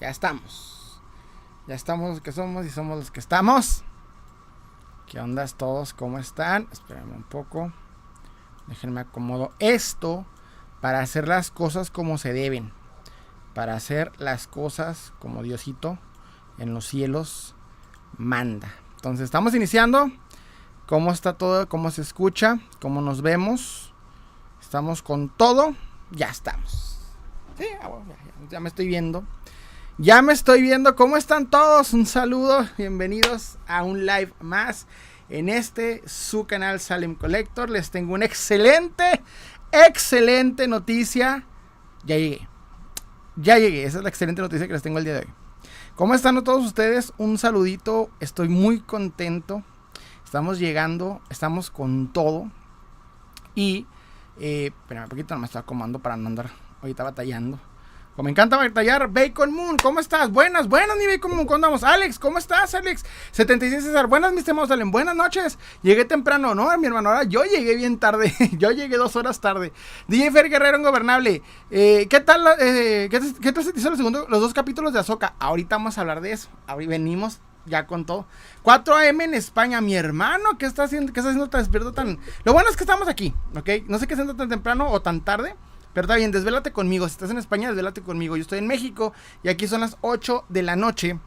Ya estamos. Ya estamos los que somos y somos los que estamos. ¿Qué ondas todos? ¿Cómo están? Espérenme un poco. Déjenme acomodo esto para hacer las cosas como se deben. Para hacer las cosas como Diosito en los cielos manda. Entonces estamos iniciando. ¿Cómo está todo? ¿Cómo se escucha? ¿Cómo nos vemos? Estamos con todo. Ya estamos. Ah, ya me estoy viendo. Ya me estoy viendo. ¿Cómo están todos? Un saludo. Bienvenidos a un live más en este su canal Salem Collector. Les tengo una excelente, excelente noticia. Ya llegué. Ya llegué. Esa es la excelente noticia que les tengo el día de hoy. ¿Cómo están todos ustedes? Un saludito. Estoy muy contento. Estamos llegando. Estamos con todo. Y... Eh, un poquito, no me estoy acomodando para no andar ahorita batallando. Como me encanta batallar, Bacon Moon, ¿cómo estás? Buenas, buenas, mi Bacon Moon, ¿cómo andamos? Alex, ¿cómo estás, Alex? 76 César, buenas, mis temas, salen, buenas noches. Llegué temprano, no, mi hermano, ahora yo llegué bien tarde, yo llegué dos horas tarde. DJ Fer Guerrero Ingobernable, eh, ¿qué tal, eh, qué, qué te hizo los, segundo, los dos capítulos de Azoka? Ahorita vamos a hablar de eso, ahorita venimos ya con todo. 4 AM en España, mi hermano, ¿qué está haciendo, qué está haciendo tan despierto tan...? Lo bueno es que estamos aquí, ¿ok? No sé qué haciendo tan temprano o tan tarde. Pero está bien, desvélate conmigo. Si estás en España, desvélate conmigo. Yo estoy en México y aquí son las 8 de la noche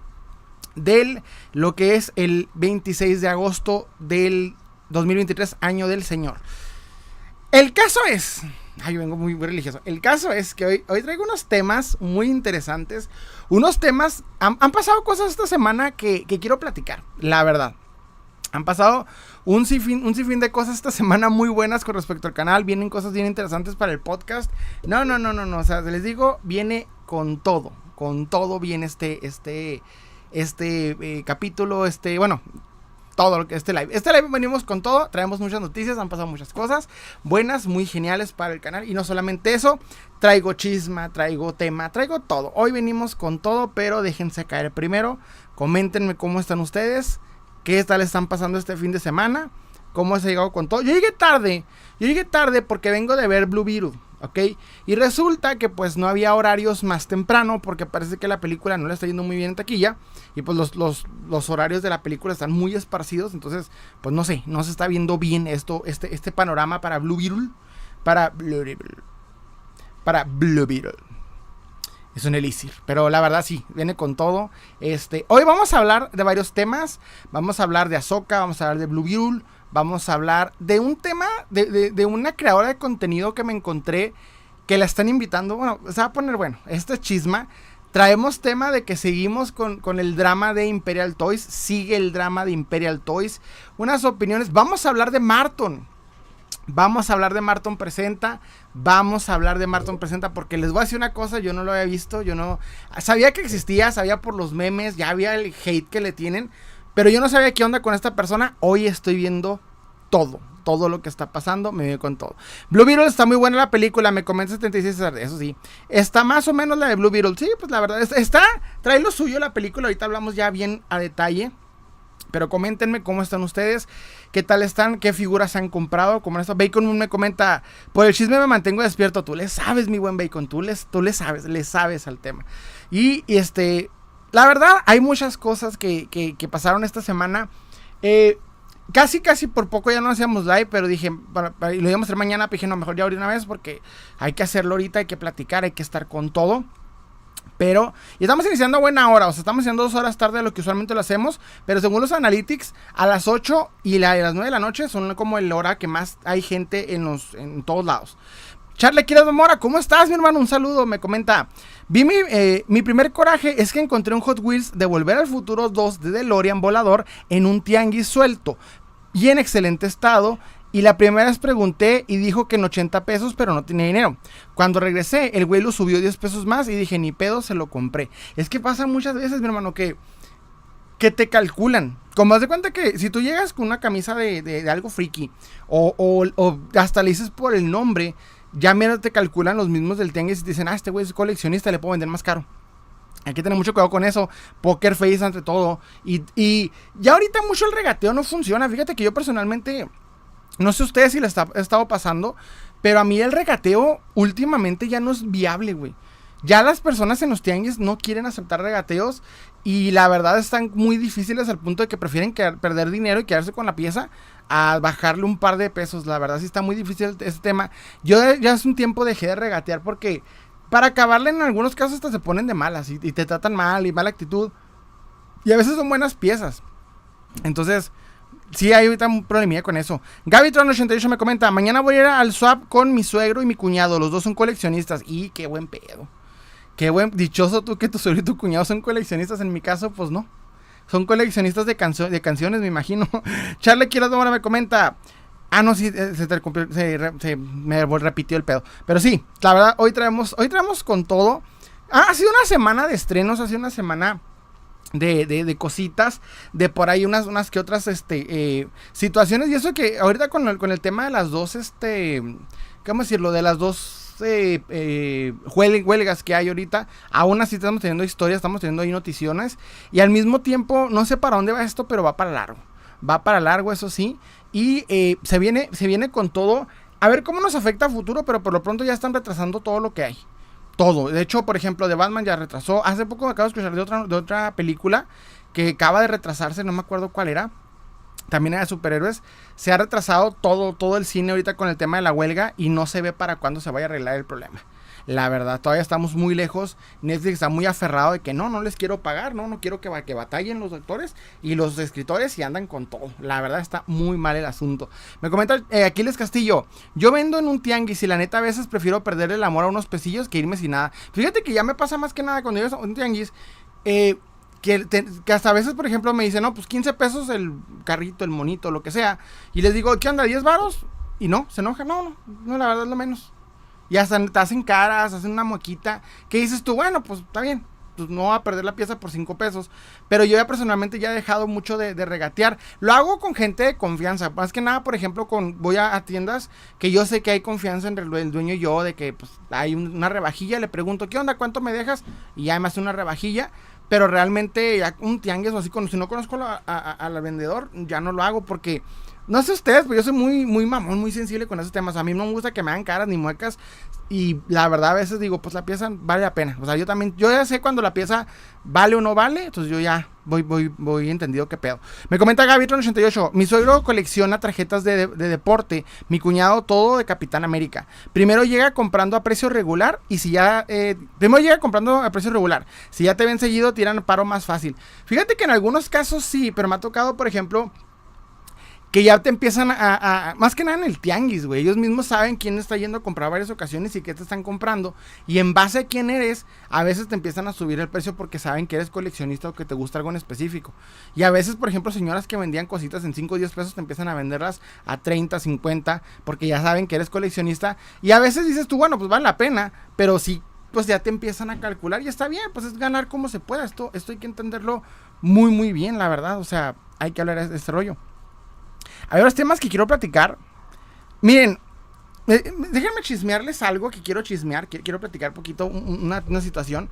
del lo que es el 26 de agosto del 2023, año del Señor. El caso es, ay, yo vengo muy, religioso. El caso es que hoy, hoy traigo unos temas muy interesantes. Unos temas, han, pasado cosas esta semana que quiero platicar, la verdad. Han pasado un sinfín, un sinfín de cosas esta semana muy buenas con respecto al canal. Vienen cosas bien interesantes para el podcast. No, no, no, no, no. O sea, les digo, viene con todo. Con todo viene este, este, este eh, capítulo, este, bueno, todo este live. Este live venimos con todo, traemos muchas noticias, han pasado muchas cosas buenas, muy geniales para el canal. Y no solamente eso, traigo chisma, traigo tema, traigo todo. Hoy venimos con todo, pero déjense caer primero. Coméntenme cómo están ustedes. ¿Qué tal están pasando este fin de semana? ¿Cómo se ha llegado con todo? Yo llegué tarde. Yo llegué tarde porque vengo de ver Blue Beetle. ¿ok? Y resulta que pues no había horarios más temprano porque parece que la película no le está yendo muy bien en taquilla y pues los, los, horarios de la película están muy esparcidos, entonces pues no sé, no se está viendo bien esto, este, este panorama para Blue Beetle, para Blue Beetle, para Blue Beetle. Es un elixir. Pero la verdad sí, viene con todo. Este, hoy vamos a hablar de varios temas. Vamos a hablar de Ahsoka, vamos a hablar de Blue Beetle, vamos a hablar de un tema, de, una creadora de contenido que me encontré que la están invitando. Bueno, se va a poner bueno, este chisma. Traemos tema de que seguimos con, con, el drama de Imperial Toys. Sigue el drama de Imperial Toys. Unas opiniones. Vamos a hablar de Marton. Vamos a hablar de Marton Presenta. Vamos a hablar de Marton Presenta porque les voy a decir una cosa, yo no lo había visto, yo no... Sabía que existía, sabía por los memes, ya había el hate que le tienen, pero yo no sabía qué onda con esta persona. Hoy estoy viendo todo, todo lo que está pasando, me veo con todo. Blue Beetle está muy buena la película, me comenta 76, eso sí. Está más o menos la de Blue Beetle, sí, pues la verdad, está, trae lo suyo la película, ahorita hablamos ya bien a detalle. Pero coméntenme cómo están ustedes, qué tal están, qué figuras han comprado, cómo está. Bacon me comenta, por el chisme me mantengo despierto. Tú le sabes, mi buen Bacon, tú le, tú le sabes, le sabes al tema. Y, este, la verdad, hay muchas cosas que, que, pasaron esta semana. Eh, casi, casi por poco ya no hacíamos live, pero dije, lo íbamos a hacer mañana, pero dije, no, mejor ya ahorita una vez porque hay que hacerlo ahorita, hay que platicar, hay que estar con todo. Pero, y estamos iniciando a buena hora, o sea, estamos iniciando dos horas tarde de lo que usualmente lo hacemos, pero según los analytics, a las 8 y a las 9 de la noche son como el hora que más hay gente en, los, en todos lados. Charlie de Mora, ¿cómo estás, mi hermano? Un saludo, me comenta. Vi mi, eh, mi, primer coraje es que encontré un Hot Wheels de Volver al Futuro 2 de DeLorean volador en un tianguis suelto y en excelente estado y la primera vez pregunté y dijo que en 80 pesos, pero no tenía dinero. Cuando regresé, el güey lo subió 10 pesos más y dije, ni pedo, se lo compré. Es que pasa muchas veces, mi hermano, que, que te calculan. Como haz de cuenta que si tú llegas con una camisa de, algo friki o, o, hasta le dices por el nombre, ya mira, te calculan los mismos del tianguis y te dicen, ah, este güey es coleccionista, le puedo vender más caro. Hay que tener mucho cuidado con eso. Poker face ante todo. Y, y ya ahorita mucho el regateo no funciona. Fíjate que yo personalmente no sé ustedes si les ha estado pasando, pero a mí el regateo últimamente ya no es viable, güey. Ya las personas en los tianguis no quieren aceptar regateos y la verdad están muy difíciles al punto de que prefieren perder dinero y quedarse con la pieza a bajarle un par de pesos. La verdad sí está muy difícil este tema. Yo ya hace un tiempo dejé de regatear porque para acabarle en algunos casos hasta se ponen de malas y, te tratan mal y mala actitud. Y a veces son buenas piezas. Entonces, sí hay un problemilla con eso. Gabytron88 me comenta, mañana voy a ir al swap con mi suegro y mi cuñado. Los dos son coleccionistas. Y qué buen pedo. Qué buen, dichoso tú que tu suegro y tu cuñado son coleccionistas. En mi caso, pues no. Son coleccionistas de, de canciones, me imagino. Charlie Quiero me comenta. Ah, no, sí, eh, se, me repitió el pedo. Pero sí, la verdad, hoy traemos, hoy traemos con todo. Ah, ha sido una semana de estrenos, ha sido una semana de, de, cositas, de por ahí unas, unas que otras este, eh, situaciones. Y eso que ahorita con el, con el tema de las dos, este, ¿cómo decirlo? De las dos eh, eh, huelgas que hay ahorita, aún así estamos teniendo historias, estamos teniendo ahí noticiones. Y al mismo tiempo, no sé para dónde va esto, pero va para largo. Va para largo, eso sí. Y eh, se, viene, se viene con todo. A ver cómo nos afecta a futuro, pero por lo pronto ya están retrasando todo lo que hay. Todo. De hecho, por ejemplo, de Batman ya retrasó. Hace poco me acabo de escuchar de otra, de otra película que acaba de retrasarse, no me acuerdo cuál era también era superhéroes, se ha retrasado todo, todo el cine ahorita con el tema de la huelga y no se ve para cuándo se vaya a arreglar el problema. La verdad, todavía estamos muy lejos. Netflix está muy aferrado de que no, no les quiero pagar, no, no quiero que, que batallen los actores y los escritores y andan con todo. La verdad está muy mal el asunto. Me comenta eh, Aquiles Castillo, yo vendo en un tianguis y la neta a veces prefiero perder el amor a unos pesillos que irme sin nada. Fíjate que ya me pasa más que nada cuando yo a un tianguis. Eh, que, hasta a veces, por ejemplo, me dicen, no, pues 15 pesos el carrito, el monito, lo que sea. Y les digo, ¿qué onda? ¿10 varos? Y no, se enoja, no, no, no, la verdad es lo menos. Y hasta te hacen caras, hacen una muequita. Que dices tú, bueno, pues está bien, pues no va a perder la pieza por 5 pesos. Pero yo ya personalmente ya he dejado mucho de, regatear. Lo hago con gente de confianza. Más que nada, por ejemplo, con voy a, tiendas que yo sé que hay confianza entre el, dueño y yo, de que pues, hay una rebajilla, le pregunto, ¿qué onda? ¿Cuánto me dejas? Y ya me una rebajilla. Pero realmente un tianguis o así, si no conozco al vendedor, ya no lo hago porque... No sé ustedes, pero yo soy muy, muy mamón, muy sensible con esos temas. A mí no me gusta que me hagan caras ni muecas. Y la verdad, a veces digo, pues la pieza vale la pena. O sea, yo también, yo ya sé cuando la pieza vale o no vale. Entonces yo ya voy, voy, voy entendido qué pedo. Me comenta Gaby88. Mi suegro colecciona tarjetas de, deporte. Mi cuñado todo de Capitán América. Primero llega comprando a precio regular. Y si ya. Eh, primero llega comprando a precio regular. Si ya te ven seguido, tiran paro más fácil. Fíjate que en algunos casos sí, pero me ha tocado, por ejemplo que ya te empiezan a, más que nada en el tianguis, güey. Ellos mismos saben quién está yendo a comprar varias ocasiones y qué te están comprando. Y en base a quién eres, a veces te empiezan a subir el precio porque saben que eres coleccionista o que te gusta algo en específico. Y a veces, por ejemplo, señoras que vendían cositas en 5 o 10 pesos te empiezan a venderlas a 30, 50, porque ya saben que eres coleccionista. Y a veces dices tú, bueno, pues vale la pena, pero sí, pues ya te empiezan a calcular y está bien, pues es ganar como se pueda. Esto, esto hay que entenderlo muy, muy bien, la verdad. O sea, hay que hablar de este rollo. Hay otros temas que quiero platicar. Miren, déjenme chismearles algo que quiero chismear. Quiero platicar un poquito una, situación.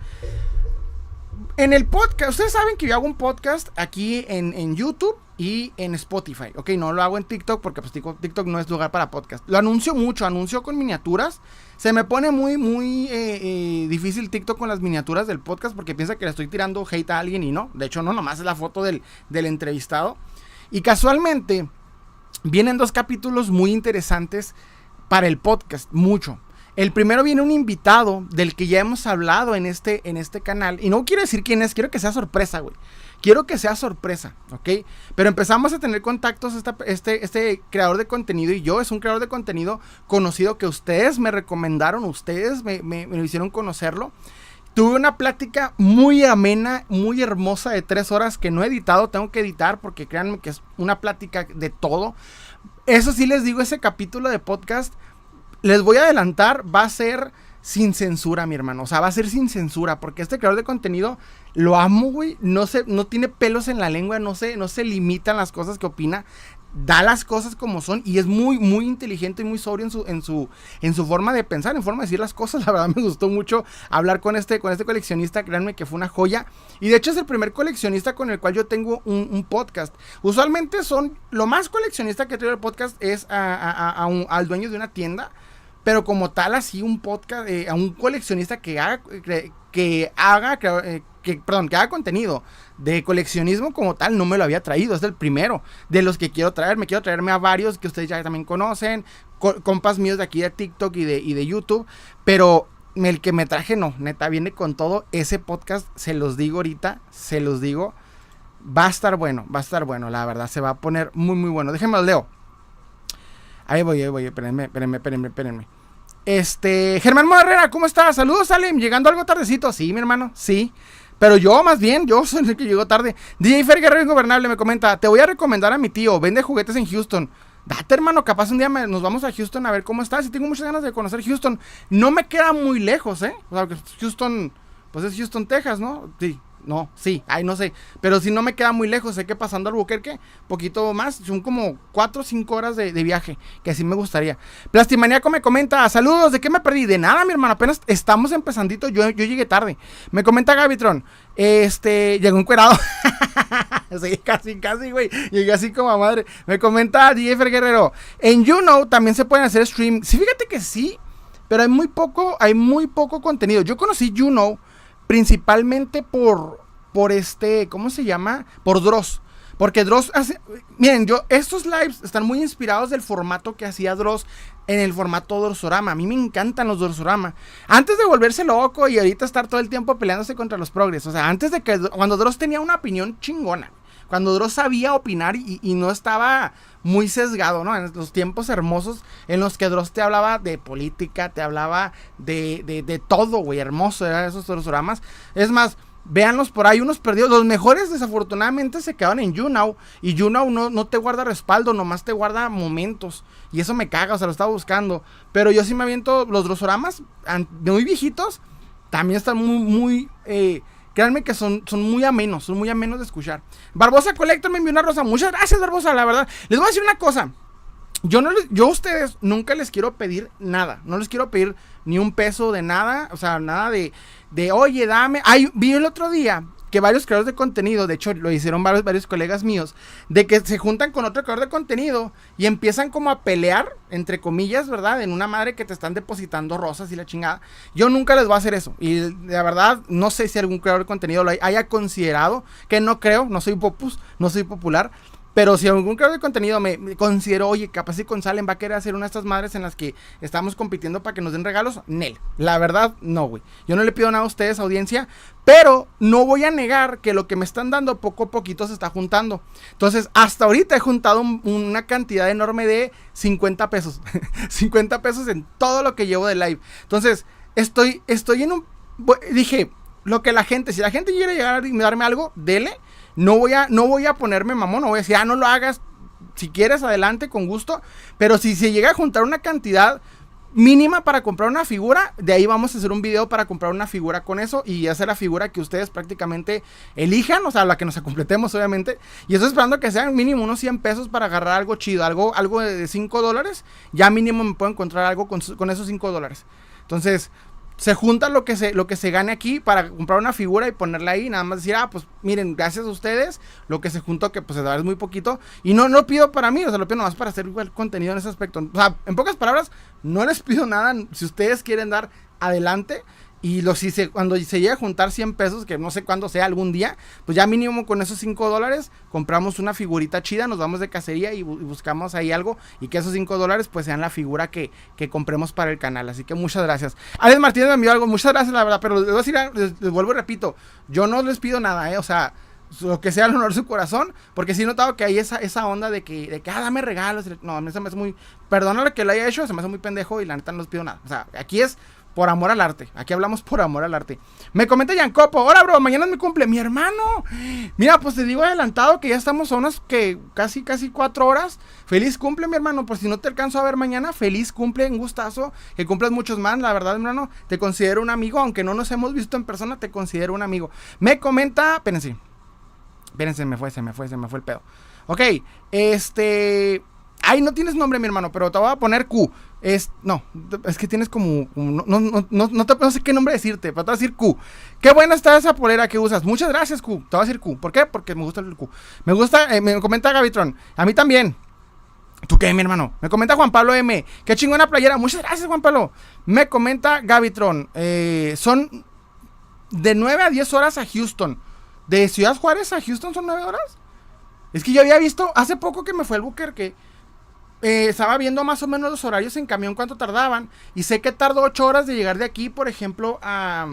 En el podcast, ustedes saben que yo hago un podcast aquí en, YouTube y en Spotify. Ok, no lo hago en TikTok porque pues, TikTok no es lugar para podcast. Lo anuncio mucho, anuncio con miniaturas. Se me pone muy, muy eh, eh, difícil TikTok con las miniaturas del podcast porque piensa que le estoy tirando hate a alguien y no. De hecho, no, nomás es la foto del, del entrevistado. Y casualmente, vienen dos capítulos muy interesantes para el podcast, mucho. El primero viene un invitado del que ya hemos hablado en este, en este canal. Y no quiero decir quién es, quiero que sea sorpresa, güey. Quiero que sea sorpresa, ¿ok? Pero empezamos a tener contactos este, este creador de contenido y yo. Es un creador de contenido conocido que ustedes me recomendaron, ustedes me, me, me hicieron conocerlo. Tuve una plática muy amena, muy hermosa de tres horas que no he editado, tengo que editar porque créanme que es una plática de todo. Eso sí les digo, ese capítulo de podcast, les voy a adelantar, va a ser sin censura, mi hermano. O sea, va a ser sin censura, porque este creador de contenido lo amo, güey. No, se, no tiene pelos en la lengua, no se, no se limitan las cosas que opina da las cosas como son y es muy, muy inteligente y muy sobrio en su, en su, en su forma de pensar, en forma de decir las cosas. La verdad me gustó mucho hablar con este, con este coleccionista, créanme que fue una joya. Y de hecho es el primer coleccionista con el cual yo tengo un, podcast. Usualmente son, lo más coleccionista que traigo el podcast es a, al dueño de una tienda pero como tal, así un podcast, a un coleccionista que haga, que, haga, eh, que, perdón, que haga contenido de coleccionismo como tal, no me lo había traído, es el primero de los que quiero traer, me quiero traerme a varios que ustedes ya también conocen, compas míos de aquí de TikTok y de, y de YouTube, pero el que me traje no, neta, viene con todo. Ese podcast, se los digo ahorita, se los digo, va a estar bueno, va a estar bueno, la verdad, se va a poner muy, muy bueno. Déjenme lo leo. Ahí voy, ahí voy, espérenme, espérenme, espérenme, espérenme. Este, Germán Morrera, ¿cómo estás? Saludos, Salim, llegando algo tardecito. Sí, mi hermano, sí. Pero yo, más bien, yo soy el que llegó tarde. DJ Fer Guerrero Ingobernable me comenta, te voy a recomendar a mi tío, vende juguetes en Houston. Date, hermano, capaz un día nos vamos a Houston a ver cómo estás. Y tengo muchas ganas de conocer Houston. No me queda muy lejos, ¿eh? O sea, Houston, pues es Houston, Texas, ¿no? Sí, no, sí, ay, no sé. Pero si no me queda muy lejos, sé que pasando al Buquerque, poquito más, son como 4 o 5 horas de, viaje, que así me gustaría. Plastimaniaco me comenta, saludos, ¿de qué me perdí? De nada, mi hermano, apenas estamos empezandito, yo, yo llegué tarde. Me comenta Gavitron, este, llegó un cuerado. sí, casi, casi, güey. Llegué así como a madre. Me comenta Jeffer Guerrero, en YouNow también se pueden hacer stream. Sí, fíjate que sí, pero hay muy poco, hay muy poco contenido. Yo conocí YouNow principalmente por, por este, ¿cómo se llama? Por Dross. Porque Dross hace, miren, yo, estos lives están muy inspirados del formato que hacía Dross en el formato Dorsorama. A mí me encantan los Dorsorama. Antes de volverse loco y ahorita estar todo el tiempo peleándose contra los progres. O sea, antes de que, cuando Dross tenía una opinión chingona. Cuando Dross sabía opinar y, no estaba muy sesgado, ¿no? En los tiempos hermosos en los que Dross te hablaba de política, te hablaba de, de, todo, güey, hermoso eran esos Dorosoramas. Es más, Véanlos por ahí, unos perdidos. Los mejores desafortunadamente se quedan en YouNow. Y YouNow no, no te guarda respaldo, nomás te guarda momentos. Y eso me caga, o sea, lo estaba buscando. Pero yo sí me aviento los drosoramas muy viejitos. También están muy, muy... Eh, créanme que son, son muy amenos, son muy amenos de escuchar. Barbosa Collector me envió una rosa. Muchas gracias, Barbosa, la verdad. Les voy a decir una cosa. Yo, no yo a ustedes nunca les quiero pedir nada. No les quiero pedir ni un peso de nada. O sea, nada de de, oye, dame. Ay, vi el otro día que varios creadores de contenido, de hecho lo hicieron varios, varios colegas míos, de que se juntan con otro creador de contenido y empiezan como a pelear, entre comillas, ¿verdad? En una madre que te están depositando rosas y la chingada. Yo nunca les voy a hacer eso. Y la verdad, no sé si algún creador de contenido lo haya considerado, que no creo, no soy popus, no soy popular. Pero si algún creador de contenido me, considero, oye, capaz si con Salen va a querer hacer una de estas madres en las que estamos compitiendo para que nos den regalos, Nel. La verdad, no, güey. Yo no le pido nada a ustedes, audiencia, pero no voy a negar que lo que me están dando poco a poquito se está juntando. Entonces, hasta ahorita he juntado una cantidad enorme de 50 pesos. 50 pesos en todo lo que llevo de live. Entonces, estoy, estoy en un... Dije, lo que la gente, si la gente quiere llegar y darme algo, dele. No voy a, no voy a ponerme mamón, no voy a decir, ah, no lo hagas. Si quieres, adelante, con gusto. Pero si se llega a juntar una cantidad mínima para comprar una figura, de ahí vamos a hacer un video para comprar una figura con eso y hacer la figura que ustedes prácticamente elijan, o sea, la que nos completemos obviamente. Y estoy esperando que sean mínimo unos 100 pesos para agarrar algo chido, algo, algo de 5 dólares. Ya mínimo me puedo encontrar algo con, con esos 5 dólares. Entonces, se junta lo que se, lo que se gane aquí para comprar una figura y ponerla ahí. Nada más decir, ah, pues miren, gracias a ustedes, lo que se juntó, que pues es muy poquito. Y no, no pido para mí, o sea, lo pido nomás para hacer igual contenido en ese aspecto. O sea, en pocas palabras, no les pido nada. Si ustedes quieren dar adelante, y lo, si se, cuando se llega a juntar 100 pesos, que no sé cuándo sea algún día, pues ya mínimo con esos 5 dólares compramos una figurita chida, nos vamos de cacería y, buscamos ahí algo y que esos 5 dólares pues sean la figura que, que, compremos para el canal. Así que muchas gracias. Alex Martínez me envió algo, muchas gracias la verdad, pero les, vuelvo y repito, yo no les pido nada, ¿eh? O sea, lo que sea el honor su corazón, porque sí he notado que hay esa, esa onda de que, de que, ah, dame regalos. No, a mí se me hace muy, perdónale que lo haya hecho, se me hace muy pendejo y la neta no les pido nada. O sea, aquí es por amor al arte. Aquí hablamos por amor al arte. Me comenta Yancopo. Hola, bro. Mañana es mi cumple. Mi hermano. Mira, pues te digo adelantado que ya estamos a unas que casi, casi cuatro horas. Feliz cumple, mi hermano. Por si no te alcanzo a ver mañana, feliz cumple. Un gustazo. Que cumplas muchos más. La verdad, hermano, te considero un amigo. Aunque no nos hemos visto en persona, te considero un amigo. Me comenta. Espérense. Espérense, me fue, se me fue, se me fue el pedo. Ok. Este. Ay, no tienes nombre, mi hermano, pero te voy a poner Q. Es, no, es que tienes como, no, no, no, no, sé qué nombre decirte, pero te voy a decir Q. Qué buena está esa polera que usas. Muchas gracias, Q. Te voy a decir Q. ¿Por qué? Porque me gusta el Q. Me gusta, eh, me comenta Gavitron. A mí también. ¿Tú qué, mi hermano? Me comenta Juan Pablo M. Qué chingona playera. Muchas gracias, Juan Pablo. Me comenta Gavitron. Eh, son de 9 a 10 horas a Houston. De Ciudad Juárez a Houston son 9 horas. Es que yo había visto hace poco que me fue el Booker que eh, estaba viendo más o menos los horarios en camión, cuánto tardaban. Y sé que tardó 8 horas de llegar de aquí, por ejemplo, a,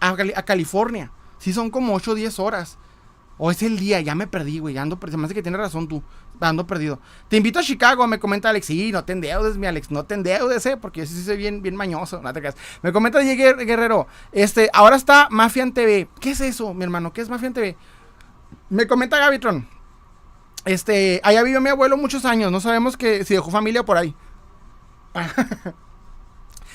a, California. Sí, son como 8 o 10 horas. O es el día, ya me perdí, güey. Ando, se que tienes razón tú. Ando perdido. Te invito a Chicago, me comenta Alex. Sí, no te endeudes, mi Alex. No te endeudes, eh, porque yo sí soy bien, bien mañoso. No te creas. Me comenta Diego Guerrero. Este, ahora está Mafia TV. ¿Qué es eso, mi hermano? ¿Qué es Mafia TV? Me comenta Gavitron. Este, allá vivió mi abuelo muchos años. No sabemos que si dejó familia por ahí.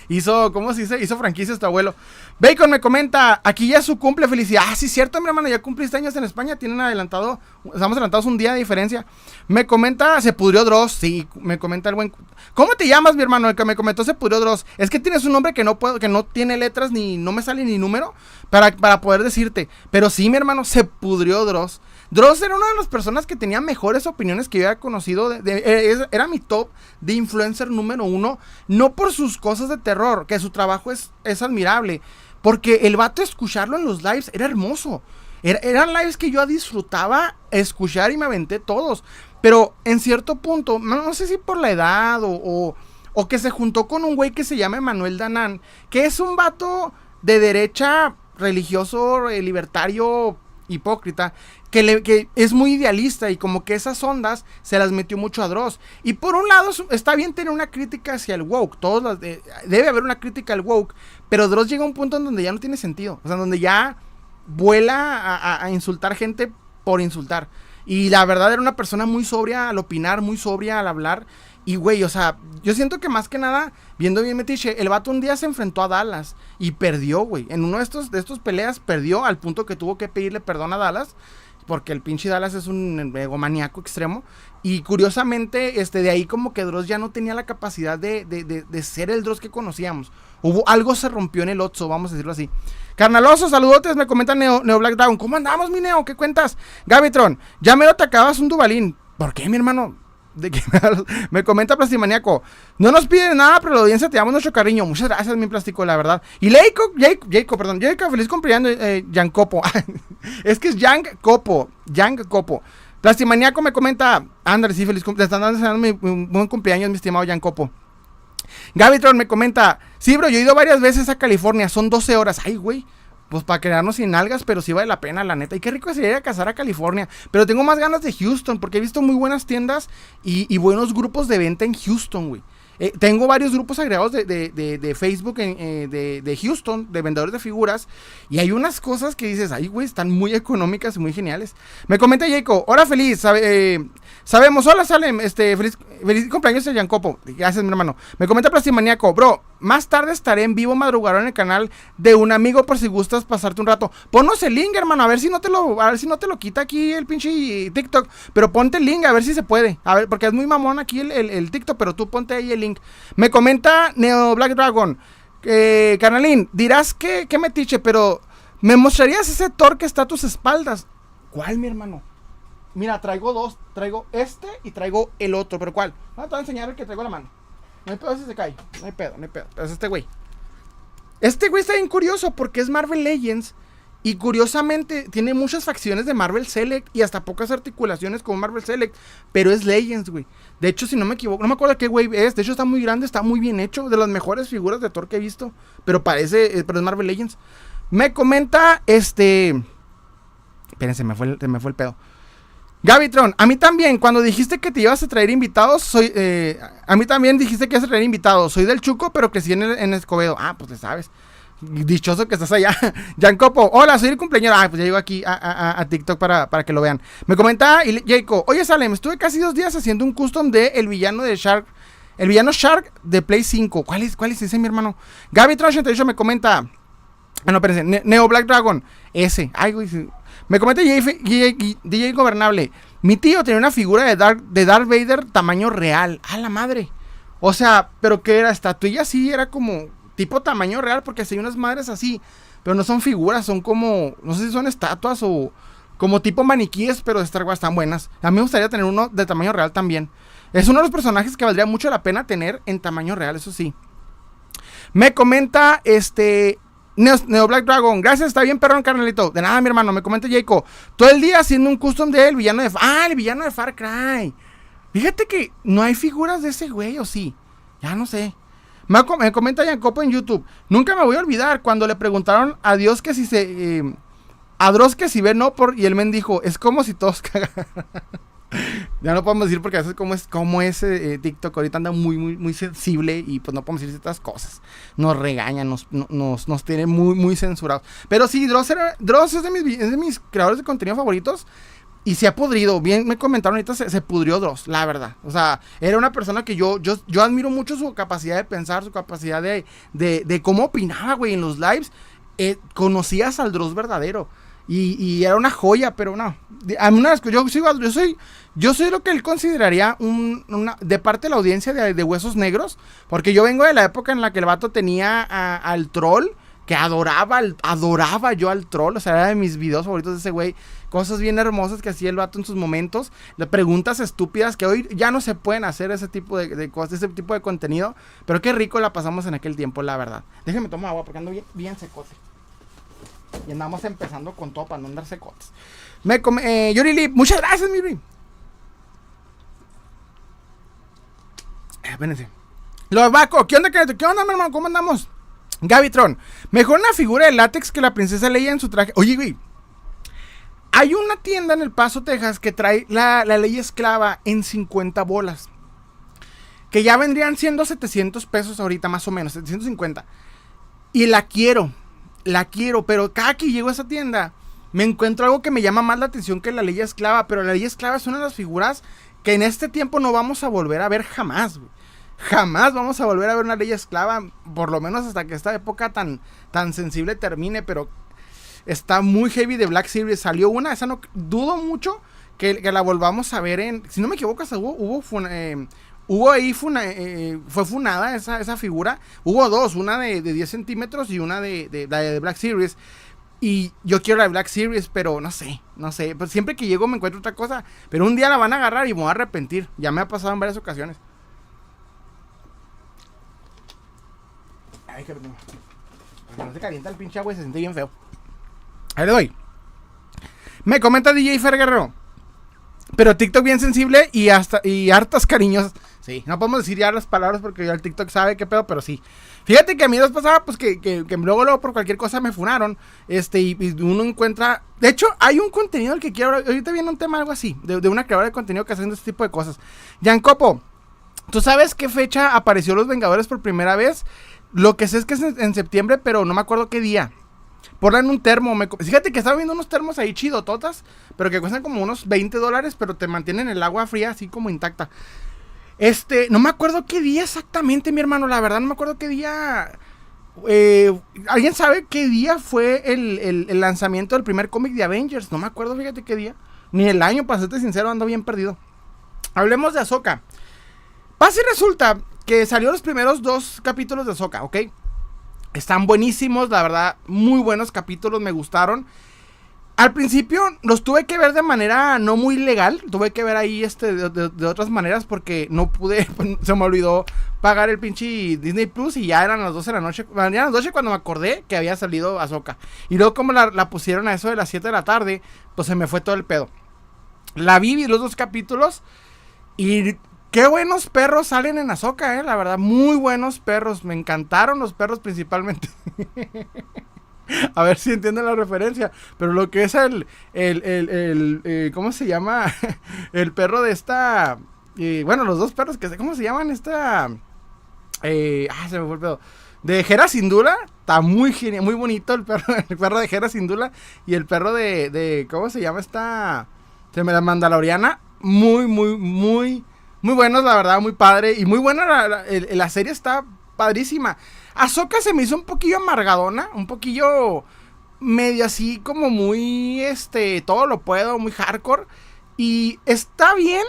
hizo, ¿cómo se dice? Hizo franquicia este abuelo. Bacon me comenta, aquí ya es su cumple, felicidad. Ah, sí, cierto, mi hermano, ya cumpliste años en España, tienen adelantado, estamos adelantados un día de diferencia. Me comenta, se pudrió Dross, sí, me comenta el buen... ¿Cómo te llamas, mi hermano? El que me comentó se pudrió Dross. Es que tienes un nombre que no puedo, que no tiene letras ni, no me sale ni número para, para poder decirte. Pero sí, mi hermano, se pudrió Dross. Dross era una de las personas que tenía mejores opiniones que yo había conocido. Eh, era mi top de influencer número uno. No por sus cosas de terror, que su trabajo es, es admirable. Porque el vato escucharlo en los lives era hermoso. eran lives que yo disfrutaba escuchar y me aventé todos. Pero en cierto punto, no, sé si por la edad o, o, que se juntó con un güey que se llama Manuel Danán, que es un vato de derecha religioso, eh, libertario, hipócrita, que, es muy idealista y como que esas ondas se las metió mucho a Dross. Y por un lado está bien tener una crítica hacia el woke, todos debe haber una crítica al woke, pero Dross llega a un punto en donde ya no tiene sentido, o sea, donde ya vuela a, insultar gente por insultar. Y la verdad era una persona muy sobria al opinar, muy sobria al hablar. Y güey, o sea, yo siento que más que nada, viendo bien Metiche, el vato un día se enfrentó a Dallas y perdió, güey. En uno de estos, de estos peleas perdió al punto que tuvo que pedirle perdón a Dallas porque el pinche Dallas es un egomaniaco extremo. Y curiosamente, este, de ahí como que Dross ya no tenía la capacidad de, de, de, ser el Dross que conocíamos. Hubo, algo se rompió en el Otso, vamos a decirlo así. Carnaloso, saludotes, me comenta Neo, Neo Black Dragon. ¿Cómo andamos, mi Neo? ¿Qué cuentas? Gavitron, ya me lo atacabas un Dubalín. ¿Por qué, mi hermano? Me, comenta Plastimaniaco. No nos piden nada, pero la audiencia te damos nuestro cariño. Muchas gracias, mi plástico, la verdad. Y Leiko, Jacob, perdón, Jacob, feliz cumpleaños, eh, Copo. es que es Jan Copo, Jan Copo. Plastimaniaco me comenta, André, sí, feliz cumpleaños. Están dando mi, buen cumpleaños, mi estimado Jan Copo. Gavitron me comenta, sí, bro, yo he ido varias veces a California, son 12 horas. Ay, güey pues para quedarnos sin algas, pero sí vale la pena, la neta. Y qué rico sería ir a cazar a California. Pero tengo más ganas de Houston, porque he visto muy buenas tiendas y, buenos grupos de venta en Houston, güey. Eh, tengo varios grupos agregados de, Facebook eh, de, Houston, de vendedores de figuras, y hay unas cosas que dices, ay, güey, están muy económicas y muy geniales. Me comenta Jacob, hora feliz, eh, sabemos, hola Salem, este, feliz, feliz cumpleaños de Copo gracias mi hermano. Me comenta Plastimaniaco, bro, más tarde estaré en vivo madrugador en el canal de un amigo por si gustas pasarte un rato. Ponnos el link, hermano, a ver si no te lo, a ver si no te lo quita aquí el pinche TikTok, pero ponte el link, a ver si se puede, a ver, porque es muy mamón aquí el, TikTok, pero tú ponte ahí el link me comenta Neo Black Dragon. Eh, carnalín, dirás que, que metiche, pero ¿me mostrarías ese Thor que está a tus espaldas? ¿Cuál, mi hermano? Mira, traigo dos. Traigo este y traigo el otro. ¿Pero cuál? Ah, te voy a enseñar el que traigo en la mano. No hay pedo si se cae. No hay pedo, no hay pedo. Es este güey. Este güey está bien curioso porque es Marvel Legends y curiosamente tiene muchas facciones de Marvel Select y hasta pocas articulaciones como Marvel Select, pero es Legends, güey. De hecho, si no me equivoco, no me acuerdo qué güey es, de hecho está muy grande, está muy bien hecho, de las mejores figuras de Thor que he visto, pero parece, eh, pero es Marvel Legends. Me comenta este Espérense, me fue me fue el pedo. Gavitron, a mí también, cuando dijiste que te ibas a traer invitados, soy, eh, a mí también dijiste que ibas a traer invitados. Soy del Chuco, pero crecí en, en Escobedo. Ah, pues te sabes. Dichoso que estás allá. Jan Copo, hola, soy el cumpleaños. Ah, pues ya llego aquí a, TikTok para, que lo vean. Me comenta Jacob, oye Salem, estuve casi dos días haciendo un custom de el villano de Shark. El villano Shark de Play 5. ¿Cuál es, cuál es ese, mi hermano? Gaby 88 me comenta. Ah, no, espérense. Neo Black Dragon. Ese. Ay, güey. Me comenta DJ, Gobernable. Mi tío tenía una figura de Dark, de Darth Vader tamaño real. A la madre. O sea, pero que era estatuilla así, era como tipo tamaño real, porque hay unas madres así, pero no son figuras, son como, no sé si son estatuas o, como tipo maniquíes, pero de Star Wars están buenas. A mí me gustaría tener uno de tamaño real también. Es uno de los personajes que valdría mucho la pena tener en tamaño real, eso sí. Me comenta este Neo, Black Dragon, gracias, está bien, perdón, carnalito. De nada, mi hermano, me comenta Jacob. Todo el día haciendo un custom de él, villano de. Ah, el villano de Far Cry. Fíjate que no hay figuras de ese güey, o sí. Ya no sé. Me, me comenta Jacopo en YouTube. Nunca me voy a olvidar cuando le preguntaron a Dios que si se. Eh, a Dross que si ve no por. Y el men dijo: Es como si todos cagaran. ya no podemos decir porque a veces como es como ese eh, TikTok ahorita anda muy, muy, muy sensible y pues no podemos decir ciertas cosas. Nos regañan, nos, nos, nos tiene muy, muy censurados. Pero sí, Dross, es, de mis, es de mis creadores de contenido favoritos. Y se ha pudrido. Bien me comentaron ahorita, se, pudrió Dross, la verdad. O sea, era una persona que yo, yo, yo admiro mucho su capacidad de pensar, su capacidad de, de, de cómo opinaba, güey, en los lives. Eh, conocías al Dross verdadero. Y, era una joya, pero no. yo, soy, yo, soy, yo soy lo que él consideraría un, de parte de la audiencia de, Huesos Negros, porque yo vengo de la época en la que el vato tenía al troll, que adoraba, adoraba yo al troll, o sea, era de mis videos favoritos de ese güey. Cosas bien hermosas que hacía el vato en sus momentos, de preguntas estúpidas que hoy ya no se pueden hacer ese tipo de, cosas, ese tipo de contenido, pero qué rico la pasamos en aquel tiempo, la verdad. Déjeme tomar agua porque ando bien, bien secote. Y andamos empezando con todo para no andar secotes. Me come, eh, Yuri muchas gracias, Yuri. Eh, espérense. Los Baco, ¿qué onda, ¿Qué onda, mi hermano? ¿Cómo andamos? Gavitron, mejor una figura de látex que la princesa Leia en su traje. Oye, güey. Hay una tienda en El Paso, Texas, que trae la, la ley esclava en 50 bolas. Que ya vendrían siendo 700 pesos ahorita, más o menos, 750. Y la quiero la quiero, pero cada que llego a esa tienda me encuentro algo que me llama más la atención que la ley esclava, pero la ley esclava es una de las figuras que en este tiempo no vamos a volver a ver jamás, Jamás vamos a volver a ver una ley esclava, por lo menos hasta que esta época tan, tan sensible termine, pero está muy heavy de Black Series. Salió una, esa no dudo mucho que, la volvamos a ver en. Si no me equivoco, hubo, hubo eh, Hubo ahí, eh, fue funada esa, esa, figura. Hubo dos, una de, 10 centímetros y una de, de, Black Series. Y yo quiero la Black Series, pero no sé, no sé. Pues siempre que llego me encuentro otra cosa. Pero un día la van a agarrar y me voy a arrepentir. Ya me ha pasado en varias ocasiones. Ay, que no se calienta el pinche agua se siente bien feo. Ahí le doy. Me comenta DJ Fer Guerrero. Pero TikTok bien sensible y hasta y hartas cariños Sí, no podemos decir ya las palabras porque ya el TikTok sabe qué pedo, pero sí. Fíjate que a mí nos pasaba, pues que, que, luego, luego por cualquier cosa me funaron. Este, y, uno encuentra. De hecho, hay un contenido al que quiero. Ahorita viene un tema algo así, de, de una creadora de contenido que haciendo este tipo de cosas. Copo, ¿tú sabes qué fecha apareció Los Vengadores por primera vez? Lo que sé es que es en, septiembre, pero no me acuerdo qué día. Ponla en un termo. Me, fíjate que estaba viendo unos termos ahí chidototas, pero que cuestan como unos 20 dólares, pero te mantienen el agua fría así como intacta. Este, no me acuerdo qué día exactamente, mi hermano. La verdad, no me acuerdo qué día. Eh, ¿Alguien sabe qué día fue el, lanzamiento del primer cómic de Avengers? No me acuerdo, fíjate qué día. Ni el año, para serte sincero, ando bien perdido. Hablemos de Ahsoka. Pasa y resulta que salió los primeros dos capítulos de Ahsoka, ¿ok? Están buenísimos, la verdad, muy buenos capítulos, me gustaron. Al principio los tuve que ver de manera no muy legal. Tuve que ver ahí este de, otras maneras porque no pude. Pues, se me olvidó pagar el pinche Disney Plus y ya eran las 12 de la noche. Eran las 12 cuando me acordé que había salido Azoka. Y luego, como la, pusieron a eso de las 7 de la tarde, pues se me fue todo el pedo. La vi, vi los dos capítulos y Qué buenos perros salen en Azoka, eh, la verdad, muy buenos perros. Me encantaron los perros principalmente. A ver si entienden la referencia. Pero lo que es el. el, el, eh, ¿Cómo se llama? el perro de esta. Eh, bueno, los dos perros que ¿Cómo se llaman? Esta. Eh, ah, se me fue el pedo. De Jera Sindula. Está muy genial, muy bonito el perro, el perro de Jera Sindula. Y el perro de, de. ¿Cómo se llama esta? Se me la Mandaloriana. Muy, muy, muy. Muy buenos, la verdad, muy padre. Y muy buena la, la serie está padrísima. Ahsoka se me hizo un poquillo amargadona, un poquillo medio así como muy, este, todo lo puedo, muy hardcore. Y está bien,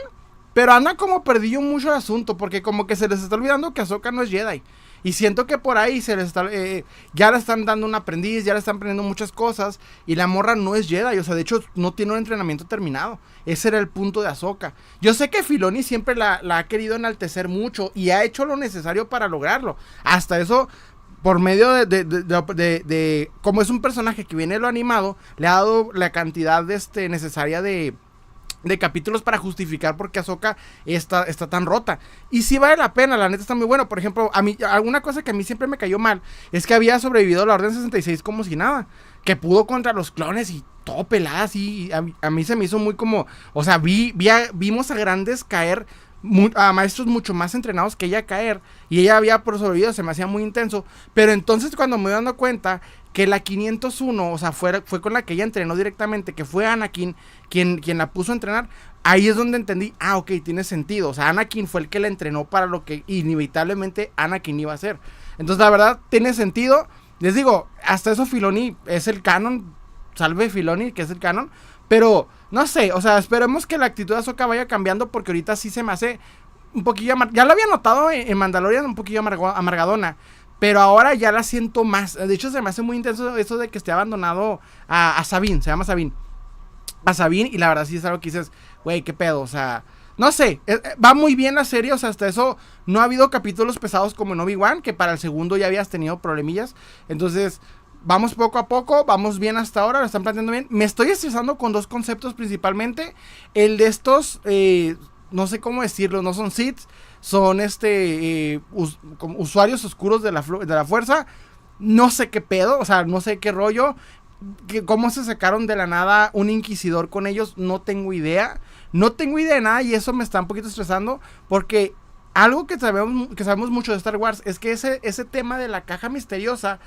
pero anda como perdido mucho el asunto, porque como que se les está olvidando que Ahsoka no es Jedi. Y siento que por ahí se les está, eh, ya le están dando un aprendiz, ya le están aprendiendo muchas cosas. Y la morra no es Jedi, o sea, de hecho no tiene un entrenamiento terminado. Ese era el punto de Ahsoka. Yo sé que Filoni siempre la, ha querido enaltecer mucho y ha hecho lo necesario para lograrlo. Hasta eso por medio de, como es un personaje que viene lo animado, le ha dado la cantidad este, necesaria de, de capítulos para justificar por qué Ahsoka está, está tan rota. Y sí vale la pena, la neta está muy bueno. Por ejemplo, a mí, alguna cosa que a mí siempre me cayó mal es que había sobrevivido a la Orden 66 como si nada. Que pudo contra los clones y todo pelada así. A, mí se me hizo muy como. O sea, vi, vi vimos a grandes caer. a maestros mucho más entrenados que ella caer y ella había por sobrevivido, se me hacía muy intenso, pero entonces cuando me voy dando cuenta que la 501, o sea, fue, fue con la que ella entrenó directamente, que fue Anakin quien, quien la puso a entrenar, ahí es donde entendí, ah, ok, tiene sentido. O sea, Anakin fue el que la entrenó para lo que inevitablemente Anakin iba a hacer. Entonces, la verdad, tiene sentido. Les digo, hasta eso Filoni es el canon, salve Filoni, que es el canon, pero no sé, o sea, esperemos que la actitud de Ahsoka vaya cambiando porque ahorita sí se me hace un poquillo, ya lo había notado en, Mandalorian, un poquillo amargadona. Pero ahora ya la siento más. De hecho, se me hace muy intenso eso de que esté abandonado a, a Sabine. Se llama Sabine. A Sabine. Y la verdad sí es algo que dices, güey, qué pedo. O sea, no sé. Eh, eh, va muy bien la serie. O sea, hasta eso no ha habido capítulos pesados como en Obi-Wan. Que para el segundo ya habías tenido problemillas. Entonces, vamos poco a poco. Vamos bien hasta ahora. Lo están planteando bien. Me estoy estresando con dos conceptos principalmente. El de estos. Eh, no sé cómo decirlo. No son Sith son este eh, usuarios oscuros de la, de la fuerza. No sé qué pedo, o sea, no sé qué rollo. Que, ¿Cómo se sacaron de la nada un inquisidor con ellos? No tengo idea. No tengo idea de nada y eso me está un poquito estresando porque algo que sabemos, que sabemos mucho de Star Wars es que ese, ese tema de la caja misteriosa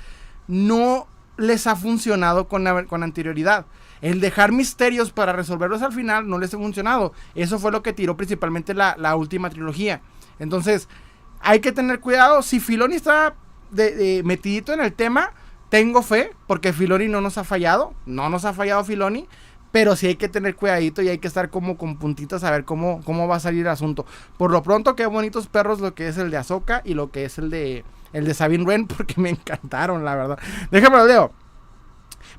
no les ha funcionado con, con anterioridad. El dejar misterios para resolverlos al final no les ha funcionado. Eso fue lo que tiró principalmente la, la última trilogía. Entonces, hay que tener cuidado. Si Filoni está metidito en el tema, tengo fe, porque Filoni no nos ha fallado. No nos ha fallado Filoni. Pero sí hay que tener cuidadito y hay que estar como con puntitos a ver cómo, cómo va a salir el asunto. Por lo pronto, qué bonitos perros lo que es el de Azoka y lo que es el de el de Sabine Wren, porque me encantaron, la verdad. Déjame lo leo.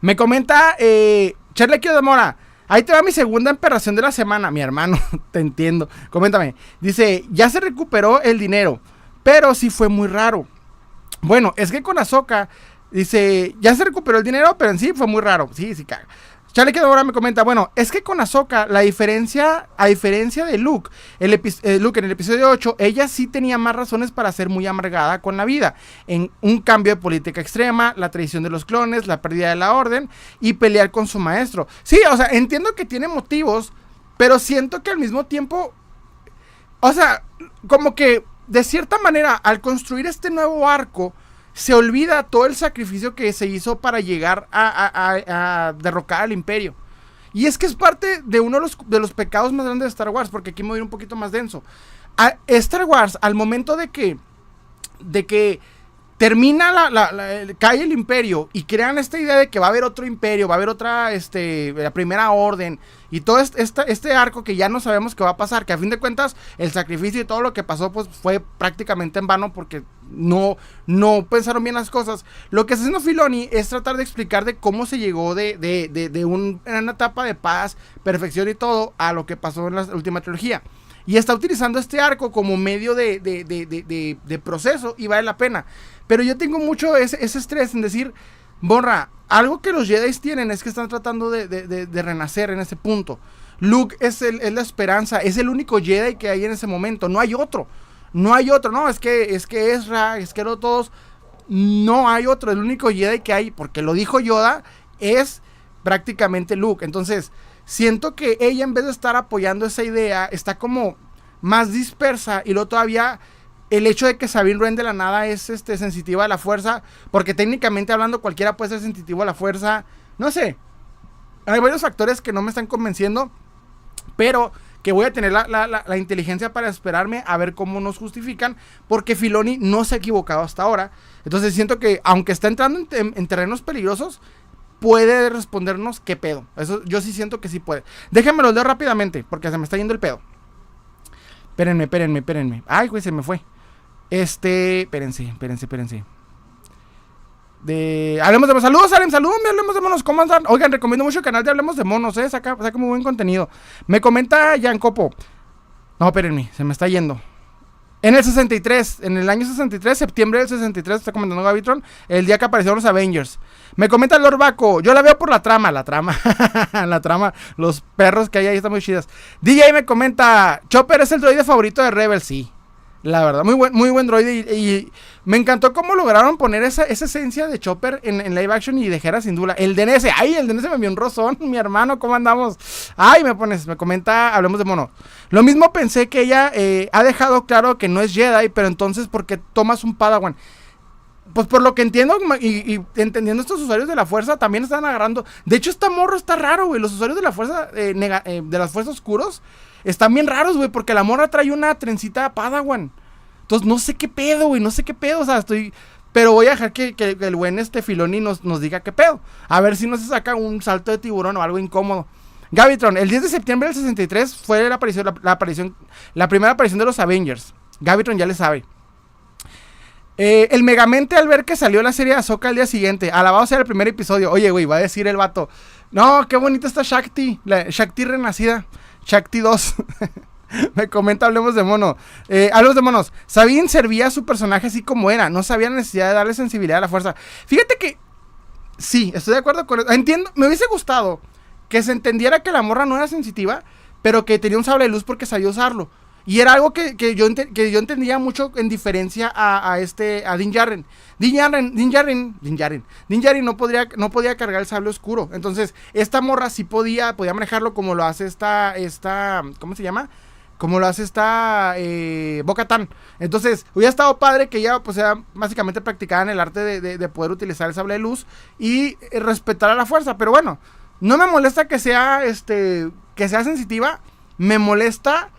Me comenta eh, de Mora. Ahí te va mi segunda emperación de la semana, mi hermano. te entiendo. Coméntame. Dice, ya se recuperó el dinero, pero sí fue muy raro. Bueno, es que con Azoka, dice, ya se recuperó el dinero, pero en sí fue muy raro. Sí, sí, caga. Charlie que ahora me comenta, bueno, es que con Ahsoka, la diferencia, a diferencia de Luke, el eh, Luke en el episodio 8, ella sí tenía más razones para ser muy amargada con la vida. En un cambio de política extrema, la traición de los clones, la pérdida de la orden y pelear con su maestro. Sí, o sea, entiendo que tiene motivos, pero siento que al mismo tiempo, o sea, como que de cierta manera, al construir este nuevo arco, se olvida todo el sacrificio que se hizo para llegar a, derrocar al imperio. Y es que es parte de uno de los, de los, pecados más grandes de Star Wars, porque aquí me voy a ir un poquito más denso. A Star Wars, al momento de que, de que termina la, la, cae el imperio y crean esta idea de que va a haber otro imperio, va a haber otra, este, la primera orden y todo este, arco que ya no sabemos qué va a pasar, que a fin de cuentas el sacrificio y todo lo que pasó pues fue prácticamente en vano porque no, no pensaron bien las cosas. Lo que está haciendo Filoni es tratar de explicar de cómo se llegó de, de, de, de una etapa de paz, perfección y todo a lo que pasó en la última trilogía. Y está utilizando este arco como medio de, proceso y vale la pena. Pero yo tengo mucho ese, estrés en decir, borra, algo que los Jedi tienen es que están tratando de, renacer en ese punto. Luke es, la esperanza, es el único Jedi que hay en ese momento, no hay otro. No hay otro, no, es que es que Ezra, es que no todos, no hay otro, el único Jedi que hay, porque lo dijo Yoda, es prácticamente Luke. Entonces, siento que ella en vez de estar apoyando esa idea, está como más dispersa y luego todavía el hecho de que Sabine Wren de la nada es este, sensitiva a la fuerza, porque técnicamente hablando cualquiera puede ser sensitivo a la fuerza, no sé, hay varios factores que no me están convenciendo, pero que voy a tener la, inteligencia para esperarme a ver cómo nos justifican, porque Filoni no se ha equivocado hasta ahora. Entonces siento que, aunque está entrando en terrenos peligrosos, puede respondernos qué pedo. Eso yo sí siento que sí puede. Déjenme lo leo rápidamente, porque se me está yendo el pedo. Espérenme, espérenme, espérenme. Ay, güey, se me fue. Este, espérense, espérense, espérense. De, hablemos de saludos, Salem, saludos, hablemos de monos, ¿cómo andan? Oigan, recomiendo mucho el canal de Hablemos de Monos, eh, saca, saca muy buen contenido. Me comenta Jan Copo. No, espérenme, se me está yendo. En el 63, en el año 63, septiembre del 63, está comentando Gavitron, el día que aparecieron los Avengers. Me comenta Lord Baco, yo la veo por la trama, la trama, la trama, los perros que hay ahí están muy chidas. DJ me comenta, Chopper es el droide favorito de Rebel, sí. La verdad, muy buen, muy buen droide. Y, me encantó cómo lograron poner esa, esencia de Chopper en, live action y de Hera sin duda. El DNS, ay, el DNS me envió un rozón, mi hermano, ¿cómo andamos? Ay, me pones, me comenta, hablemos de mono. Lo mismo pensé que ella eh, ha dejado claro que no es Jedi, pero entonces, ¿por qué tomas un Padawan? Pues por lo que entiendo y, entendiendo estos usuarios de la fuerza también están agarrando. De hecho, esta morro está raro, güey. Los usuarios de la fuerza, eh, eh, de las fuerzas oscuros, están bien raros, güey, porque la morra trae una trencita Padawan. Entonces, no sé qué pedo, güey, no sé qué pedo, o sea, estoy... Pero voy a dejar que, el buen este Filoni nos, nos diga qué pedo. A ver si no se saca un salto de tiburón o algo incómodo. Gavitron, el 10 de septiembre del 63 fue la aparición, la, aparición, la primera aparición de los Avengers. Gavitron ya le sabe. Eh, el Megamente al ver que salió la serie de Ahsoka al día siguiente, alabado sea el primer episodio. Oye, güey, va a decir el vato. No, qué bonita está Shakti, la Shakti renacida. Shakti 2. Me comenta, hablemos de mono. Eh, hablemos de monos. Sabine servía a su personaje así como era. No sabía la necesidad de darle sensibilidad a la fuerza. Fíjate que. Sí, estoy de acuerdo con eso. Entiendo. Me hubiese gustado que se entendiera que la morra no era sensitiva, pero que tenía un sable de luz porque sabía usarlo. Y era algo que, yo, que yo entendía mucho en diferencia a, este, a Din Djarin. Din Djarin, Din Din Din no, podría, no podía cargar el sable oscuro. Entonces, esta morra sí podía, podía manejarlo como lo hace esta, esta, ¿cómo se llama? como lo hace esta eh. Entonces, hubiera estado padre que ella, pues, sea básicamente practicada en el arte de, poder utilizar el sable de luz y eh, respetar a la fuerza. Pero bueno, no me molesta que sea, este, que sea sensitiva. Me molesta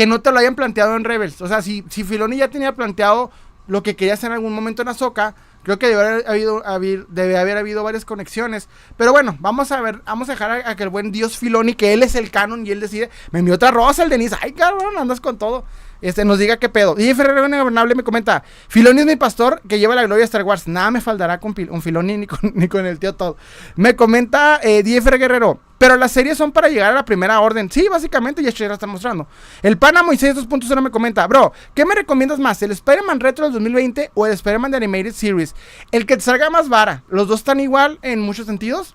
que no te lo hayan planteado en Rebels. O sea, si, si Filoni ya tenía planteado lo que quería hacer en algún momento en Ahsoka, Creo que debe haber habido, debe haber habido varias conexiones. Pero bueno, vamos a ver, vamos a dejar a, que el buen Dios Filoni, que él es el canon y él decide. Me envió otra rosa el Denise. Ay, cabrón, andas con todo. Este, nos diga qué pedo. Y Ferrero Gobernable me comenta: Filoni es mi pastor que lleva la gloria a Star Wars. Nada me faltará con Filoni ni con, el tío todo. Me comenta eh, Guerrero. Pero las series son para llegar a la primera orden. Sí, básicamente, ya está mostrando. El pana Moisés 2.0 me comenta, bro, ¿qué me recomiendas más? ¿El Spider-Man Retro del 2020 o el Spider-Man de Animated Series? El que te salga más vara. Los dos están igual en muchos sentidos.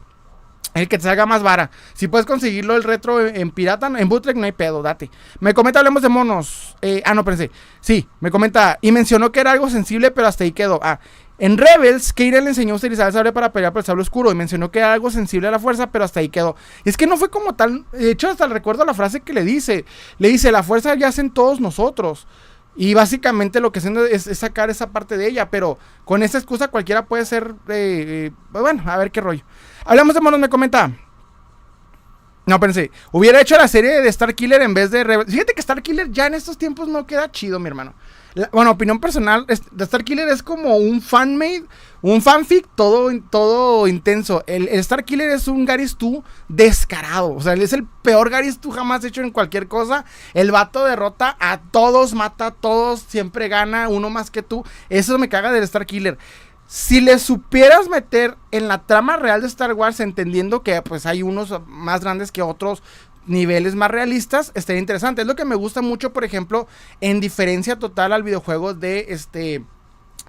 El que te salga más vara. Si puedes conseguirlo el retro en pirata, en bootleg no hay pedo, date. Me comenta, hablemos de monos. Eh, ah, no, pensé. Sí, me comenta. Y mencionó que era algo sensible, pero hasta ahí quedó. Ah, en Rebels, Keira le enseñó a utilizar el sable para pelear por el sable oscuro y mencionó que era algo sensible a la fuerza, pero hasta ahí quedó. Y es que no fue como tal, de hecho hasta recuerdo la frase que le dice, le dice, la fuerza ya hacen todos nosotros. Y básicamente lo que haciendo es, sacar esa parte de ella, pero con esa excusa cualquiera puede ser, eh, eh, bueno, a ver qué rollo. Hablamos de monos, me comenta. No, pensé, hubiera hecho la serie de Star Killer en vez de Rebels. Fíjate que Star Killer ya en estos tiempos no queda chido, mi hermano bueno, opinión personal, The Star Killer es como un fanmade, un fanfic todo, todo intenso. El, Star Killer es un Garys descarado. O sea, él es el peor Garys jamás hecho en cualquier cosa. El vato derrota a todos, mata a todos, siempre gana uno más que tú. Eso me caga del Star Killer. Si le supieras meter en la trama real de Star Wars, entendiendo que pues hay unos más grandes que otros, niveles más realistas, estaría interesante. Es lo que me gusta mucho, por ejemplo, en diferencia total al videojuego de este.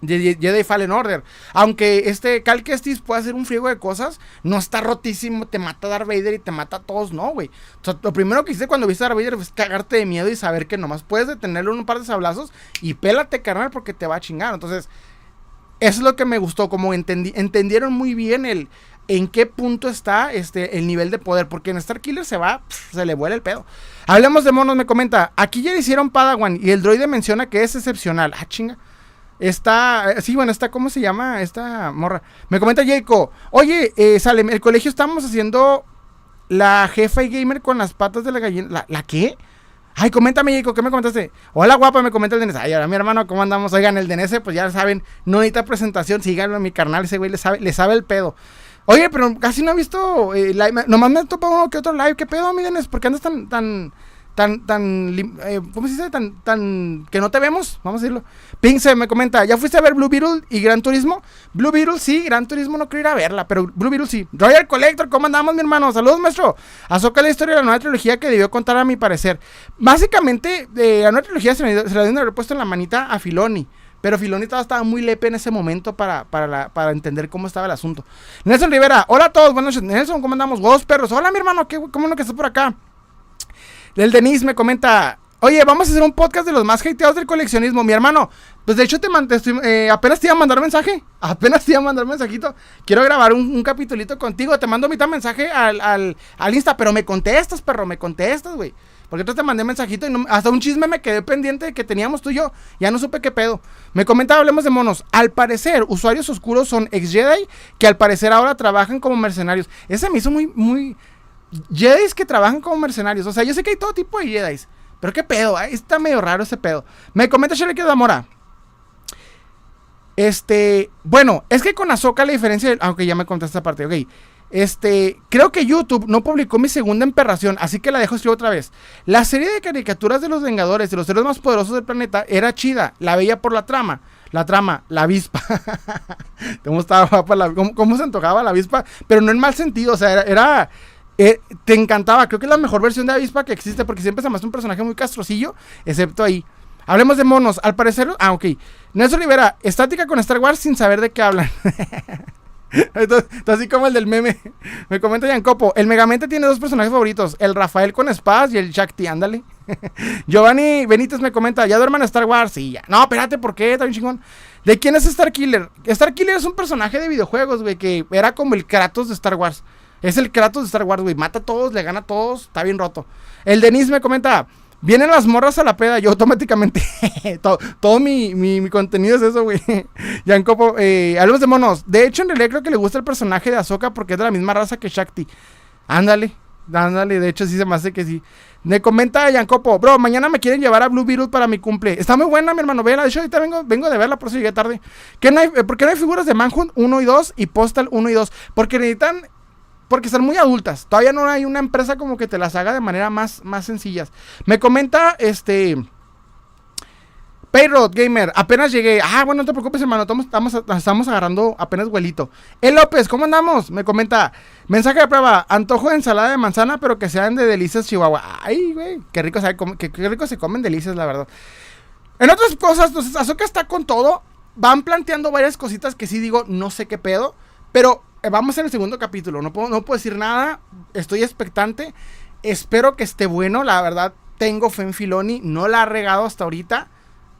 Jedi Fallen Order. Aunque este Cal Kestis puede hacer un friego de cosas, no está rotísimo, te mata Darth Vader y te mata a todos, no, güey. lo primero que hice cuando viste a Darth Vader es cagarte de miedo y saber que nomás puedes detenerlo en un par de sablazos y pélate, carnal, porque te va a chingar. Entonces, eso es lo que me gustó, como entendieron muy bien el en qué punto está este, el nivel de poder. Porque en Star Killer se va, se le vuela el pedo. Hablemos de monos, me comenta. Aquí ya le hicieron Padawan y el droide menciona que es excepcional. Ah, chinga. Está, sí, bueno, está, ¿cómo se llama? Esta morra. Me comenta Jaco. Oye, eh, Salem, el colegio estamos haciendo la jefa y gamer con las patas de la gallina. ¿La, ¿la qué? Ay, coméntame, Jaco, ¿qué me comentaste? Hola, guapa, me comenta el Denés. Ay, ahora mi hermano, ¿cómo andamos? Oigan, el Denés, pues ya saben, no necesita presentación. Síganlo a mi carnal, ese güey le sabe, le sabe el pedo. Oye, pero casi no he visto eh, live. Nomás me he topado uno que otro live. ¿Qué pedo, amigos? ¿Por qué andas tan, tan, tan, tan, eh, ¿cómo se dice? Tan, tan, que no te vemos, vamos a decirlo. Pink se me comenta, ¿ya fuiste a ver Blue Beetle y Gran Turismo? Blue Beetle sí, Gran Turismo no quiero ir a verla, pero Blue Beetle sí. Royal Collector, ¿cómo andamos, mi hermano? Saludos, maestro. Azoka la historia de la nueva trilogía que debió contar a mi parecer. Básicamente, eh, la nueva trilogía se, la deben haber puesto en la manita a Filoni. Pero Filoni estaba muy lepe en ese momento para, para, para entender cómo estaba el asunto. Nelson Rivera, hola a todos, buenas noches. Nelson, ¿cómo andamos? Vos, perros. Hola, mi hermano, ¿qué, ¿cómo no que estás por acá? El Denise me comenta, oye, vamos a hacer un podcast de los más hateados del coleccionismo, mi hermano. Pues de hecho te mandé, eh, apenas te iba a mandar mensaje, apenas te iba a mandar mensajito. Quiero grabar un, un capitulito contigo, te mando mitad mensaje al, al, al Insta, pero me contestas, perro, me contestas, güey. Porque entonces te mandé mensajito y hasta un chisme me quedé pendiente que teníamos tú y yo. Ya no supe qué pedo. Me comentaba, hablemos de monos. Al parecer, usuarios oscuros son ex Jedi que al parecer ahora trabajan como mercenarios. Ese me hizo muy, muy, Jedis que trabajan como mercenarios. O sea, yo sé que hay todo tipo de Jedis. Pero qué pedo, está medio raro ese pedo. Me comenta Sherry Mora. Este, bueno, es que con Azoka la diferencia, aunque ya me contaste esta parte, ok. Este, creo que YouTube no publicó mi segunda emperración, así que la dejo escribir otra vez. La serie de caricaturas de los Vengadores, de los héroes más poderosos del planeta, era chida, la veía por la trama. La trama, la avispa. ¿Cómo estaba cómo, se antojaba la avispa? Pero no en mal sentido, o sea, era eh, te encantaba, creo que es la mejor versión de Avispa que existe porque siempre se me un personaje muy castrocillo, excepto ahí. Hablemos de monos, al parecer, ah, ok. Nelson Rivera, estática con Star Wars sin saber de qué hablan. Entonces, así como el del meme. Me comenta Copo el Megamente tiene dos personajes favoritos, el Rafael con espadas y el Shakti, ándale. Giovanni Benítez me comenta, ¿ya duerman Star Wars? Sí, ya. No, espérate, ¿por qué? Está bien chingón. ¿De quién es Star Killer? Star Killer es un personaje de videojuegos, güey, que era como el Kratos de Star Wars. Es el Kratos de Star Wars, güey. Mata a todos, le gana a todos. Está bien roto. El Denis me comenta. Vienen las morras a la peda, yo automáticamente. todo, mi, contenido es eso, güey. Yankopo, eh, de monos. De hecho, en realidad creo que le gusta el personaje de Ahsoka porque es de la misma raza que Shakti. Ándale, ándale. De hecho, sí se me hace que sí. Me comenta Yankopo, bro, mañana me quieren llevar a Blue Beetle para mi cumple. Está muy buena, mi hermano. Vela, de hecho, ahorita vengo, vengo de verla, por eso llegué tarde. ¿Qué no hay, eh, ¿Por qué no hay figuras de Manhunt 1 y 2 y Postal 1 y 2? Porque necesitan porque están muy adultas. Todavía no hay una empresa como que te las haga de manera más, más sencillas. Me comenta este. Payrod Gamer, apenas llegué. Ah, bueno, no te preocupes, hermano. Estamos, estamos, agarrando apenas vuelito. El López, ¿cómo andamos? Me comenta. Mensaje de prueba. Antojo de ensalada de manzana, pero que sean de delicias Chihuahua. Ay, güey. Qué rico, qué, rico se comen delicias, la verdad. En otras cosas, entonces, Azoka está con todo. Van planteando varias cositas que sí digo, no sé qué pedo. Pero vamos en el segundo capítulo. No puedo, no puedo decir nada. Estoy expectante. Espero que esté bueno. La verdad, tengo fe en Filoni. No la ha regado hasta ahorita.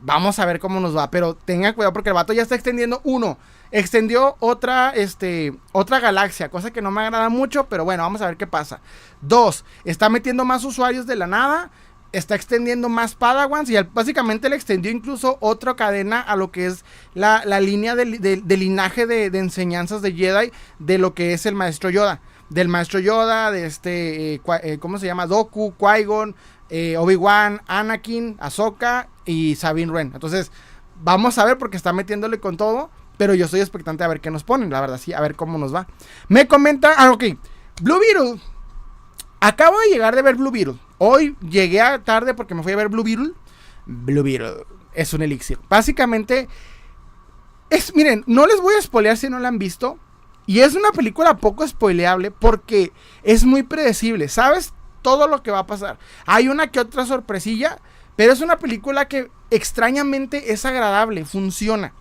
Vamos a ver cómo nos va. Pero tenga cuidado porque el vato ya está extendiendo. Uno, extendió otra, este, otra galaxia. Cosa que no me agrada mucho. Pero bueno, vamos a ver qué pasa. Dos, está metiendo más usuarios de la nada está extendiendo más Padawans y básicamente le extendió incluso otra cadena a lo que es la, línea de, linaje de, enseñanzas de Jedi de lo que es el maestro Yoda. Del maestro Yoda, de este, eh, eh, ¿cómo se llama? Doku, Qui-Gon, eh, Obi-Wan, Anakin, Ahsoka y Sabine Wren. Entonces, vamos a ver porque está metiéndole con todo, pero yo estoy expectante a ver qué nos ponen, la verdad, sí, a ver cómo nos va. Me comenta, ah, ok, Blue Beetle. Acabo de llegar de ver Blue Beetle. Hoy llegué a tarde porque me fui a ver Blue Beetle. Blue Beetle es un elixir. Básicamente, es, miren, no les voy a spoilear si no la han visto. Y es una película poco spoileable porque es muy predecible. Sabes todo lo que va a pasar. Hay una que otra sorpresilla, pero es una película que extrañamente es agradable, funciona.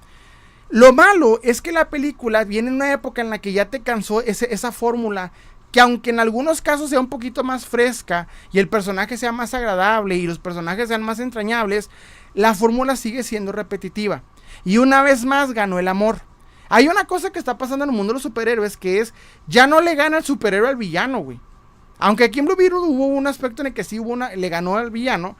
Lo malo es que la película viene en una época en la que ya te cansó esa fórmula que aunque en algunos casos sea un poquito más fresca y el personaje sea más agradable y los personajes sean más entrañables, la fórmula sigue siendo repetitiva. Y una vez más ganó el amor. Hay una cosa que está pasando en el mundo de los superhéroes que es, ya no le gana el superhéroe al villano, güey. Aunque aquí en Blue Beetle hubo un aspecto en el que sí hubo una, le ganó al villano,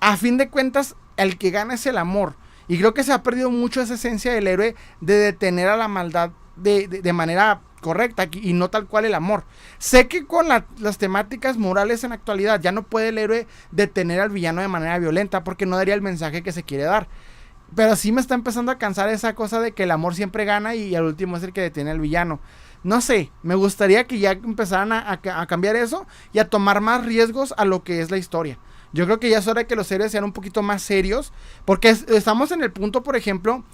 a fin de cuentas el que gana es el amor. Y creo que se ha perdido mucho esa esencia del héroe de detener a la maldad de, de manera correcta y no tal cual el amor. Sé que con las temáticas morales en la actualidad ya no puede el héroe detener al villano de manera violenta porque no daría el mensaje que se quiere dar. Pero sí me está empezando a cansar esa cosa de que el amor siempre gana y al último es el que detiene al villano. No sé, me gustaría que ya empezaran a, cambiar eso y a tomar más riesgos a lo que es la historia. Yo creo que ya es hora de que los héroes sean un poquito más serios, porque estamos en el punto, por ejemplo,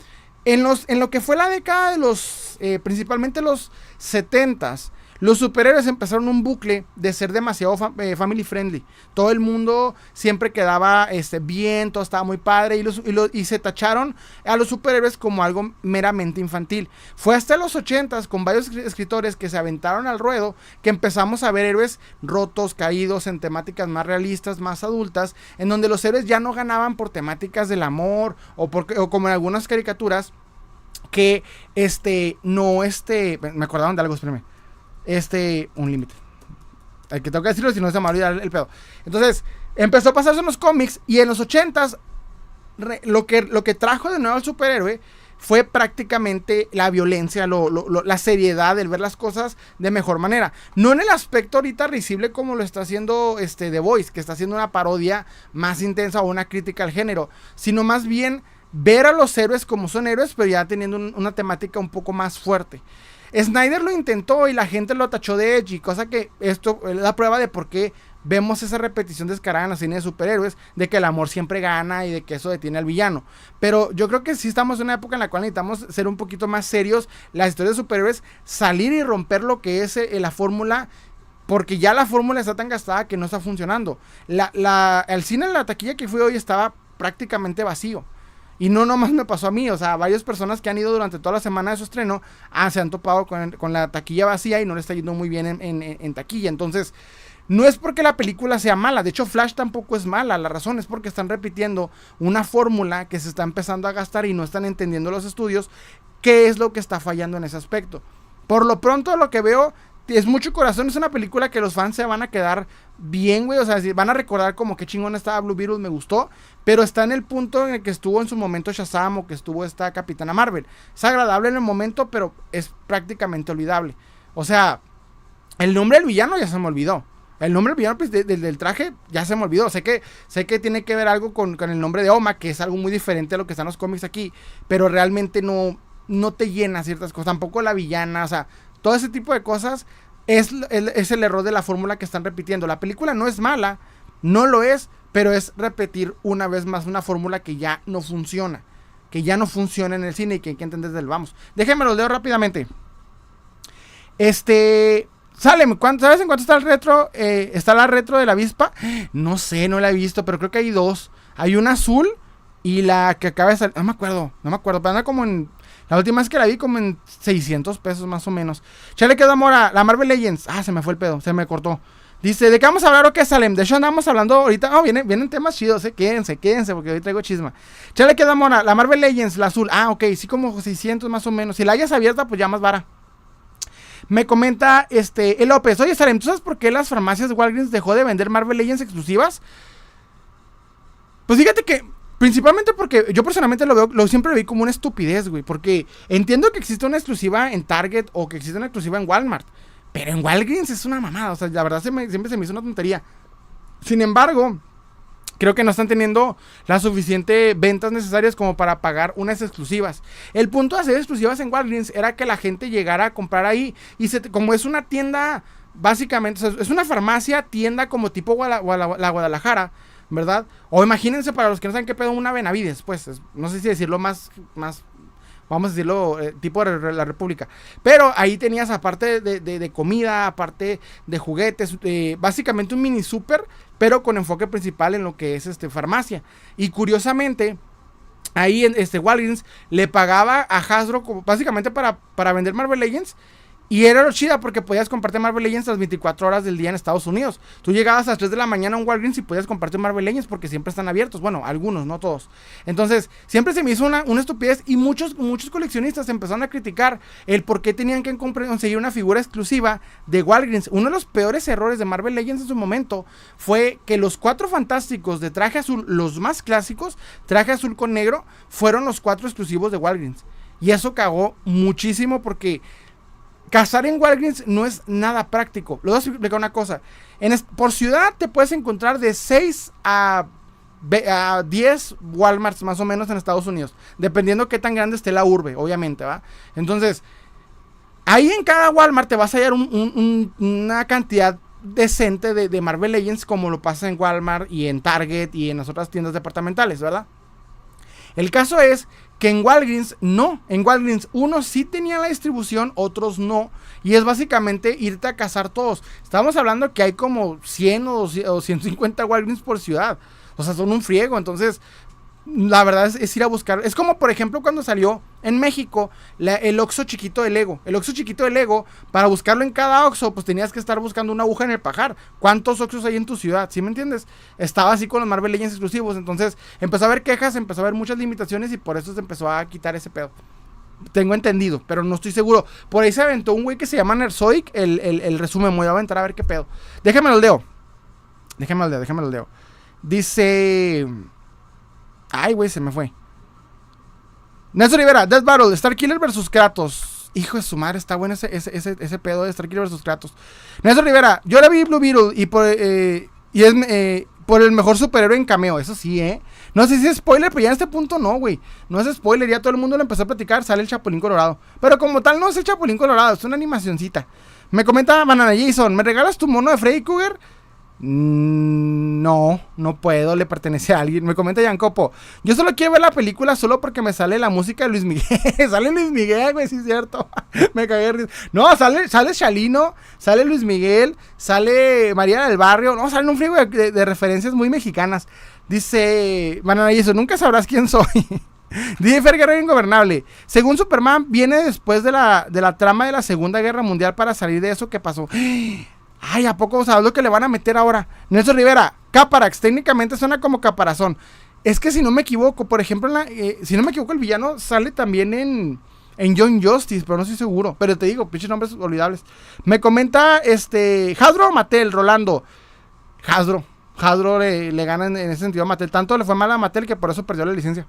en, los, en lo que fue la década de los, eh, principalmente los 70s, los superhéroes empezaron un bucle de ser demasiado eh, family friendly. Todo el mundo siempre quedaba este, bien, todo estaba muy padre y, y, se tacharon a los superhéroes como algo meramente infantil. Fue hasta los 80 con varios escritores que se aventaron al ruedo que empezamos a ver héroes rotos, caídos en temáticas más realistas, más adultas, en donde los héroes ya no ganaban por temáticas del amor o, o como en algunas caricaturas que este no este me acordaron de algo, espérame este, un límite. Hay que tengo que decirlo, si no se me va el, pedo. Entonces, empezó a pasarse en los cómics y en los 80s lo que, lo que trajo de nuevo al superhéroe fue prácticamente la violencia, la seriedad, el ver las cosas de mejor manera. No en el aspecto ahorita risible como lo está haciendo este The Voice, que está haciendo una parodia más intensa o una crítica al género, sino más bien ver a los héroes como son héroes, pero ya teniendo una temática un poco más fuerte. Snyder lo intentó y la gente lo tachó de edgy, cosa que esto es la prueba de por qué vemos esa repetición descarada en la cine de superhéroes, de que el amor siempre gana y de que eso detiene al villano. Pero yo creo que sí estamos en una época en la cual necesitamos ser un poquito más serios, las historias de superhéroes, salir y romper lo que es eh, la fórmula porque ya la fórmula está tan gastada que no está funcionando. El cine en la taquilla que fui hoy estaba prácticamente vacío. Y no nomás me pasó a mí, o sea, varias personas que han ido durante toda la semana de su estreno ah, se han topado con, la taquilla vacía y no le está yendo muy bien en, taquilla. Entonces, no es porque la película sea mala, de hecho Flash tampoco es mala, la razón es porque están repitiendo una fórmula que se está empezando a gastar y no están entendiendo los estudios qué es lo que está fallando en ese aspecto. Por lo pronto lo que veo es mucho corazón, es una película que los fans se van a quedar bien, güey, o sea, van a recordar como que chingón estaba Blue Beetle, me gustó, pero está en el punto en el que estuvo en su momento Shazam o que estuvo esta Capitana Marvel. Es agradable en el momento, pero es prácticamente olvidable. O sea, el nombre del villano ya se me olvidó. El nombre del villano pues, del traje ya se me olvidó. Sé que, sé que tiene que ver algo con, con, el nombre de Oma, que es algo muy diferente a lo que están los cómics aquí, pero realmente no, no te llena ciertas cosas. Tampoco la villana, o sea, todo ese tipo de cosas es es el error de la fórmula que están repitiendo. La película no es mala, no lo es, pero es repetir una vez más una fórmula que ya no funciona. Que ya no funciona en el cine y que hay que entender desde el vamos. Déjenme los leo rápidamente. Este. Sale, ¿sabes en cuánto está el retro? Eh, ¿Está la retro de la avispa? No sé, no la he visto, pero creo que hay dos. Hay una azul y la que acaba de salir. No me acuerdo, no me acuerdo, pero anda como en. La última vez que la vi como en 600 pesos más o menos. Ya le quedó amor a la Marvel Legends. Ah, se me fue el pedo, se me cortó. Dice, ¿de qué vamos a hablar o qué, Salem? De hecho, andamos hablando ahorita. Oh, vienen, vienen temas chidos, eh. Quédense, quédense, porque hoy traigo chisma. Chale, queda mona. La Marvel Legends, la azul. Ah, ok, sí, como 600 más o menos. Si la hayas abierta, pues ya más vara. Me comenta este, el López. Oye, Salem, ¿tú sabes por qué las farmacias Walgreens dejó de vender Marvel Legends exclusivas? Pues fíjate que Principalmente porque yo personalmente lo veo, lo siempre vi como una estupidez, güey. Porque entiendo que existe una exclusiva en Target o que existe una exclusiva en Walmart. Pero en Walgreens es una mamada. O sea, la verdad siempre se me hizo una tontería. Sin embargo, creo que no están teniendo las suficientes ventas necesarias como para pagar unas exclusivas. El punto de hacer exclusivas en Walgreens era que la gente llegara a comprar ahí. Y se, como es una tienda, básicamente, es una farmacia, tienda como tipo la Guadalajara. ¿Verdad? O imagínense para los que no saben qué pedo una Benavides, pues, no sé si decirlo más, más vamos a decirlo, eh, tipo de la República. Pero ahí tenías, aparte de, comida, aparte de juguetes, eh, básicamente un mini super, pero con enfoque principal en lo que es este, farmacia. Y curiosamente, ahí en este Walgreens le pagaba a Hasbro básicamente para, para vender Marvel Legends y era chida porque podías compartir Marvel Legends las 24 horas del día en Estados Unidos. Tú llegabas a las 3 de la mañana a un Walgreens y podías compartir Marvel Legends porque siempre están abiertos. Bueno, algunos, no todos. Entonces, siempre se me hizo una, una estupidez y muchos, muchos coleccionistas empezaron a criticar el por qué tenían que conseguir una figura exclusiva de Walgreens. Uno de los peores errores de Marvel Legends en su momento fue que los cuatro fantásticos de traje azul, los más clásicos, traje azul con negro, fueron los cuatro exclusivos de Walgreens. Y eso cagó muchísimo porque Cazar en Walgreens no es nada práctico. Les voy a explicar una cosa. Por ciudad te puedes encontrar de 6 a, 10 Walmarts más o menos en Estados Unidos. Dependiendo qué tan grande esté la urbe, obviamente, ¿va? Entonces, ahí en cada Walmart te vas a hallar una cantidad decente de, de Marvel Legends como lo pasa en Walmart y en Target y en las otras tiendas departamentales, ¿verdad? El caso es que en Walgreens no. En Walgreens unos sí tenían la distribución, otros no. Y es básicamente irte a cazar todos. Estamos hablando que hay como 100 o 150 Walgreens por ciudad. O sea, son un friego. Entonces, la verdad es, ir a buscar. Es como, por ejemplo, cuando salió en México el Oxo chiquito de Lego. El Oxo chiquito de Lego, para buscarlo en cada Oxo, pues tenías que estar buscando una aguja en el pajar. ¿Cuántos Oxos hay en tu ciudad? ¿Sí me entiendes? Estaba así con los Marvel Legends exclusivos. Entonces empezó a haber quejas, empezó a haber muchas limitaciones y por eso se empezó a quitar ese pedo. Tengo entendido, pero no estoy seguro. Por ahí se aventó un güey que se llama Nerzoic. El, el, resumen, voy a aventar a ver qué pedo. Déjame el leo. Déjame el leo, déjame el leo. Dice. Ay, güey, se me fue. Nelson Rivera, Death Battle, Starkiller versus Kratos. Hijo de su madre, está bueno ese, ese, ese, pedo de Starkiller versus Kratos. Nelson Rivera, yo la vi Blue Beetle y por, eh, y es eh, por el mejor superhéroe en cameo. Eso sí, ¿eh? No sé si es spoiler, pero ya en este punto no, güey. No es spoiler, ya todo el mundo lo empezó a platicar. Sale el Chapulín Colorado. Pero como tal, no es el Chapulín Colorado, es una animacioncita. Me comenta Banana Jason, ¿me regalas tu mono de Freddy Krueger? Mm, no, no puedo, le pertenece a alguien. Me comenta Copo Yo solo quiero ver la película solo porque me sale la música de Luis Miguel. sale Luis Miguel, güey, sí es cierto. me cagué. No, sale, sale Chalino, sale Luis Miguel, sale María del Barrio. No, salen un frío de, referencias muy mexicanas. Dice Banana y eso, nunca sabrás quién soy. Dice Fer Guerrero Ingobernable. Según Superman, viene después de la, de la trama de la Segunda Guerra Mundial para salir de eso que pasó. Ay, ¿a poco sabes lo que le van a meter ahora? Nelson Rivera, Caparax, técnicamente suena como caparazón. Es que si no me equivoco, por ejemplo, eh, si no me equivoco, el villano sale también en, en John Justice, pero no estoy seguro. Pero te digo, pinches nombres olvidables. Me comenta este Hadro Matel, Rolando. Hasdro. Hasdro le, le gana en, ese sentido a Matel. Tanto le fue mal a Matel que por eso perdió la licencia.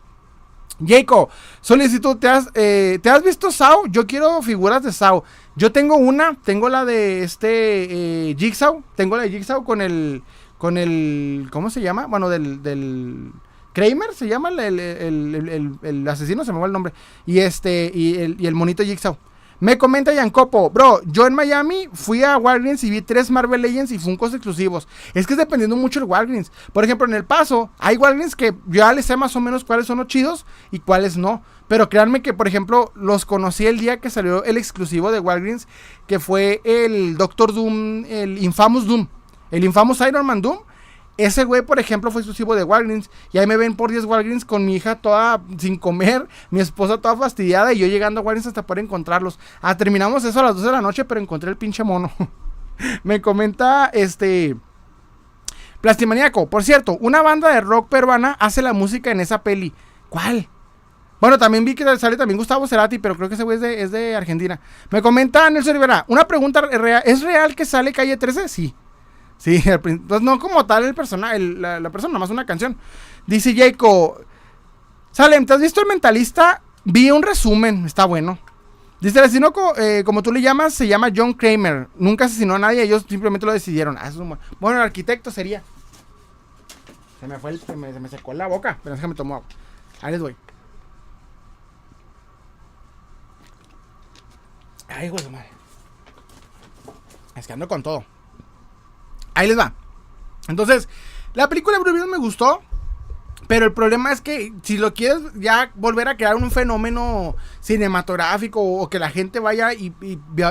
Jaco, solicitud, ¿te has, eh, ¿te has visto Sao? Yo quiero figuras de Sao. Yo tengo una, tengo la de este eh, Jigsaw, tengo la de Jigsaw con el, con el, ¿cómo se llama? Bueno, del, del Kramer se llama el, el, asesino, se me va el nombre. Y este, y el, y el monito Jigsaw. Me comenta Yancopo, bro, yo en Miami fui a Walgreens y vi tres Marvel Legends y Funkos exclusivos. Es que es dependiendo mucho el Walgreens. Por ejemplo, en El Paso hay Walgreens que yo ya les sé más o menos cuáles son los chidos y cuáles no. Pero créanme que, por ejemplo, los conocí el día que salió el exclusivo de Walgreens, que fue el Doctor Doom, el Infamous Doom, el Infamous Iron Man Doom. Ese güey, por ejemplo, fue exclusivo de Walgreens. Y ahí me ven por 10 Walgreens con mi hija toda sin comer, mi esposa toda fastidiada y yo llegando a Walgreens hasta poder encontrarlos. Ah, terminamos eso a las 12 de la noche, pero encontré el pinche mono. me comenta este. Plastimaniaco. Por cierto, una banda de rock peruana hace la música en esa peli. ¿Cuál? Bueno, también vi que sale también Gustavo Cerati, pero creo que ese güey es de, Argentina. Me comenta Nelson Rivera, una pregunta ¿es real que sale Calle 13? Sí. Sí, pues no como tal el personaje, la, la, persona, más una canción. Dice Jaco, Salem, ¿te has visto el mentalista? Vi un resumen, está bueno. Dice el asesino, eh, como tú le llamas, se llama John Kramer. Nunca asesinó a nadie, ellos simplemente lo decidieron. Ah, bueno, el arquitecto sería. Se me fue el, se me, secó la boca, pero déjame tomar agua. Ahí les voy. Ay, güey, madre. Es que ando con todo. Ahí les va. Entonces, la película Blue me gustó. Pero el problema es que si lo quieres ya volver a crear un fenómeno cinematográfico o que la gente vaya y,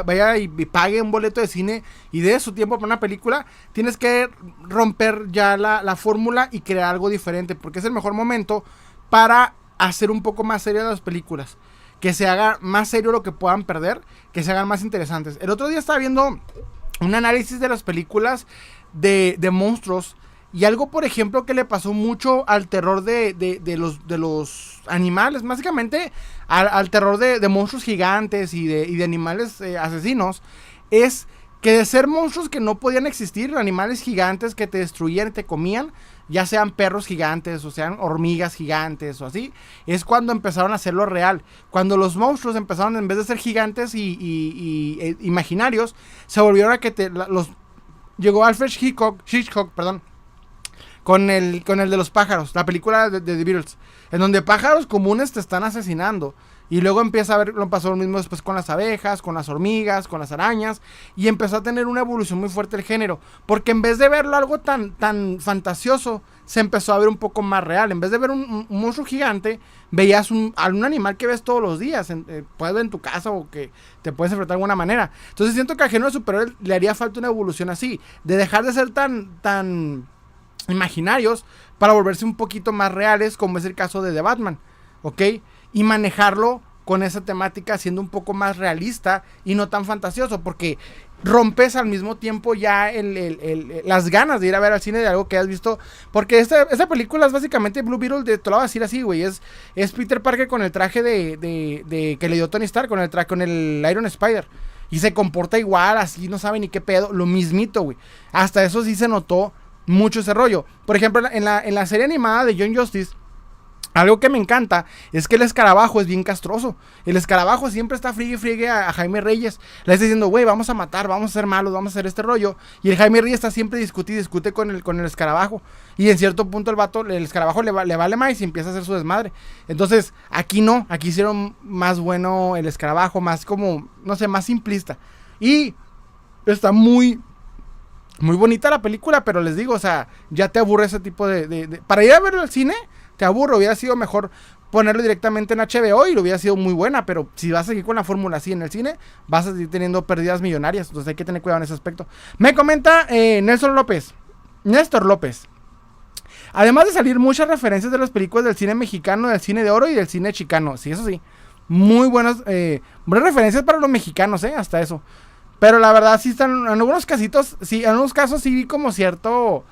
vaya y, pague un boleto de cine y dé su tiempo para una película, tienes que romper ya la, la fórmula y crear algo diferente. Porque es el mejor momento para hacer un poco más serias las películas. Que se haga más serio lo que puedan perder, que se hagan más interesantes. El otro día estaba viendo un análisis de las películas de, monstruos. Y algo, por ejemplo, que le pasó mucho al terror de, los, de los animales, básicamente al, terror de, monstruos gigantes y de, animales eh, asesinos, es que de ser monstruos que no podían existir, animales gigantes que te destruían y te comían, ya sean perros gigantes o sean hormigas gigantes o así, es cuando empezaron a hacerlo real. Cuando los monstruos empezaron, en vez de ser gigantes y, e, imaginarios, se volvieron a que te. Llegó Alfred Hitchcock, Hitchcock, perdón, con el, con el de los pájaros, la película de, The Beatles, en donde pájaros comunes te están asesinando. Y luego empieza a ver, lo pasó lo mismo después con las abejas, con las hormigas, con las arañas. Y empezó a tener una evolución muy fuerte el género. Porque en vez de verlo algo tan, tan fantasioso, se empezó a ver un poco más real. En vez de ver un, monstruo gigante, veías un, algún animal que ves todos los días. Eh, puedes ver en tu casa o que te puedes enfrentar de alguna manera. Entonces siento que al género superior le haría falta una evolución así. De dejar de ser tan, tan imaginarios para volverse un poquito más reales, como es el caso de The Batman. ¿Ok? Y manejarlo con esa temática siendo un poco más realista y no tan fantasioso, porque rompes al mismo tiempo ya las ganas de ir a ver al cine de algo que has visto. Porque esta, película es básicamente Blue Beetle, de, te lo voy a decir así, güey. Es, es Peter Parker con el traje de, de, que le dio Tony Stark, con el, traje, con el Iron Spider. Y se comporta igual, así, no sabe ni qué pedo. Lo mismito, güey. Hasta eso sí se notó mucho ese rollo. Por ejemplo, en la, en la serie animada de John Justice algo que me encanta es que el escarabajo es bien castroso. El escarabajo siempre está friegue friegue a, Jaime Reyes. Le está diciendo, güey, vamos a matar, vamos a ser malos, vamos a hacer este rollo. Y el Jaime Reyes está siempre discute y discute con el, con el escarabajo. Y en cierto punto el vato, el escarabajo le, le vale más y empieza a hacer su desmadre. Entonces, aquí no, aquí hicieron más bueno el escarabajo, más como, no sé, más simplista. Y está muy, muy bonita la película, pero les digo, o sea, ya te aburre ese tipo de... de para ir a verlo al cine aburro, hubiera sido mejor ponerlo directamente en HBO y lo hubiera sido muy buena, pero si vas a seguir con la fórmula así en el cine, vas a seguir teniendo pérdidas millonarias, entonces hay que tener cuidado en ese aspecto. Me comenta eh, Nelson López, Néstor López. Además de salir muchas referencias de las películas del cine mexicano, del cine de oro y del cine chicano, sí, eso sí. Muy buenas, eh, buenas referencias para los mexicanos, eh, hasta eso. Pero la verdad sí están, en algunos casitos, sí, en algunos casos sí vi como cierto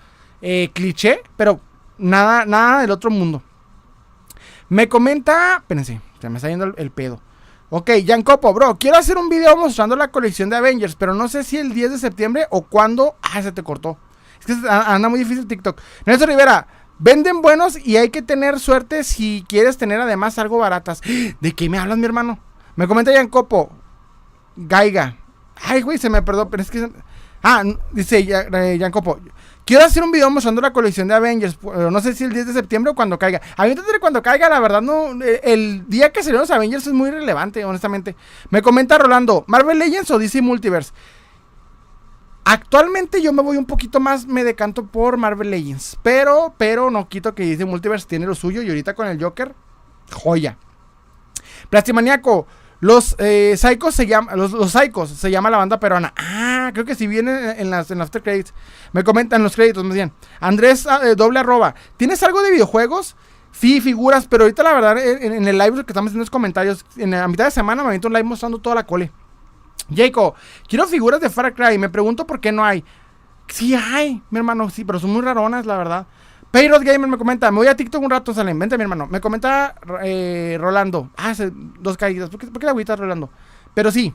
eh, cliché, pero Nada, nada del otro mundo. Me comenta. Espérense, se me está yendo el, pedo. Ok, Copo, bro, quiero hacer un video mostrando la colección de Avengers, pero no sé si el 10 de septiembre o cuándo. Ah, se te cortó. Es que anda muy difícil TikTok. Nelson Rivera, venden buenos y hay que tener suerte si quieres tener además algo baratas. ¿De qué me hablas, mi hermano? Me comenta Copo. Gaiga. Ay, güey, se me perdó, pero es que. Ah, dice Copo. Quiero hacer un video mostrando la colección de Avengers, pero no sé si el 10 de septiembre o cuando caiga. A mí cuando caiga, la verdad, no. Eh, el día que salieron los Avengers es muy relevante, honestamente. Me comenta Rolando, ¿Marvel Legends o DC Multiverse? Actualmente yo me voy un poquito más, me decanto por Marvel Legends. Pero, pero no quito que DC Multiverse tiene lo suyo y ahorita con el Joker, joya. Plastimaniaco, los eh, Psychos se llama, los, los Psychos se llama la banda peruana. Ah, creo que si viene en las en after. Me comentan los créditos, me decían. Andrés ah, eh, doble arroba. ¿Tienes algo de videojuegos? Sí, figuras, pero ahorita la verdad, en, el live que estamos haciendo los comentarios, en la mitad de semana me aviento un live mostrando toda la cole. Jacob, quiero figuras de Far Cry. Me pregunto por qué no hay. Sí hay, mi hermano, sí, pero son muy raronas, la verdad. Payrod Gamer me comenta, me voy a TikTok un rato, salen, vente mi hermano. Me comenta eh, Rolando. Ah, dos caídas. ¿Por qué, ¿Por qué la agüita Rolando? Pero sí,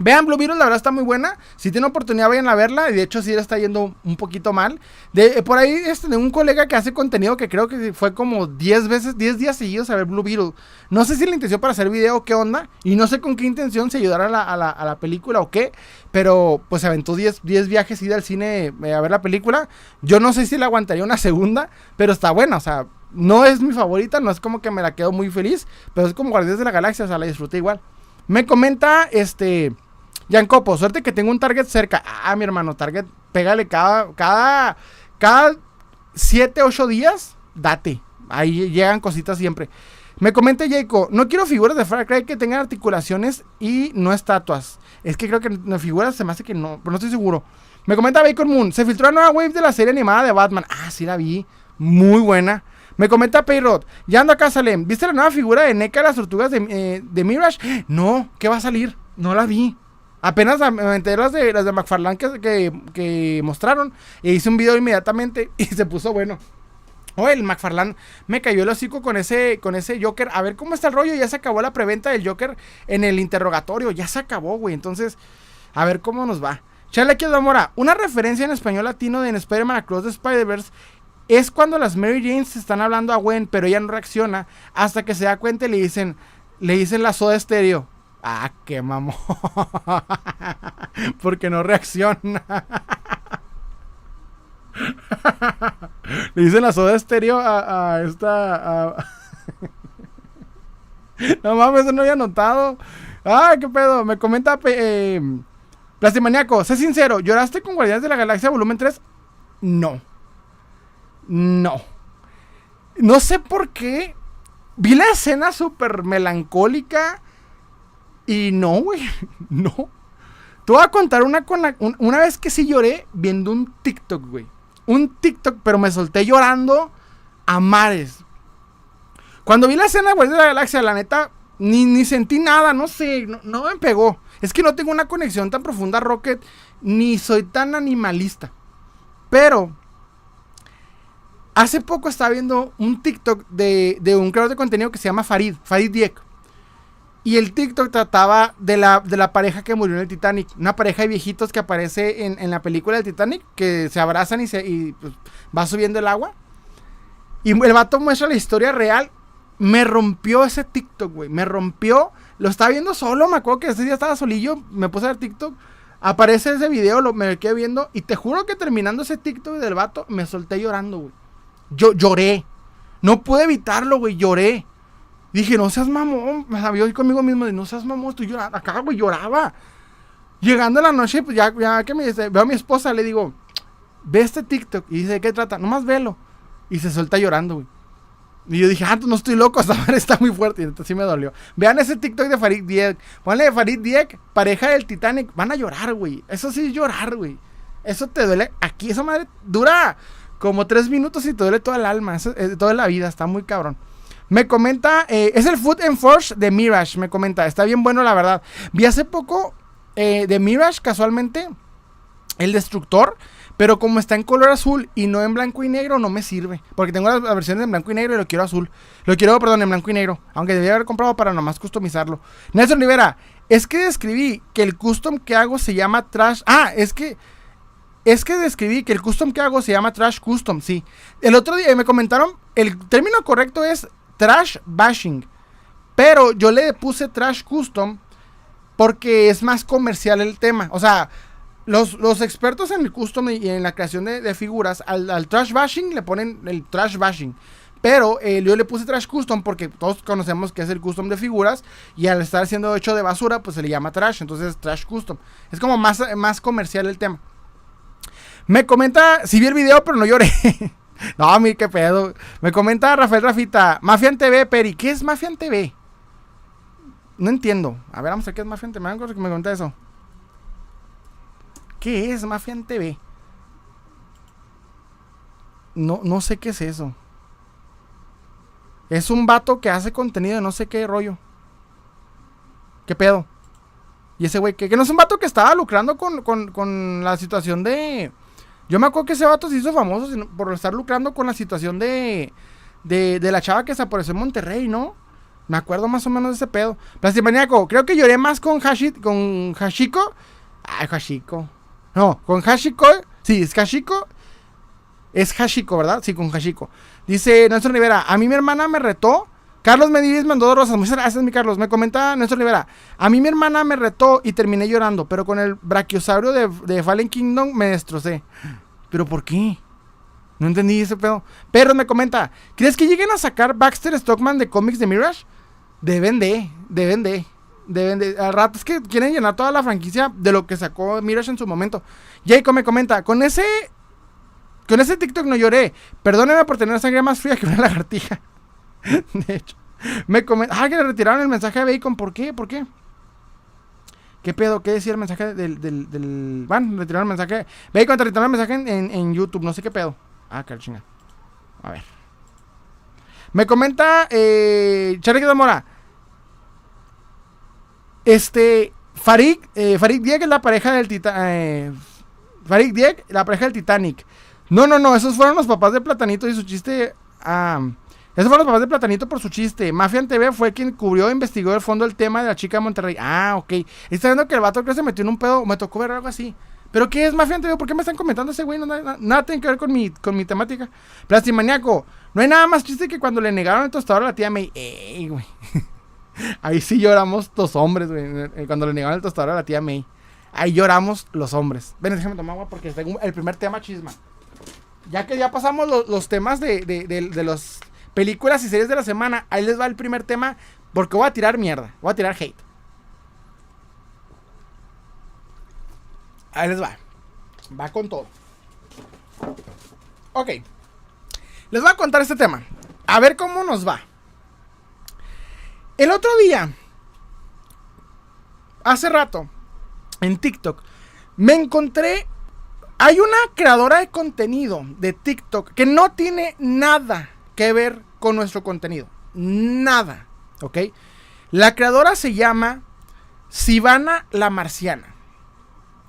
Vean Blue Beetle, la verdad está muy buena. Si tienen oportunidad, vayan a verla. Y de hecho, sí le está yendo un poquito mal. De, eh, por ahí, este, de un colega que hace contenido que creo que fue como 10 veces, 10 días seguidos a ver Blue Beetle. No sé si la intención para hacer video o qué onda. Y no sé con qué intención se ayudara a la, película o qué. Pero pues se aventó 10, 10 viajes ir al cine eh, a ver la película. Yo no sé si le aguantaría una segunda, pero está buena. O sea, no es mi favorita, no es como que me la quedo muy feliz. Pero es como Guardianes de la Galaxia, o sea, la disfruté igual. Me comenta este. Copo, suerte que tengo un target cerca. Ah, mi hermano, target, pégale cada, cada, cada 7, 8 días, date. Ahí llegan cositas siempre. Me comenta Jacob, no quiero figuras de Far Cry que tengan articulaciones y no estatuas. Es que creo que las figuras se me hace que no, pero no estoy seguro. Me comenta Bacon Moon, se filtró la nueva wave de la serie animada de Batman. Ah, sí la vi. Muy buena. Me comenta Payrod, ya ando acá, Salem. ¿Viste la nueva figura de NECA las tortugas de, eh, Mirage? No, ¿qué va a salir? No la vi. Apenas me enteré las de, las de McFarlane que, que, mostraron. E hice un video inmediatamente y se puso bueno. Oh, el McFarlane me cayó el hocico con ese, con ese Joker. A ver cómo está el rollo. Ya se acabó la preventa del Joker en el interrogatorio. Ya se acabó, güey. Entonces, a ver cómo nos va. Aquí Mora. Una referencia en español latino de en Spider-Man Across the Spider-Verse es cuando las Mary Janes están hablando a Gwen, pero ella no reacciona hasta que se da cuenta y le dicen, le dicen la soda estéreo. Ah, qué mamón. Porque no reacciona. Le dicen la soda estéreo a, esta. no mames, eso no había notado. Ay, qué pedo. Me comenta eh, Plastimaniaco. Sé sincero, ¿lloraste con Guardianes de la Galaxia volumen 3? No. No. No sé por qué. Vi la escena súper melancólica. Y no, güey. No. Te voy a contar una, con una vez que sí lloré viendo un TikTok, güey. Un TikTok, pero me solté llorando a mares. Cuando vi la escena de de la Galaxia, la neta, ni, ni sentí nada, no sé, no, me pegó. Es que no tengo una conexión tan profunda Rocket, ni soy tan animalista. Pero, hace poco estaba viendo un TikTok de, de un creador de contenido que se llama Farid, Farid Diek. Y el TikTok trataba de la, de la pareja que murió en el Titanic. Una pareja de viejitos que aparece en, la película del Titanic, que se abrazan y, se, y pues, va subiendo el agua. Y el vato muestra la historia real. Me rompió ese TikTok, güey. Me rompió. Lo estaba viendo solo, me acuerdo que ese día estaba solillo. Me puse a ver TikTok. Aparece ese video, lo, me quedé viendo. Y te juro que terminando ese TikTok del vato, me solté llorando, güey. Yo lloré. No pude evitarlo, güey. Lloré. Dije, no seas mamón. Me sabía conmigo mismo de no seas mamón, estoy llorando. Acá, güey, lloraba. Llegando a la noche, pues ya, ya que me veo a mi esposa, le digo, ve este TikTok. Y dice, ¿de qué trata? Nomás velo. Y se suelta llorando, güey. Y yo dije, ah, no estoy loco, esta madre está muy fuerte. Y entonces sí me dolió. Vean ese TikTok de Farid Diek. Ponle de Farid Diek, pareja del Titanic. Van a llorar, güey. Eso sí es llorar, güey. Eso te duele. Aquí esa madre dura como tres minutos y te duele toda el alma. Eh, toda la vida. Está muy cabrón. Me comenta, eh, es el Food and Force de Mirage, me comenta, está bien bueno la verdad. Vi hace poco eh, de Mirage, casualmente, el destructor, pero como está en color azul y no en blanco y negro, no me sirve. Porque tengo la, versión en blanco y negro y lo quiero azul. Lo quiero, perdón, en blanco y negro. Aunque debería haber comprado para nomás customizarlo. Nelson Rivera, es que describí que el custom que hago se llama Trash. Ah, es que... Es que describí que el custom que hago se llama Trash Custom, sí. El otro día me comentaron, el término correcto es trash bashing. Pero yo le puse trash custom porque es más comercial el tema. O sea, los, los expertos en el custom y en la creación de, figuras, al, trash bashing le ponen el trash bashing. Pero eh, yo le puse trash custom porque todos conocemos que es el custom de figuras. Y al estar siendo hecho de basura, pues se le llama trash. Entonces trash custom. Es como más, más comercial el tema. Me comenta, si vi el video, pero no lloré. No, mí qué pedo. Me comenta Rafael Rafita, Mafian TV, Peri. ¿Qué es Mafian TV? No entiendo. A ver, vamos a ver qué es Mafian TV. Me que me comenta eso. ¿Qué es Mafian TV? No, no sé qué es eso. Es un vato que hace contenido de no sé qué rollo. ¿Qué pedo? Y ese güey, que, que no es un vato que estaba lucrando con, con la situación de yo me acuerdo que ese vato se hizo famoso por estar lucrando con la situación de, de, la chava que se apareció en Monterrey, ¿no? Me acuerdo más o menos de ese pedo. Plastimaniaco, creo que lloré más con con Hashiko. Ay, Hashiko. No, con Hashiko. Sí, es Hashiko. Es Hashiko, ¿verdad? Sí, con Hashiko. Dice Nelson Rivera, a mí mi hermana me retó. Carlos Medivis mandó dos rosas. Muchas gracias, mi Carlos. Me comenta Nelson Rivera. A mí mi hermana me retó y terminé llorando, pero con el brachiosaurio de, Fallen Kingdom me destrocé. ¿Pero por qué? No entendí ese pedo. Pero me comenta, ¿crees que lleguen a sacar Baxter Stockman de cómics de Mirage? Deben de, deben de, deben de. Al rato es que quieren llenar toda la franquicia de lo que sacó Mirage en su momento. Jacob me comenta, con ese. Con ese TikTok no lloré. Perdóneme por tener sangre más fría que una lagartija. de hecho. Me comenta. Ah, que le retiraron el mensaje a Bacon. ¿Por qué? ¿Por qué? ¿Qué pedo? ¿Qué decía el mensaje del. del. Van, retiraron el mensaje. Ve cuando retiraron el mensaje en, en, YouTube, no sé qué pedo. Ah, qué chinga. A ver. Me comenta eh, Charlie Mora. Este. Farid, eh, Farid Dieg es la pareja del Titanic. Eh, Farid Dieg, la pareja del Titanic. No, no, no, esos fueron los papás de Platanito y su chiste. Ah, esos fueron los papás de Platanito por su chiste. Mafia TV fue quien cubrió e investigó el fondo el tema de la chica de Monterrey. Ah, ok. Está viendo que el vato que se metió en un pedo. Me tocó ver algo así. ¿Pero qué es Mafia TV? ¿Por qué me están comentando ese güey? No, nada, tiene que ver con mi, con mi temática. Plastimaniaco. No hay nada más triste que cuando le negaron el tostador a la tía May. Ey, güey. Ahí sí lloramos los hombres, güey. Cuando le negaron el tostador a la tía May. Ahí lloramos los hombres. Ven, déjame tomar agua porque el primer tema chisma. Ya que ya pasamos los, temas de, de, de los películas y series de la semana. Ahí les va el primer tema Porque voy a tirar mierda. Voy a tirar hate. Ahí les va. Va con todo. Ok. Les voy a contar este tema. A ver cómo nos va. El otro día, hace rato, en TikTok, me encontré. Hay una creadora de contenido de TikTok que no tiene nada que ver con nuestro contenido. Nada. ¿Ok? La creadora se llama Sivana la Marciana.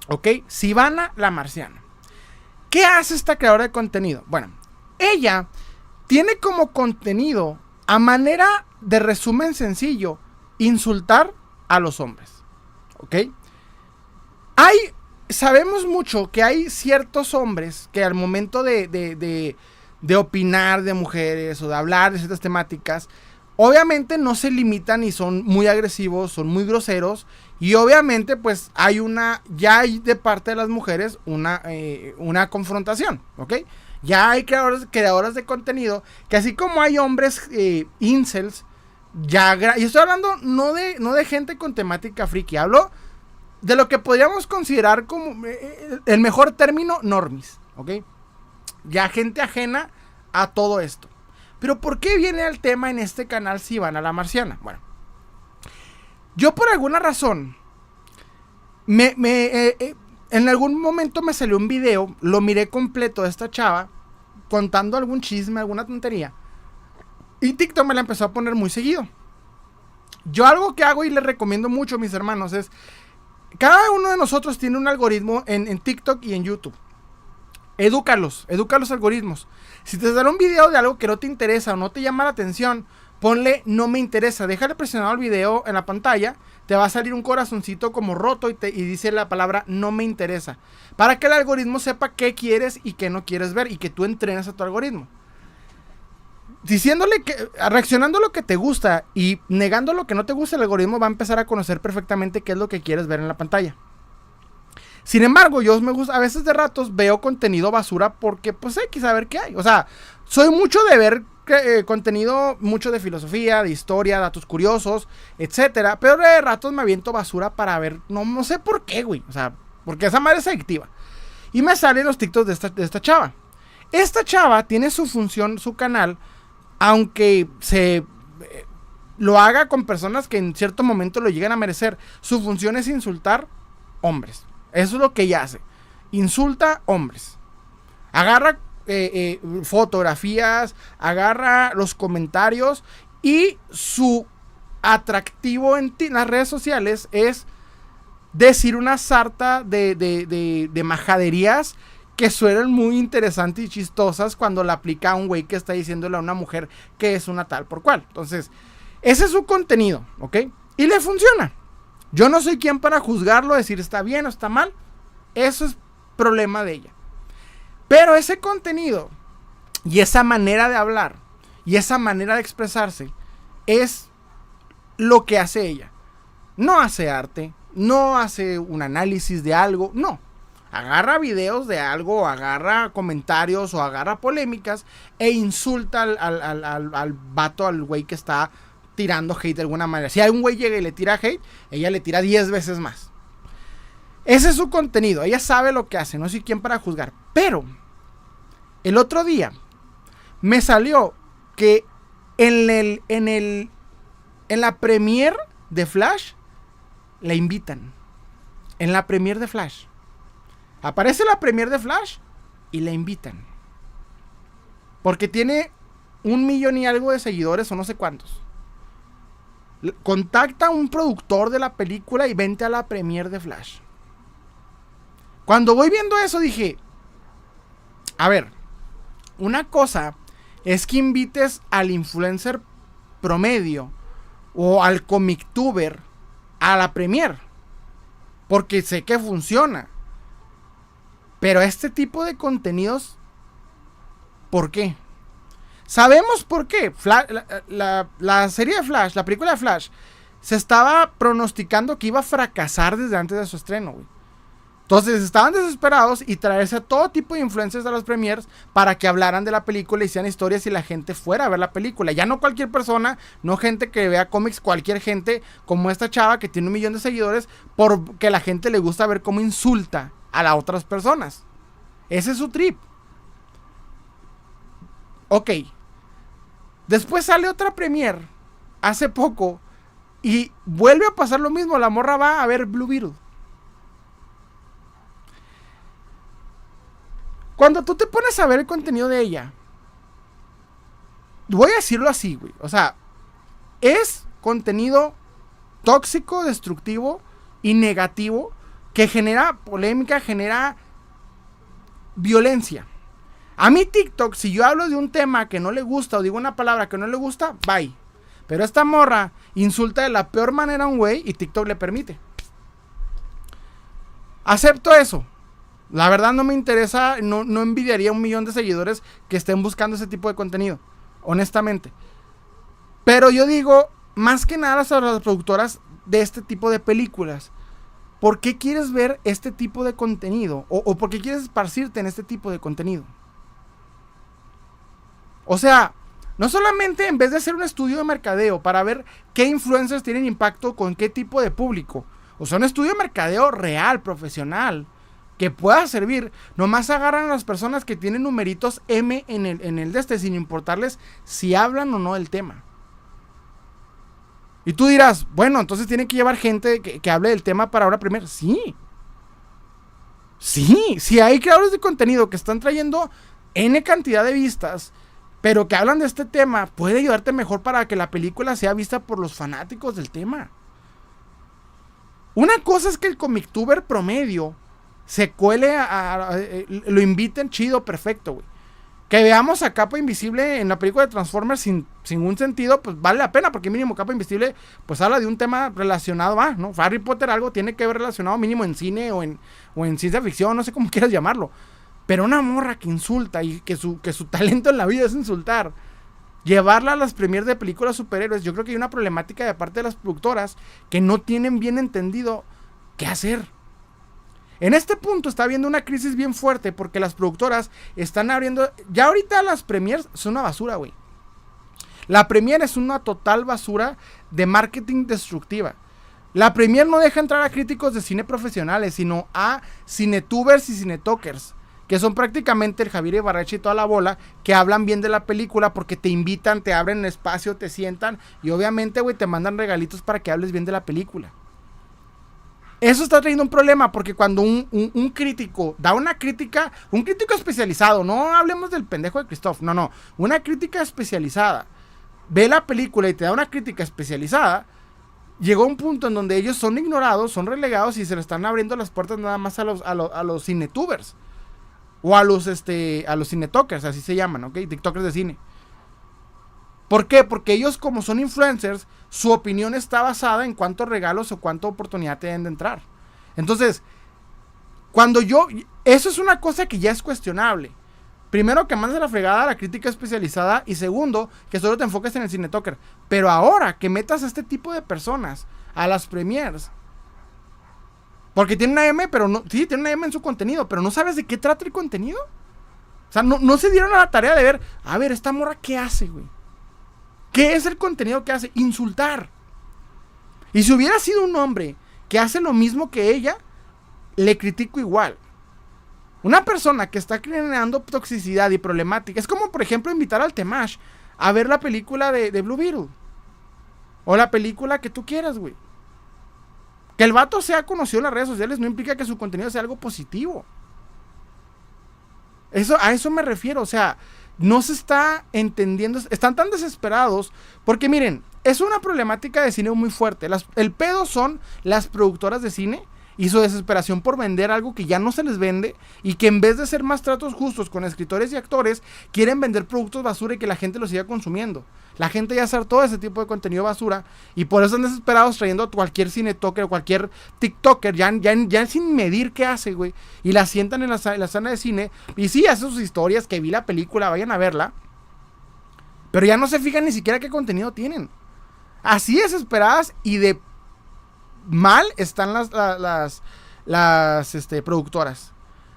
¿Ok? Sivana la Marciana. ¿Qué hace esta creadora de contenido? Bueno, ella tiene como contenido, a manera de resumen sencillo, insultar a los hombres. ¿Ok? Hay, sabemos mucho que hay ciertos hombres que al momento de, de, de opinar de mujeres o de hablar de ciertas temáticas, obviamente no se limitan y son muy agresivos, son muy groseros. Y obviamente, pues hay una, ya hay de parte de las mujeres una, eh, una confrontación, ¿ok? Ya hay creadores, creadoras de contenido que así como hay hombres eh, incels, ya... Y estoy hablando no de, no de gente con temática friki, hablo de lo que podríamos considerar como eh, el mejor término, normis, ¿ok? Ya gente ajena a todo esto. Pero ¿por qué viene el tema en este canal si van a la marciana? Bueno, yo por alguna razón, me, eh, eh, en algún momento me salió un video, lo miré completo de esta chava, contando algún chisme, alguna tontería. Y TikTok me la empezó a poner muy seguido. Yo algo que hago y les recomiendo mucho a mis hermanos es, cada uno de nosotros tiene un algoritmo en, en TikTok y en YouTube. Edúcalos, educa los algoritmos. Si te sale un video de algo que no te interesa o no te llama la atención, ponle no me interesa. Déjale presionado el video en la pantalla. Te va a salir un corazoncito como roto y, te, y dice la palabra no me interesa. Para que el algoritmo sepa qué quieres y qué no quieres ver y que tú entrenes a tu algoritmo. Diciéndole que, reaccionando a lo que te gusta y negando lo que no te gusta, el algoritmo va a empezar a conocer perfectamente qué es lo que quieres ver en la pantalla. Sin embargo, yo me gusta, a veces de ratos veo contenido basura porque pues hay que saber qué hay. O sea, soy mucho de ver eh, contenido, mucho de filosofía, de historia, datos curiosos, etcétera. Pero de ratos me aviento basura para ver, no, sé por qué, güey. O sea, porque esa madre es adictiva. Y me salen los TikToks de esta, de esta chava. Esta chava tiene su función, su canal, aunque se eh, lo haga con personas que en cierto momento lo lleguen a merecer. Su función es insultar hombres. Eso es lo que ella hace. Insulta hombres. Agarra eh, eh, fotografías, agarra los comentarios y su atractivo en, las redes sociales es decir una sarta de, de, majaderías que suenan muy interesantes y chistosas cuando la aplica a un güey que está diciéndole a una mujer que es una tal por cual. Entonces, ese es su contenido, ¿ok? Y le funciona. Yo no soy quien para juzgarlo, decir está bien o está mal. Eso es problema de ella. Pero ese contenido y esa manera de hablar y esa manera de expresarse es lo que hace ella. No hace arte, no hace un análisis de algo, no. Agarra videos de algo, agarra comentarios o agarra polémicas e insulta al, al, al, al vato, al güey que está tirando hate de alguna manera. Si un güey llega y le tira hate, ella le tira 10 veces más. Ese es su contenido. Ella sabe lo que hace. No soy quien para juzgar. Pero el otro día me salió que en el en el en la premier de Flash la invitan. En la premier de Flash. Aparece la premier de Flash y la invitan. Porque tiene un millón y algo de seguidores o no sé cuántos contacta a un productor de la película y vente a la premiere de Flash. Cuando voy viendo eso dije, a ver, una cosa es que invites al influencer promedio o al comictuber a la premiere. Porque sé que funciona. Pero este tipo de contenidos, ¿por qué? Sabemos por qué. la, serie de Flash, la película de Flash, se estaba pronosticando que iba a fracasar desde antes de su estreno, güey. Entonces estaban desesperados y traerse a todo tipo de influencers a las premiers para que hablaran de la película y hicieran historias y la gente fuera a ver la película. Ya no cualquier persona, no gente que vea cómics, cualquier gente como esta chava que tiene un millón de seguidores, porque la gente le gusta ver cómo insulta a las otras personas. Ese es su trip. Ok. Después sale otra premier hace poco y vuelve a pasar lo mismo. La morra va a ver Blue Beetle. Cuando tú te pones a ver el contenido de ella, voy a decirlo así, güey. O sea, es contenido tóxico, destructivo y negativo que genera polémica, genera violencia. A mí TikTok, si yo hablo de un tema que no le gusta o digo una palabra que no le gusta, bye. Pero esta morra insulta de la peor manera a un güey y TikTok le permite. Acepto eso. La verdad no me interesa, no, no envidiaría un millón de seguidores que estén buscando ese tipo de contenido, honestamente. Pero yo digo, más que nada a las productoras de este tipo de películas, ¿por qué quieres ver este tipo de contenido? O, o por qué quieres esparcirte en este tipo de contenido? O sea, no solamente en vez de hacer un estudio de mercadeo para ver qué influencers tienen impacto con qué tipo de público, o sea, un estudio de mercadeo real, profesional, que pueda servir. Nomás agarran a las personas que tienen numeritos M en el, en el de este, sin importarles si hablan o no del tema. Y tú dirás, bueno, entonces tiene que llevar gente que, hable del tema para ahora primero. Sí. Sí, si hay creadores de contenido que están trayendo N cantidad de vistas, pero que hablan de este tema, puede ayudarte mejor para que la película sea vista por los fanáticos del tema. Una cosa es que el comictuber promedio se cuele a, eh, lo inviten, chido, perfecto, güey. Que veamos a Capa Invisible en la película de Transformers sin, sin un sentido, pues vale la pena, porque mínimo Capa Invisible, pues habla de un tema relacionado a, ¿no? Harry Potter algo tiene que ver relacionado mínimo en cine o en, o en ciencia ficción, no sé cómo quieras llamarlo. Pero una morra que insulta y que su, que su talento en la vida es insultar, llevarla a las premiers de películas superhéroes, yo creo que hay una problemática de parte de las productoras que no tienen bien entendido qué hacer. En este punto está habiendo una crisis bien fuerte porque las productoras están abriendo. Ya ahorita las premiers son una basura, güey. La premier es una total basura de marketing destructiva. La premier no deja entrar a críticos de cine profesionales, sino a cinetubers y cinetokers. Que son prácticamente el Javier Ibarreche y toda la bola que hablan bien de la película porque te invitan, te abren espacio, te sientan y obviamente, güey, te mandan regalitos para que hables bien de la película. Eso está trayendo un problema porque cuando un, crítico da una crítica, un crítico especializado, no hablemos del pendejo de Christoph, no, no, una crítica especializada, ve la película y te da una crítica especializada, llegó un punto en donde ellos son ignorados, son relegados y se le están abriendo las puertas nada más a los, a, a los o a los, este, a los cinetokers, así se llaman, ¿ok? TikTokers de cine. ¿Por qué? Porque ellos como son influencers, su opinión está basada en cuántos regalos o cuánta oportunidad te deben de entrar. Entonces, cuando yo... Eso es una cosa que ya es cuestionable. Primero, que mandes la fregada a la crítica especializada. Y segundo, que solo te enfoques en el cine talker. Pero ahora que metas a este tipo de personas a las premiers. Porque tiene una M, pero no. Sí, tiene una M en su contenido. Pero no sabes de qué trata el contenido. O sea, no, no se dieron a la tarea de ver. A ver, esta morra, ¿qué hace, güey? ¿Qué es el contenido que hace? Insultar. Y si hubiera sido un hombre que hace lo mismo que ella, le critico igual. Una persona que está creando toxicidad y problemática es como, por ejemplo, invitar al Temash a ver la película de, Blue Beetle. O la película que tú quieras, güey. Que el vato sea conocido en las redes sociales no implica que su contenido sea algo positivo. Eso, a eso me refiero. O sea, no se está entendiendo, están tan desesperados, porque miren, es una problemática de cine muy fuerte. el pedo son las productoras de cine y su desesperación por vender algo que ya no se les vende y que en vez de ser más tratos justos con escritores y actores, quieren vender productos basura y que la gente los siga consumiendo. La gente ya hace todo ese tipo de contenido basura y por eso están desesperados trayendo a cualquier cinetalker o cualquier TikToker, ya, ya, ya sin medir qué hace, güey. Y la sientan en la, en la sala de cine y sí, hace sus historias, que vi la película, vayan a verla. Pero ya no se fijan ni siquiera qué contenido tienen. Así desesperadas y de mal están las, las, las este, productoras.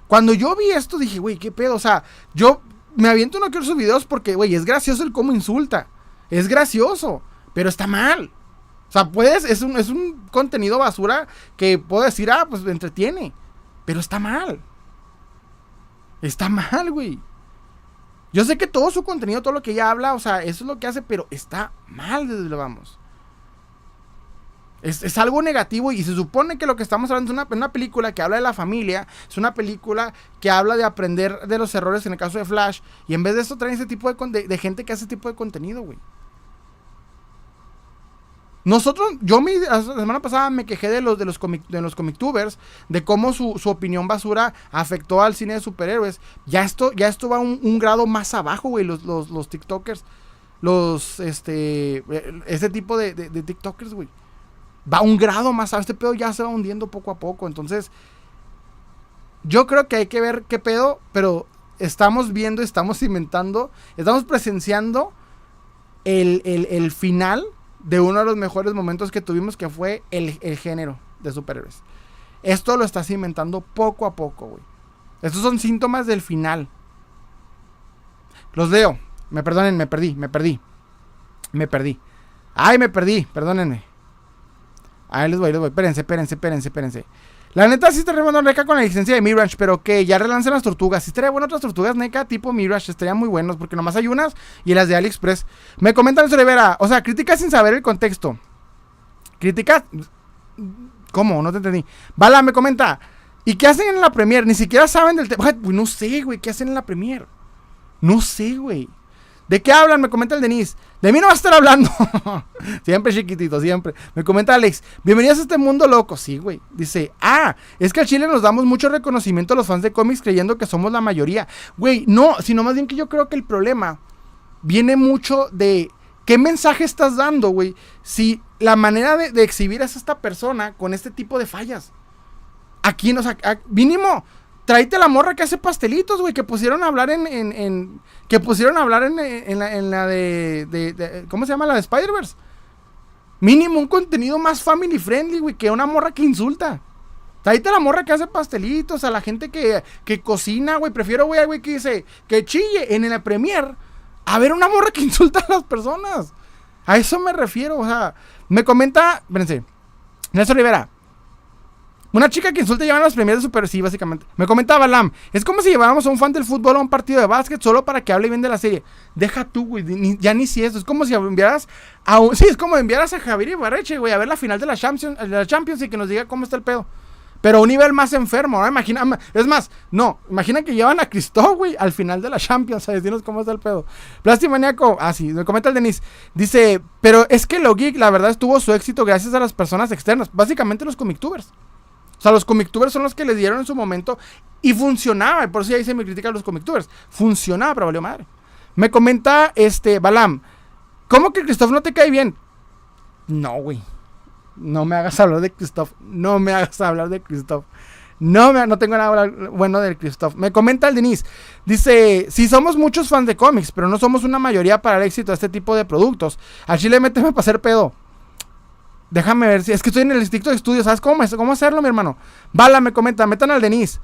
Cuando yo vi esto dije, güey, qué pedo. O sea, yo me aviento uno que sus videos porque, güey, es gracioso el cómo insulta. Es gracioso, pero está mal. O sea, puedes, es un, es un contenido basura que puedo decir, ah, pues entretiene. Pero está mal. Está mal, güey. Yo sé que todo su contenido, todo lo que ella habla, o sea, eso es lo que hace, pero está mal desde lo vamos. Es, algo negativo y se supone que lo que estamos hablando es una, película que habla de la familia, es una película que habla de aprender de los errores en el caso de Flash, y en vez de eso traen ese tipo de, de gente que hace ese tipo de contenido, güey. Nosotros, yo mi, la semana pasada me quejé de los de los comic, de los comictubers, de cómo su, opinión basura afectó al cine de superhéroes. Ya esto, ya esto va un, un grado más abajo, güey, los, los, los, TikTokers. Los, este, ese tipo de, de, TikTokers, güey. Va un grado más. Este pedo ya se va hundiendo poco a poco. Entonces, yo creo que hay que ver qué pedo, pero estamos viendo, estamos inventando, estamos presenciando el, el, el final de uno de los mejores momentos que tuvimos, que fue el, género de superhéroes. Esto lo está cimentando poco a poco, güey. Estos son síntomas del final. Los leo. Me perdonen, me perdí, me perdí. Me perdí. Ay, me perdí, perdónenme. Ahí les voy, les voy. Espérense, espérense, espérense, espérense. La neta sí está bueno NECA con la licencia de Mirage, pero que ya relancen las tortugas. Sí estaría bueno otras tortugas NECA tipo Mirage, estarían muy buenos, porque nomás hay unas y las de AliExpress. Me comentan eso Rivera, o sea, crítica sin saber el contexto. Crítica... ¿Cómo? No te entendí. Bala me comenta, ¿y qué hacen en la Premier? Ni siquiera saben del tema. No sé, güey, ¿qué hacen en la Premier? No sé, güey. ¿De qué hablan? Me comenta el Denis. De mí no va a estar hablando. siempre chiquitito, siempre. Me comenta Alex. Bienvenidos a este mundo loco. Sí, güey. Dice, ah, es que al Chile nos damos mucho reconocimiento a los fans de cómics creyendo que somos la mayoría. Güey, no, sino más bien que yo creo que el problema viene mucho de qué mensaje estás dando, güey. Si la manera de, exhibir a esta persona con este tipo de fallas. Aquí, nos, mínimo, tráete la morra que hace pastelitos, güey, que pusieron a hablar en, que pusieron a hablar en, la, de, ¿cómo se llama? La de Spider-Verse. Mínimo un contenido más family friendly, güey, que una morra que insulta. Tráete la morra que hace pastelitos, a la gente que, que cocina, güey. Prefiero, güey, güey, que dice, que chille en la premier a ver una morra que insulta a las personas. A eso me refiero, o sea, me comenta, espérense, Nelson Rivera, una chica que insulta llevan las premias de Super sí, básicamente. Me comentaba Lam, es como si lleváramos a un fan del fútbol a un partido de básquet solo para que hable bien de la serie. Deja tú, güey, ya ni si eso. Es como si enviaras a un, sí, es como enviaras a Javier Ibarreche, güey, a ver la final de la Champions, la Champions y que nos diga cómo está el pedo. Pero a un nivel más enfermo, ¿no? Imagina, es más, no, imagina que llevan a Cristóbal, güey, al final de la Champions, a decirnos cómo está el pedo. Plastimaniaco, ah, sí, me comenta el Denis, dice, pero es que lo geek, la verdad, tuvo su éxito gracias a las personas externas, básicamente los comictubers. O sea, los comictubers son los que le dieron en su momento y funcionaba. Por eso ya hice mi crítica a los comictubers. Funcionaba, pero valió madre. Me comenta este Balam. ¿Cómo que Christoph no te cae bien? No, güey. No me hagas hablar de Christoph. No me hagas hablar de Christoph. No, me, no tengo nada bueno del Christoph. Me comenta el Denise. Dice, si somos muchos fans de cómics, pero no somos una mayoría para el éxito de este tipo de productos. Al chile méteme para hacer pedo. Déjame ver si. Es que estoy en el distrito de estudio. ¿Sabes cómo, cómo hacerlo, mi hermano? Bala me comenta. Metan al Denis.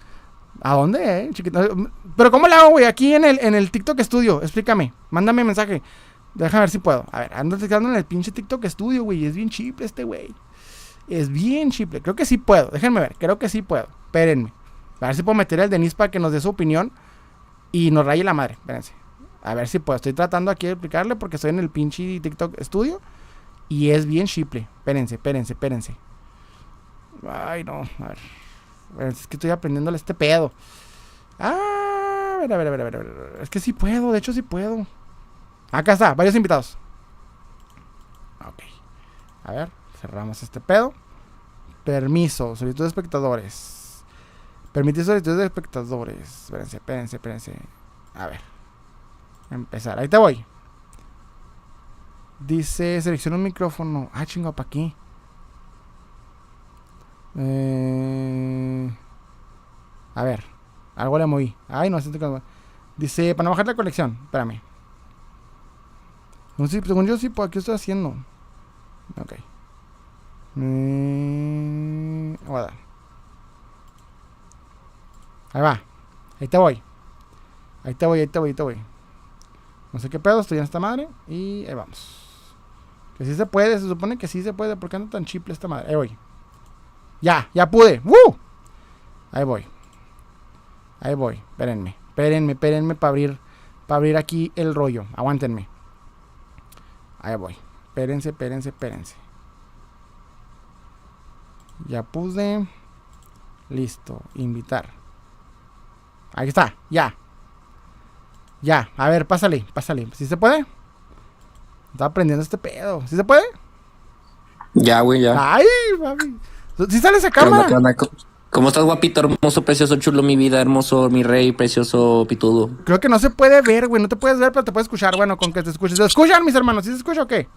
¿A dónde, eh, chiquito? Pero ¿cómo le hago, güey? Aquí en el, en el TikTok Studio. Explícame. Mándame mensaje. Déjame ver si puedo. A ver, ando en el pinche TikTok Studio, güey. Es bien chiple este, güey. Es bien chiple. Creo que sí puedo. Déjenme ver. Creo que sí puedo. Espérenme. A ver si puedo meter al Denis para que nos dé su opinión. Y nos raye la madre. Espérense. A ver si puedo. Estoy tratando aquí de explicarle porque estoy en el pinche TikTok Studio. Y es bien chiple. Espérense, espérense, espérense. Ay, no. A ver. Es que estoy aprendiéndole este pedo. Ah, a ver, a ver, a ver, a ver. Es que sí puedo, de hecho sí puedo. Acá está, varios invitados. Ok. A ver, cerramos este pedo. Permiso, solicitud de espectadores. Permitir solicitud de espectadores. Espérense, espérense, espérense. A ver. Empezar, ahí te voy. Dice, selecciona un micrófono. Ah, chingo, ¿para aquí. Eh, a ver, algo le moví. Ay, no, Dice, para bajar la colección. Espérame. No sé, según yo sí, pues, ¿qué estoy haciendo? Ok. Dar. Ahí va. Ahí te voy. Ahí te voy, ahí te voy, ahí te voy. No sé qué pedo, estoy en esta madre. Y ahí vamos. Que sí se puede, se supone que sí se puede. ¿Por qué anda tan chiple esta madre? Ahí voy. Ya, ya pude. ¡Woo! Ahí voy. Ahí voy. Espérenme. Espérenme, espérenme para abrir, para abrir aquí el rollo. Aguántenme. Ahí voy. Espérense, espérense, espérense. Ya puse. Listo. Invitar. Ahí está. Ya. Ya. A ver, pásale, pásale. ¿Sí se puede? Estaba aprendiendo este pedo. ¿Sí se puede? Ya, güey, ya. Ay, mami. ¿Sí sale esa cámara? ¿Cómo estás, guapito, hermoso, precioso, chulo, mi vida, hermoso, mi rey, precioso, pitudo? Creo que no se puede ver, güey. No te puedes ver, pero te puedes escuchar. Bueno, con que te escuches. ¿Se escuchan, mis hermanos? ¿Sí se escucha o qué?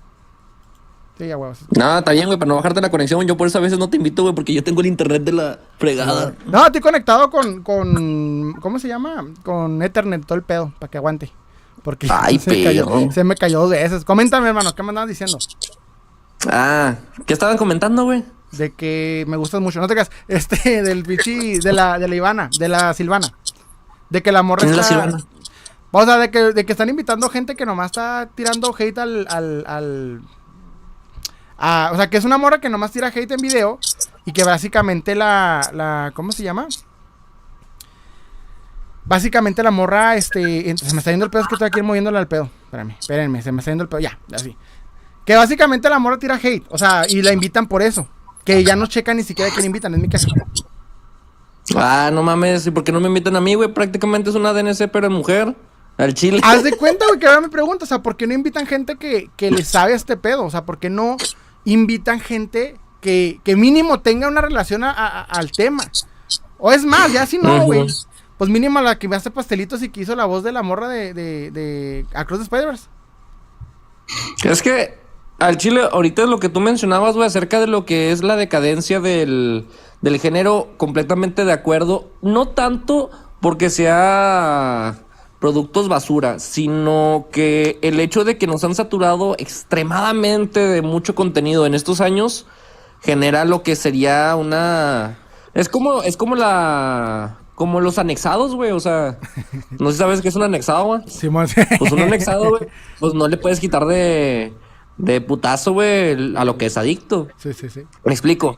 Sí, ya, güey. No, está bien, güey, para no bajarte la conexión. Yo por eso a veces no te invito, güey, porque yo tengo el internet de la fregada. No, estoy conectado con, con. ¿Cómo se llama? Con Ethernet, todo el pedo, para que aguante. Porque Ay, se, me cayó, se me cayó dos veces. Coméntame, hermano, ¿qué me andabas diciendo? Ah, ¿qué estaban comentando, güey? de que me gustas mucho. No te creas, este, del bichi, de la, de la Ivana, de la Silvana. De que la morra está... la Silvana? O sea, de que, de que están invitando gente que nomás está tirando hate al, al, al o sea, que es una morra que nomás tira hate en video y que básicamente la, la ¿cómo se llama? Básicamente la morra, este, se me está yendo el pedo, es que estoy aquí moviéndole al pedo. Espérame, espérenme, se me está yendo el pedo, ya, así. Que básicamente la morra tira hate, o sea, y la invitan por eso. Que ya no checan ni siquiera quién invitan, es mi caso. Ah, no mames, ¿y por qué no me invitan a mí, güey? Prácticamente es una DNC, pero mujer. Al chile. Haz de cuenta, güey, que ahora me pregunto, o sea, ¿por qué no invitan gente que, que le sabe a este pedo? O sea, ¿por qué no invitan gente que, que mínimo tenga una relación al tema? O es más, ya si no, güey. Pues mínimo la que me hace pastelitos y que hizo la voz de la morra de, de, de Across the Spider-Verse. Es que al chile, ahorita lo que tú mencionabas, güey, acerca de lo que es la decadencia del, del género, completamente de acuerdo. No tanto porque sea productos basura, sino que el hecho de que nos han saturado extremadamente de mucho contenido en estos años genera lo que sería una es como es como la como los anexados, güey, o sea, no sé si sabes qué es un anexado, güey. Sí, pues un anexado, güey, pues no le puedes quitar de de putazo, güey, a lo que es adicto. Sí, sí, sí. Me explico.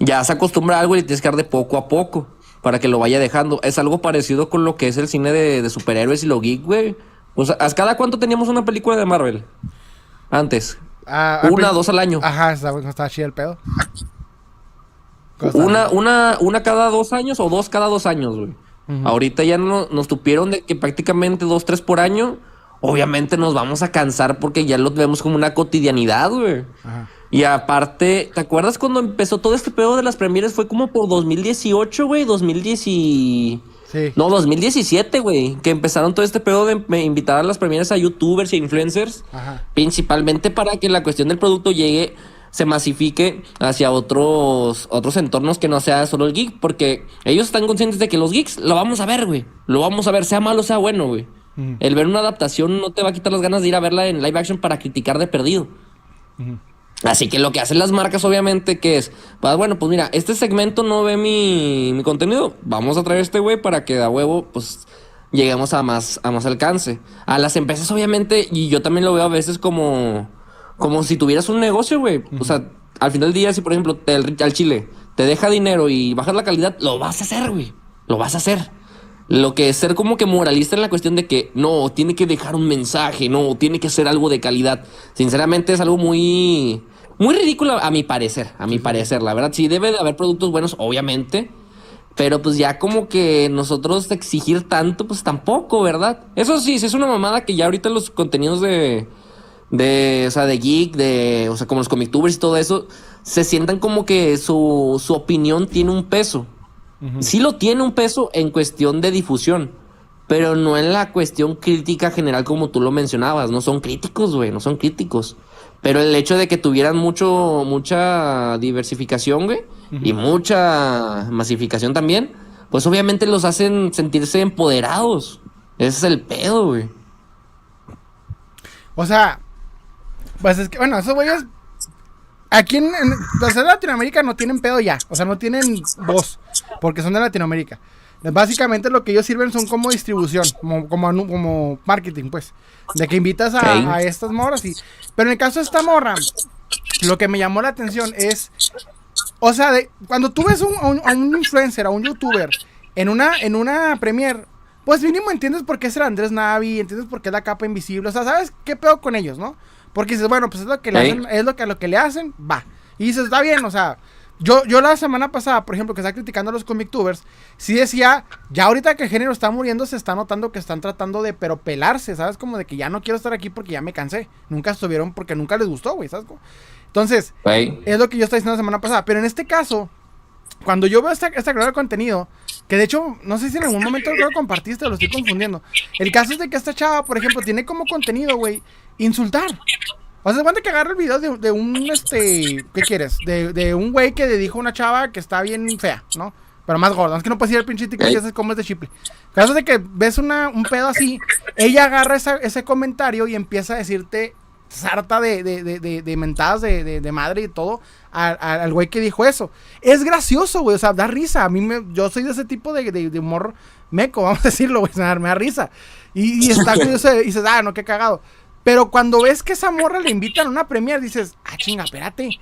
Ya se acostumbra a algo y le tienes que dar de poco a poco para que lo vaya dejando. Es algo parecido con lo que es el cine de, superhéroes y lo geek, güey. O sea, ¿cada cuánto teníamos una película de Marvel? Antes. Ah, una, dos al año. Ajá, estaba, estaba chido el pedo. Una, una, una cada dos años o dos cada dos años, güey. Ahorita ya no, nos tupieron de que prácticamente dos, tres por año obviamente nos vamos a cansar porque ya lo vemos como una cotidianidad, güey. Y aparte, ¿te acuerdas cuando empezó todo este pedo de las premieres? Fue como por 2018, güey, 2010 Sí. No, 2017, güey, que empezaron todo este pedo de invitar a las premieres a youtubers e influencers, principalmente para que la cuestión del producto llegue, se masifique hacia otros, otros entornos que no sea solo el geek, porque ellos están conscientes de que los geeks lo vamos a ver, güey, lo vamos a ver, sea malo, sea bueno, güey. El ver una adaptación no te va a quitar las ganas de ir a verla en live action para criticar de perdido. Así que lo que hacen las marcas, obviamente, que es, pues bueno, pues mira, este segmento no ve mi, contenido. Vamos a traer este güey para que a huevo, pues, lleguemos a más, a más alcance. A las empresas, obviamente, y yo también lo veo a veces como, como si tuvieras un negocio, güey. O sea, al final del día, si por ejemplo, te, al Chile te deja dinero y bajas la calidad, lo vas a hacer, güey. Lo vas a hacer. Lo que es ser como que moralista en la cuestión de que no, tiene que dejar un mensaje, no, tiene que ser algo de calidad. Sinceramente es algo muy, muy ridículo a mi parecer, a mi parecer, la verdad. Sí debe de haber productos buenos, obviamente. Pero pues ya como que nosotros exigir tanto, pues tampoco, ¿verdad? Eso sí, sí es una mamada que ya ahorita los contenidos de, de, o sea, de geek, de, o sea, como los comictubers y todo eso, se sientan como que su, su opinión tiene un peso. Sí lo tiene un peso en cuestión de difusión, pero no en la cuestión crítica general como tú lo mencionabas. No son críticos, güey, no son críticos. Pero el hecho de que tuvieran mucho, mucha diversificación, güey, y mucha masificación también, pues obviamente los hacen sentirse empoderados. Ese es el pedo, güey. O sea, pues es que, bueno, esos güeyes Aquí en, en, Latinoamérica no tienen pedo ya. O sea, no tienen voz. Porque son de Latinoamérica. Básicamente lo que ellos sirven son como distribución, como, como, marketing, pues. De que invitas a, estas morras y... Pero en el caso de esta morra, lo que me llamó la atención es... O sea, de, cuando tú ves un, a, un, influencer, a un youtuber, en una, en una premiere, pues mínimo entiendes por qué es el Andrés Navi, entiendes por qué es la capa invisible, o sea, ¿sabes qué pedo con ellos, no? Porque dices, bueno, pues es lo que le hacen, es lo que a lo que le hacen, va. Y dices, está bien, o sea, yo, yo la semana pasada, por ejemplo, que estaba criticando a los comic-tubers, sí decía, ya ahorita que el género está muriendo, se está notando que están tratando de, pero pelarse, ¿sabes? Como de que ya no quiero estar aquí porque ya me cansé. Nunca estuvieron porque nunca les gustó, güey, ¿sabes? Entonces, es lo que yo estaba diciendo la semana pasada. Pero en este caso, cuando yo veo esta, esta creadora de contenido, que de hecho, no sé si en algún momento lo compartiste, lo estoy confundiendo. El caso es de que esta chava, por ejemplo, tiene como contenido, güey, insultar. O sea, cuando que agarra el video de, un, este, ¿qué quieres? De, de un güey que le dijo a una chava que está bien fea, ¿no? Pero más gorda. Es que no puedes ir al pinche TikTok y haces como es de chiple. Caso de que ves una, un pedo así, ella agarra ese comentario y empieza a decirte sarta de, de, de, de mentadas de, madre y todo al güey que dijo eso. Es gracioso, güey. O sea, da risa. A mí me, yo soy de ese tipo de, humor meco, vamos a decirlo, güey. Me da risa. Y, y está curioso y dices, ah, no, qué cagado. Pero cuando ves que esa morra le invitan a una premier, dices, ah, chinga, espérate.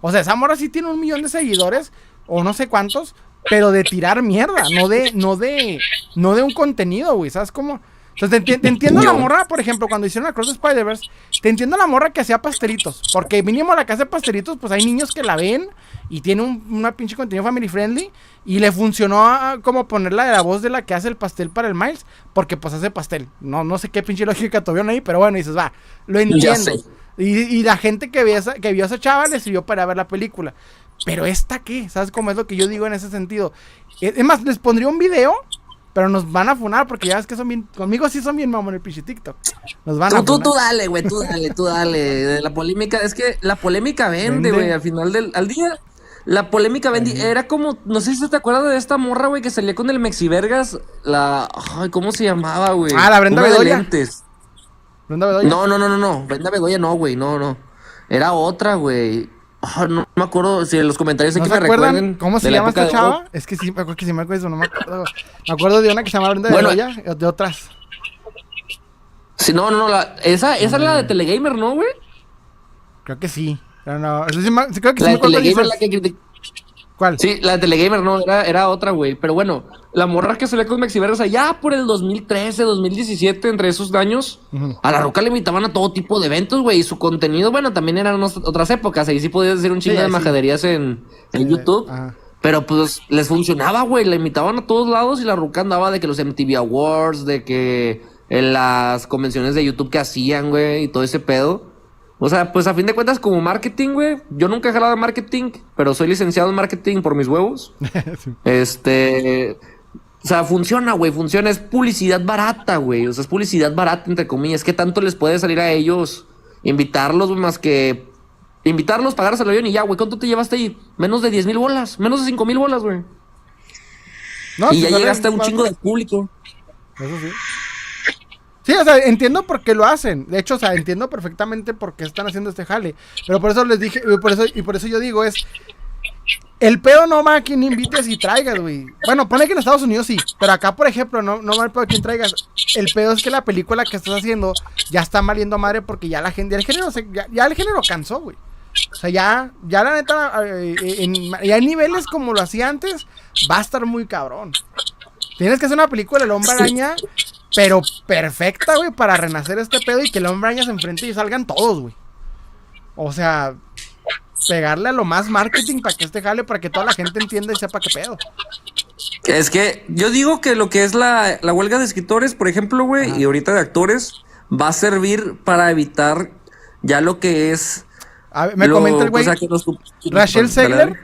O sea, esa morra sí tiene un millón de seguidores, o no sé cuántos, pero de tirar mierda, no de, no de, no de un contenido, güey. ¿Sabes cómo? Entonces, te, entiendo la morra, por ejemplo, cuando hicieron la Cross Spider-Verse, te entiendo la morra que hacía pastelitos. Porque mínimo la que hace pastelitos, pues hay niños que la ven y tiene un una pinche contenido family friendly. Y le funcionó como ponerla de la voz de la que hace el pastel para el Miles, porque pues hace pastel. No, no sé qué pinche lógica tuvieron ahí, pero bueno, dices, va, lo entiendo. Y, la gente que vio, esa, que vio a esa chava le sirvió para ver la película. Pero esta qué, ¿sabes cómo es lo que yo digo en ese sentido? Es más, les pondría un video pero nos van a funar porque ya ves que son bien. Conmigo sí son bien mamón el pinche TikTok. Nos van a tú, tú dale, güey, tú dale, tú dale. La polémica, es que la polémica vende, güey. Al final del al día, la polémica vende. Era como, no sé si te acuerdas de esta morra, güey, que salía con el Mexivergas. La. Ay, ¿cómo se llamaba, güey? Ah, la Brenda Bedoya. Brenda Bedoya. No, no, no, no, no. Brenda Bedoya no, güey. No, no. Era otra, güey. Oh, no me acuerdo si en los comentarios ¿No que me recuerden. ¿Cómo se llama esta chava? Es que sí, me acuerdo que sí me acuerdo eso, no me acuerdo. Me acuerdo de una que se llama Brenda bueno, de de otras. Sí, no, no, no, la, esa, esa es la de mm. Telegamer, ¿no, güey? Creo que sí. Pero no, creo que la sí me Telegamer la que ¿Cuál? Sí, la de Telegamer, no, era, era otra, güey. Pero bueno, la morra que salió con Mexiver, o ya por el 2013, 2017, entre esos años, a la roca le invitaban a todo tipo de eventos, güey. Y su contenido, bueno, también eran otras épocas. Ahí sí podías hacer un chingo de majaderías en, en YouTube. Pero pues les funcionaba, güey. La invitaban a todos lados y la ruca andaba de que los MTV Awards, de que en las convenciones de YouTube que hacían, güey, y todo ese pedo. O sea, pues a fin de cuentas, como marketing, güey. Yo nunca he jalado de marketing, pero soy licenciado en marketing por mis huevos. Este. O sea, funciona, güey, funciona. Es publicidad barata, güey. O sea, es publicidad barata, entre comillas. ¿Qué tanto les puede salir a ellos invitarlos, más que invitarlos, pagarse el avión y ya, güey? ¿Cuánto te llevaste ahí? Menos de 10 mil bolas, menos de 5 mil bolas, güey. No, y ya llegaste a un chingo de público. Eso sí. Sí, o sea, entiendo por qué lo hacen. De hecho, o sea, entiendo perfectamente por qué están haciendo este jale. Pero por eso les dije, por eso, y por eso yo digo, es. El pedo no va a quien invites y traigas, güey. Bueno, pone que en Estados Unidos sí. Pero acá, por ejemplo, no, no va el pedo a quien traigas. El pedo es que la película que estás haciendo ya está valiendo madre porque ya la gente. Ya el género, ya, el género cansó, güey. O sea, ya, ya la neta, eh, en, ya en niveles como lo hacía antes, va a estar muy cabrón. Tienes que hacer una película del hombre araña pero perfecta, güey, para renacer este pedo y que el hombre araña se enfrente y salgan todos, güey. O sea, pegarle a lo más marketing para que este jale, para que toda la gente entienda y sepa qué pedo. Es que yo digo que lo que es la, huelga de escritores, por ejemplo, güey, y ahorita de actores, va a servir para evitar ya lo que es. me comenta el güey. Rachel Segler.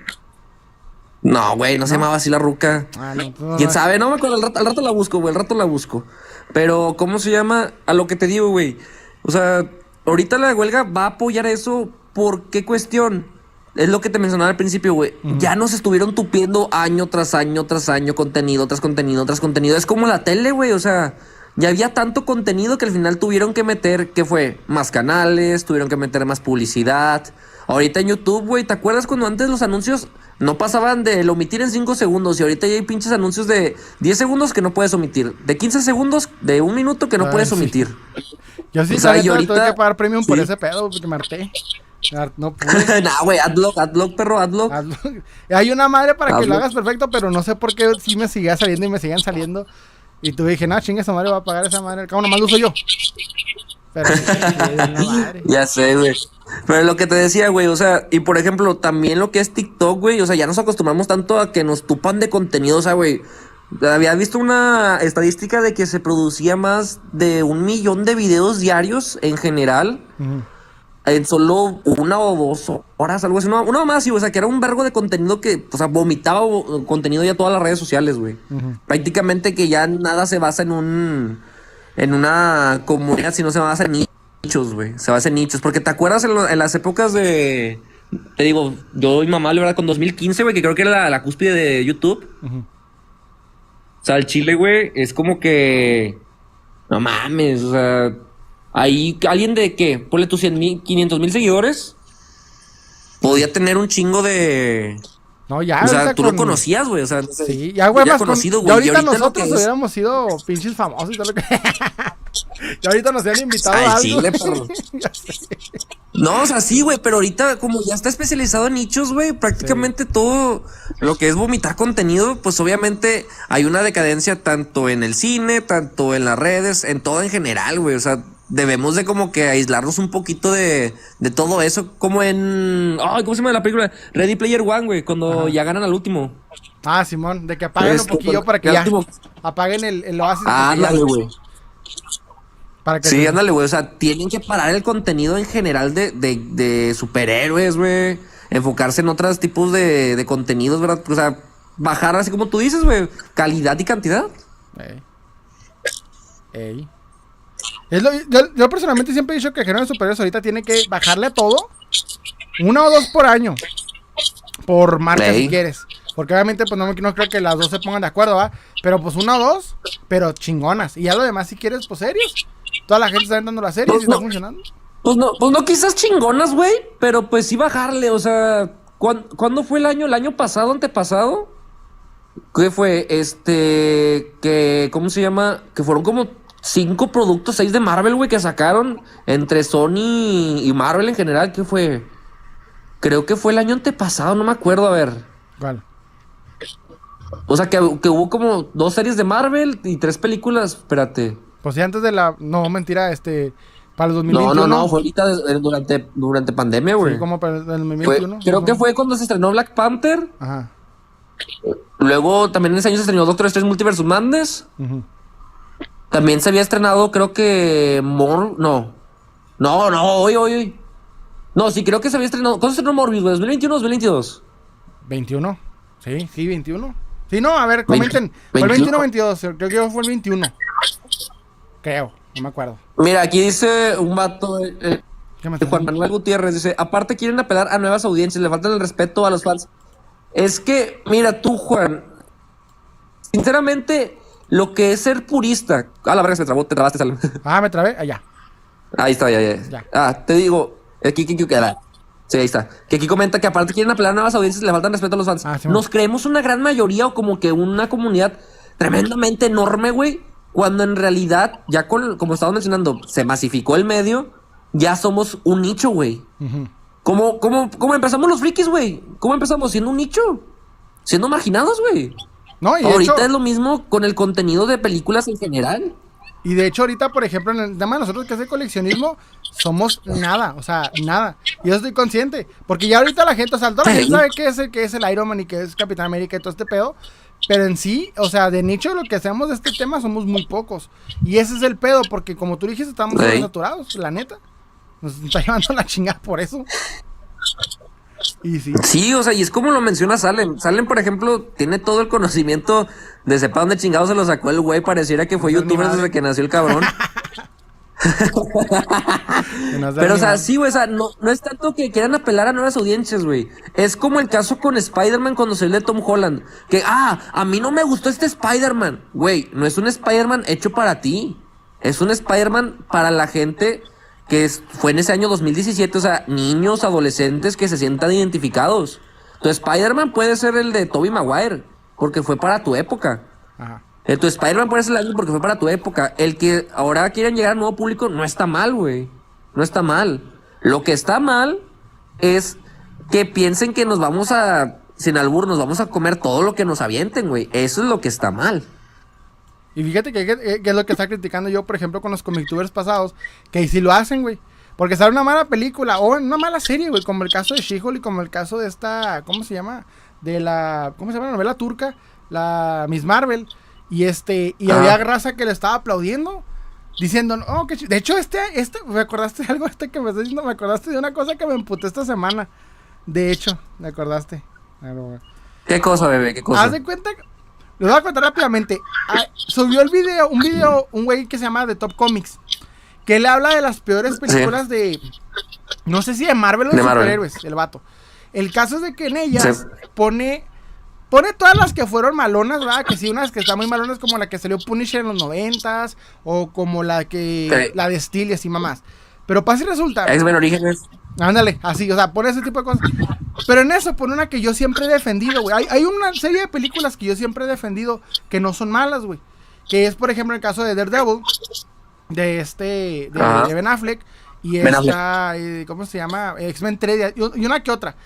No, güey, no se llamaba así la ruca. Ah, pues ¿Quién sabe? No me acuerdo, al rato, al rato la busco, güey, al rato la busco. Pero, ¿cómo se llama? A lo que te digo, güey. O sea, ahorita la huelga va a apoyar eso. ¿Por qué cuestión? Es lo que te mencionaba al principio, güey. Ya nos estuvieron tupiendo año tras año tras año, contenido tras contenido tras contenido. Es como la tele, güey. O sea, ya había tanto contenido que al final tuvieron que meter, ¿qué fue? Más canales, tuvieron que meter más publicidad. Ahorita en YouTube, güey, ¿te acuerdas cuando antes los anuncios no pasaban del omitir en 5 segundos y ahorita ya hay pinches anuncios de 10 segundos que no puedes omitir, de 15 segundos, de un minuto que no Ay, puedes sí. omitir. Yo sí, O sea, y ahorita- tuve que pagar premium por sí. ese pedo, porque me harté. No pude. nah, güey, adblock, adblock, perro, adblock. Hazlo. Hay una madre para que Hazlo. lo hagas perfecto, pero no sé por qué sí me seguía saliendo y me seguían saliendo. Y tú dije, no, chinga, esa madre va a pagar esa madre. Cabo nomás lo uso yo. Pero madre. Ya sé, güey. Pero lo que te decía, güey, o sea, y por ejemplo, también lo que es TikTok, güey, o sea, ya nos acostumbramos tanto a que nos tupan de contenido, o sea, güey. Había visto una estadística de que se producía más de un millón de videos diarios en general en solo una o dos horas, algo así. No, una más, sí, o sea, que era un vergo de contenido que, o sea, vomitaba contenido ya todas las redes sociales, güey. Prácticamente que ya nada se basa en un, en una comunidad, sino se basa en nichos, güey. Se basa en nichos. Porque te acuerdas en, lo- en las épocas de, te digo, yo y mamá, la verdad, con 2015, güey, que creo que era la, la cúspide de YouTube. Ujú. O sea, el Chile, güey, es como que. No mames, o sea. Ahí, alguien de qué? Ponle tus 100 mil, 500 mil seguidores. Podía tener un chingo de. No, ya. o sea, ahorita tú con- lo conocías, güey. O sea, Sí, ya, güey, más con- conocido, güey. y ahorita que nosotros es- hubiéramos sido pinches famosos y todo lo que. ya ahorita nos habían invitado Ay, a algo. Chile, perro. No, o sea, sí, güey, pero ahorita como ya está especializado en nichos, güey, prácticamente todo lo que es vomitar contenido, pues obviamente hay una decadencia tanto en el cine, tanto en las redes, en todo en general, güey, o sea, debemos de como que aislarnos un poquito de, de todo eso, como en... Ay, ¿cómo se llama la película? Ready Player One, güey, cuando ya ganan al último. Ah, Simón, de que apaguen un poquillo para que el ya último- apaguen el, el oasis. Ah, güey. Para que Sí, ándale, güey. O sea, tienen que parar el contenido en general de, de, de superhéroes, güey. Enfocarse en otros tipos de, de contenidos, ¿verdad? O sea, bajar así como tú dices, güey. Calidad y cantidad. Ey. Ey. Es lo- yo, yo personalmente siempre he dicho que el género de superhéroes ahorita tiene que bajarle a todo. Una o dos por año. Por marca Ey. si quieres. Porque obviamente pues no, no creo que las dos se pongan de acuerdo, ¿va? Pero pues una o dos, pero chingonas. Y ya lo demás si quieres, pues serios. Toda la gente está dando las series Pues, y está no. funcionando. Pues no, pues no quizás chingonas, güey. Pero pues sí bajarle. O sea, ¿cuán- ¿cuándo fue el año? ¿El año pasado, antepasado? ¿Qué fue? Este. Que. ¿Cómo se llama? Que fueron como cinco productos, seis de Marvel, güey, que sacaron entre Sony y Marvel en general. ¿Qué fue? Creo que fue el año antepasado, no me acuerdo, a ver. ¿Cuál? O sea, que, que hubo como dos series de Marvel y tres películas. Espérate. Pues sí, antes de la. No, mentira, este. Para el No, 2021. no, no, fue ahorita durante, durante pandemia, güey. Sí, como para el Fue- 2021. creo que fue cuando se estrenó Black Panther. Ajá. Luego también en ese año se estrenó Doctor Strange Multiverse of Madness. ujú. También se había estrenado, creo que. Mor no. No, no, hoy, hoy, hoy. No, sí, creo que se había estrenado. ¿Cuándo se estrenó Morbius, güey? ¿2021 o 2022? 21. Sí, sí, 21. Sí, no, a ver, comenten. ¿Fue el 21 21. o 22? Creo que fue el 21. Creo, no me acuerdo. Mira, aquí dice un vato. eh, eh, ¿Qué me Juan Manuel Gutiérrez dice: Aparte, quieren apelar a nuevas audiencias, le faltan el respeto a los fans. Es que, mira, tú, Juan. Sinceramente, lo que es ser purista. Ah, la verga se trabó, te trabaste. Ah, me trabé. Allá. Ahí está, ya, ya. Ya. Ah, te digo, aquí, aquí, aquí, aquí, Sí, ahí está. Que aquí comenta que aparte quieren apelar a nuevas audiencias, le faltan respeto a los fans. Ah, sí, Nos creemos una gran mayoría o como que una comunidad tremendamente enorme, güey. Cuando en realidad, ya con, como estaba mencionando, se masificó el medio, ya somos un nicho, güey. Ujú. ¿Cómo, cómo, cómo empezamos los frikis, güey? ¿Cómo empezamos? Siendo un nicho. Siendo marginados, güey. No, y de, Ahorita hecho, es lo mismo con el contenido de películas en general. y de hecho, ahorita, por ejemplo, en el tema de nosotros que hace coleccionismo, somos nada, o sea, nada. Y yo estoy consciente, porque ya ahorita la gente, o sea, toda la gente sabe qué es, el, qué es el Iron Man y qué es Capitán América y todo este pedo. Pero en sí, o sea, de nicho lo que hacemos de este tema somos muy pocos. Y ese es el pedo, porque como tú dijiste, estamos Sí. saturados, la neta. Nos está llevando la chingada por eso. Y sí. Sí, o sea, y es como lo menciona Salem. Salem, por ejemplo, tiene todo el conocimiento de sepa dónde chingado se lo sacó el güey. Pareciera que fue No youtuber desde que nació el cabrón. Pero, o sea, sí, güey, o sea, no, no es tanto que quieran apelar a nuevas audiencias, güey. Es como el caso con Spider-Man cuando salió de Tom Holland. Que, ah, a mí no me gustó este Spider-Man. Güey, no es un Spider-Man hecho para ti. Es un Spider-Man para la gente que es- fue en ese año 2017. O sea, niños, adolescentes que se sientan identificados. Tu Spider-Man puede ser el de Tobey Maguire, porque fue para tu época. Ajá. El tu Spider-Man puede ser el porque fue para tu época. El que ahora quieren llegar al nuevo público no está mal, güey. No está mal. Lo que está mal es que piensen que nos vamos a, sin albur, nos vamos a comer todo lo que nos avienten, güey. Eso es lo que está mal. Y fíjate que, es lo que está criticando yo, por ejemplo, con los comictubers pasados, que si lo hacen, güey. Porque sale una mala película o una mala serie, güey, como el caso de She-Hulk y como el caso de esta, ¿cómo se llama? De la, ¿cómo se llama la novela turca? La Miss Marvel. Y este, y había raza que le estaba aplaudiendo. Diciendo, oh, que De hecho, este, este, me acordaste de algo este que me estás diciendo, me acordaste de una cosa que me emputé esta semana. De hecho, me acordaste. ¿Qué cosa, bebé? ¿Qué cosa? Haz de cuenta les voy a contar rápidamente. Ah, subió el video, un video, un güey que se llama The Top Comics. Que le habla de las peores películas de. No sé si de Marvel o de, superhéroes, el vato. El caso es de que en ellas pone. Pone todas las que fueron malonas, ¿verdad? Que sí, unas que están muy malonas, como la que salió Punisher en los noventas, o como la que. La de Steel y así mamás. Pero pasa y resulta. Es men Orígenes. Ándale, así, o sea, pone ese tipo de cosas. Pero en eso pone una que yo siempre he defendido, güey. Hay, hay, una serie de películas que yo siempre he defendido que no son malas, güey. Que es, por ejemplo, el caso de Daredevil, de este, de, Ben Affleck, y esta, eh, ¿cómo se llama? X-Men 3, y una que otra.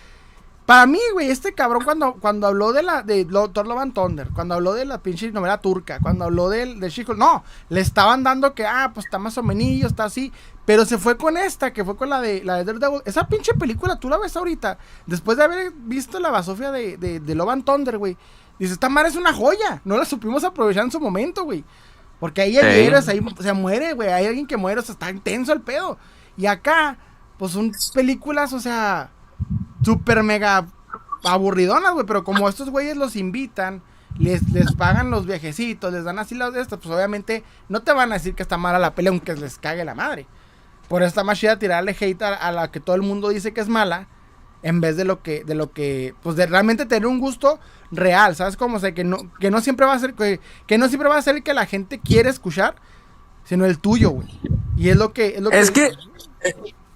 Para mí, güey, este cabrón cuando, cuando habló de la de Thor Love and Thunder, cuando habló de la pinche novela turca, cuando habló del de Chico, no, le estaban dando que, ah, pues está más o menos, está así, pero se fue con esta, que fue con la de la de Daredevil. Esa pinche película, tú la ves ahorita, después de haber visto la basofia de, de, de Love and Thunder, güey. Dice, esta madre es una joya, no la supimos aprovechar en su momento, güey. Porque ahí hay héroes, ahí se muere, güey, hay alguien que muere, o sea, está intenso el pedo. Y acá, pues son películas, o sea super mega aburridonas, güey. Pero como estos güeyes los invitan, les, les pagan los viajecitos, les dan así las de estas, pues obviamente no te van a decir que está mala la pelea, aunque les cague la madre. Por está más chida tirarle hate a, la que todo el mundo dice que es mala. En vez de lo que, de lo que, pues de realmente tener un gusto real, ¿sabes cómo? O sea, que no, que no siempre va a ser, que, que no siempre va a ser el que la gente quiere escuchar, sino el tuyo, güey. Y es lo que, es lo es que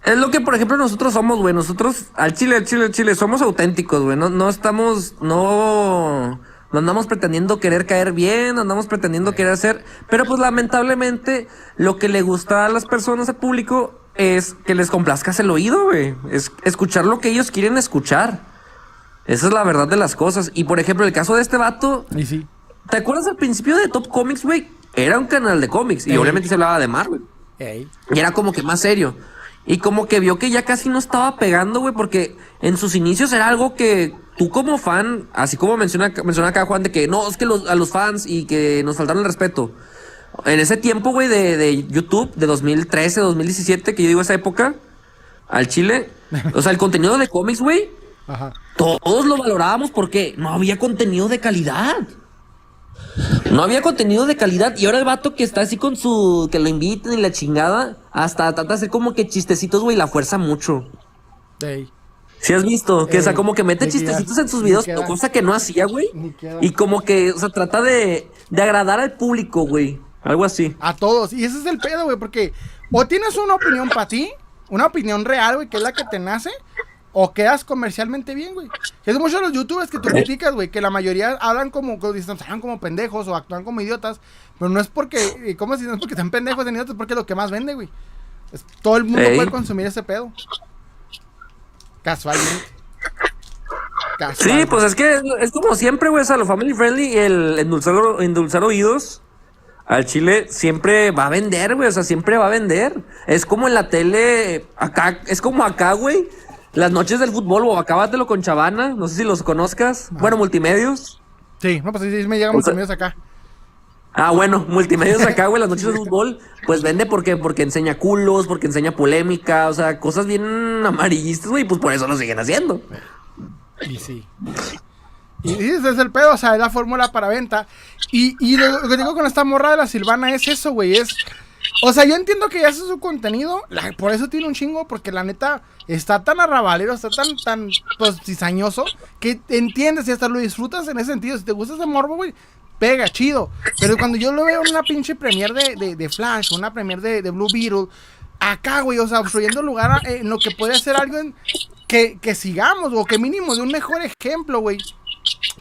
es lo que, por ejemplo, nosotros somos, güey. Nosotros, al Chile, al Chile, al Chile, somos auténticos, güey. No, no estamos, no, no andamos pretendiendo querer caer bien, no andamos pretendiendo querer hacer. Pero pues lamentablemente, lo que le gusta a las personas, al público, es que les complazcas el oído, güey. Es escuchar lo que ellos quieren escuchar. Esa es la verdad de las cosas. Y por ejemplo, el caso de este vato. Y sí. ¿Te acuerdas al principio de Top Comics, güey? Era un canal de cómics. Y obviamente se hablaba de Marvel. Y era como que más serio. Y como que vio que ya casi no estaba pegando, güey, porque en sus inicios era algo que tú como fan, así como menciona, menciona acá Juan, de que no, es que los, a los fans y que nos faltaron el respeto. En ese tiempo, güey, de, de YouTube, de 2013, 2017, que yo digo esa época, al Chile, o sea, el contenido de cómics, güey, todos lo valorábamos porque no había contenido de calidad. No había contenido de calidad. Y ahora el vato que está así con su. que lo inviten y la chingada. Hasta trata de hacer como que chistecitos, güey, la fuerza mucho. ¿Sí has visto? Que, o sea, como que mete chistecitos en sus videos, cosa que no hacía, güey. Y como que, o sea, trata de, de agradar al público, güey. Algo así. A todos. Y ese es el pedo, güey, porque o tienes una opinión para ti, una opinión real, güey, que es la que te nace, o quedas comercialmente bien, güey. Es muchos los youtubers que tú criticas, güey, que la mayoría hablan como, hablan como pendejos o actúan como idiotas, pero no es porque, ¿cómo si no es porque están pendejos en idiotas, es porque es lo que más vende, güey. todo el mundo puede consumir ese pedo. Casualmente. Sí, pues es que es, como siempre, güey, o sea, lo family friendly y el endulzar, endulzar oídos al chile siempre va a vender, güey, o sea, siempre va a vender. Es como en la tele, acá, es como acá, güey las noches del fútbol, o acábatelo con Chavana, no sé si los conozcas. Bueno, multimedios. Sí, no, pues sí, me llegan multimedios acá. Ah, bueno, multimedios acá, güey, las noches del fútbol, pues vende porque, porque enseña culos, porque enseña polémica, o sea, cosas bien amarillistas, güey, pues por eso lo siguen haciendo. Y sí. Y ese es el pedo, o sea, es la fórmula para venta. Y, y lo, que digo con esta morra de la Silvana es eso, güey, es o sea, yo entiendo que ya hace su contenido, por eso tiene un chingo, porque la neta está tan arrabalero, está tan, tan, pues, cizañoso, que entiendes y hasta lo disfrutas en ese sentido. Si te gusta ese morbo, güey, pega, chido. Pero cuando yo lo veo en una pinche premier de, de, Flash, una premier de, de Blue Beetle, acá, güey, o sea, obstruyendo lugar en lo que puede ser algo que, que sigamos, o que mínimo de un mejor ejemplo, güey,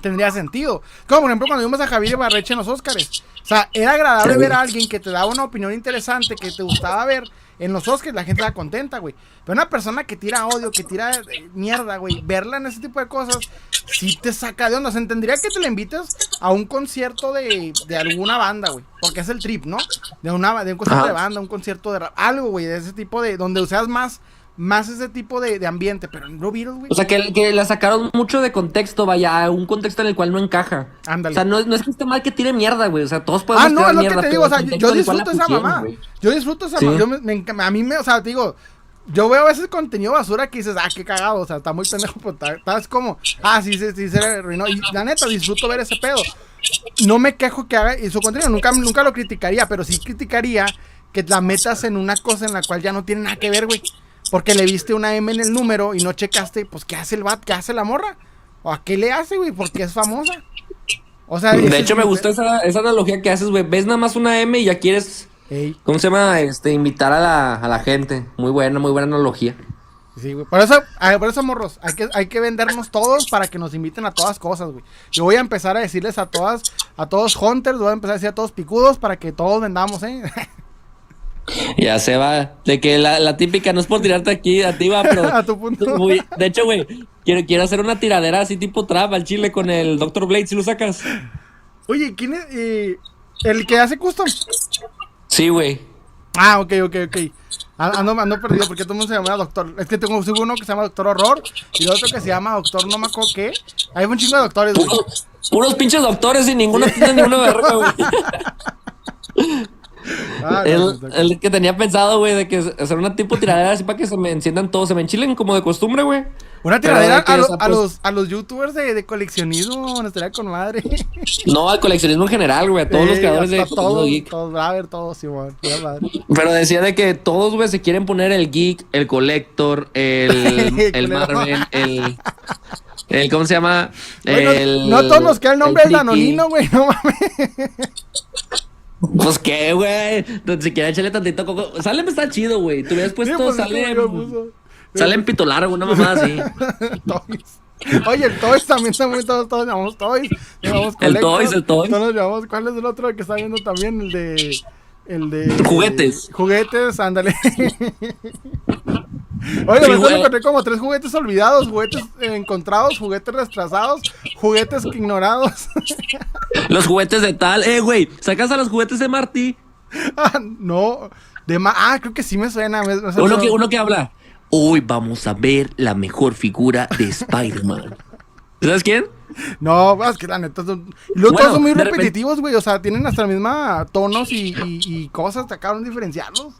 tendría sentido. Como por ejemplo cuando vimos a Javier Barreche en los Oscars. O sea, era agradable ver a alguien que te daba una opinión interesante, que te gustaba ver en los Oscars, la gente estaba contenta, güey. Pero una persona que tira odio, que tira eh, mierda, güey, verla en ese tipo de cosas, sí te saca de onda. Se entendería que te la invites a un concierto de, de alguna banda, güey. Porque es el trip, ¿no? De, una, de un concierto de banda, un concierto de rap, algo, güey, de ese tipo de. donde seas más más ese tipo de, ambiente, pero en güey. O sea, que, que, la sacaron mucho de contexto, vaya, un contexto en el cual no encaja. Ándale. O sea, no, no, es que esté mal que tire mierda, güey. O sea, todos podemos Ah, no, es lo que te digo, o sea, yo disfruto esa mamá. Yo disfruto esa mamá. a mí me, o sea, te digo, yo veo a veces contenido basura que dices, ah, qué cagado, o sea, está muy pendejo, pero estás como, ah, sí, sí, sí, se arruinó. Y la neta, disfruto ver ese pedo. No me quejo que haga y su contenido, nunca, nunca lo criticaría, pero sí criticaría que la metas en una cosa en la cual ya no tiene nada que ver, güey. Porque le viste una M en el número y no checaste, pues, ¿qué hace el bat? ¿Qué hace la morra? ¿O a qué le hace, güey? Porque es famosa. O sea, de hecho, me gusta esa, esa, analogía que haces, güey. Ves nada más una M y ya quieres. ¿Cómo se llama? Este, invitar a la, a la gente. Muy buena, muy buena analogía. Sí, güey. Por eso, por eso, morros, hay que, hay que vendernos todos para que nos inviten a todas cosas, güey. Yo voy a empezar a decirles a todas, a todos hunters, voy a empezar a decir a todos picudos para que todos vendamos, ¿eh? Ya se va. De que la, típica, no es por tirarte aquí a ti, va, pero. a tu punto. de hecho, güey, quiero, quiero hacer una tiradera así tipo trap al chile con el Dr. Blade, si lo sacas. Oye, ¿quién es? Eh, ¿El que hace custom? Sí, güey. Ah, ok, ok, ok. Ando, ando perdido porque todo el mundo se llama Doctor. Es que tengo uno que se llama Doctor Horror y otro que se llama Doctor no acuerdo qué. Hay un chingo de doctores, güey. Puros, pinches doctores y ninguno tiene ninguna verga, güey. Ah, el, que tenía pensado, güey, de que hacer una tipo tiradera así para que se me enciendan todos, se me enchilen como de costumbre, güey. Una tiradera a, pues los, a los youtubers de, de coleccionismo, nos estaría con madre. No, al coleccionismo en general, güey, a todos los creadores de todos, geek. Todos, a ver, todos, igual, Pero decía de que todos, güey, se quieren poner el geek, el collector, el, el Marvel, el... El, ¿Cómo se llama? el, no, todos nos queda el nombre del anonino, güey, no mames. Pues qué, güey. Si quieres echarle tantito coco. Salem está chido, güey. Tú hubieras puesto pues, Salem. Salem pito largo, una mamá así. Oye, el Toys también está muy todos, todos llamamos Toys. el Toys, el Toys. Todos llamamos, ¿cuál es el otro que está viendo también? El de. El de. Juguetes. Juguetes, ándale. Oye, me encontré como tres juguetes olvidados, juguetes encontrados, juguetes retrasados, juguetes ignorados. los juguetes de tal, eh, güey, ¿sacas a los juguetes de Marty? Ah, no, de ma ah, creo que sí me suena. uno, que, uno que habla, hoy vamos a ver la mejor figura de Spider-Man. ¿Sabes quién? No, es que la neta son. Los todos son muy repetitivos, güey. O sea, tienen hasta la misma tonos y, y, cosas. Te acaban de diferenciarlos.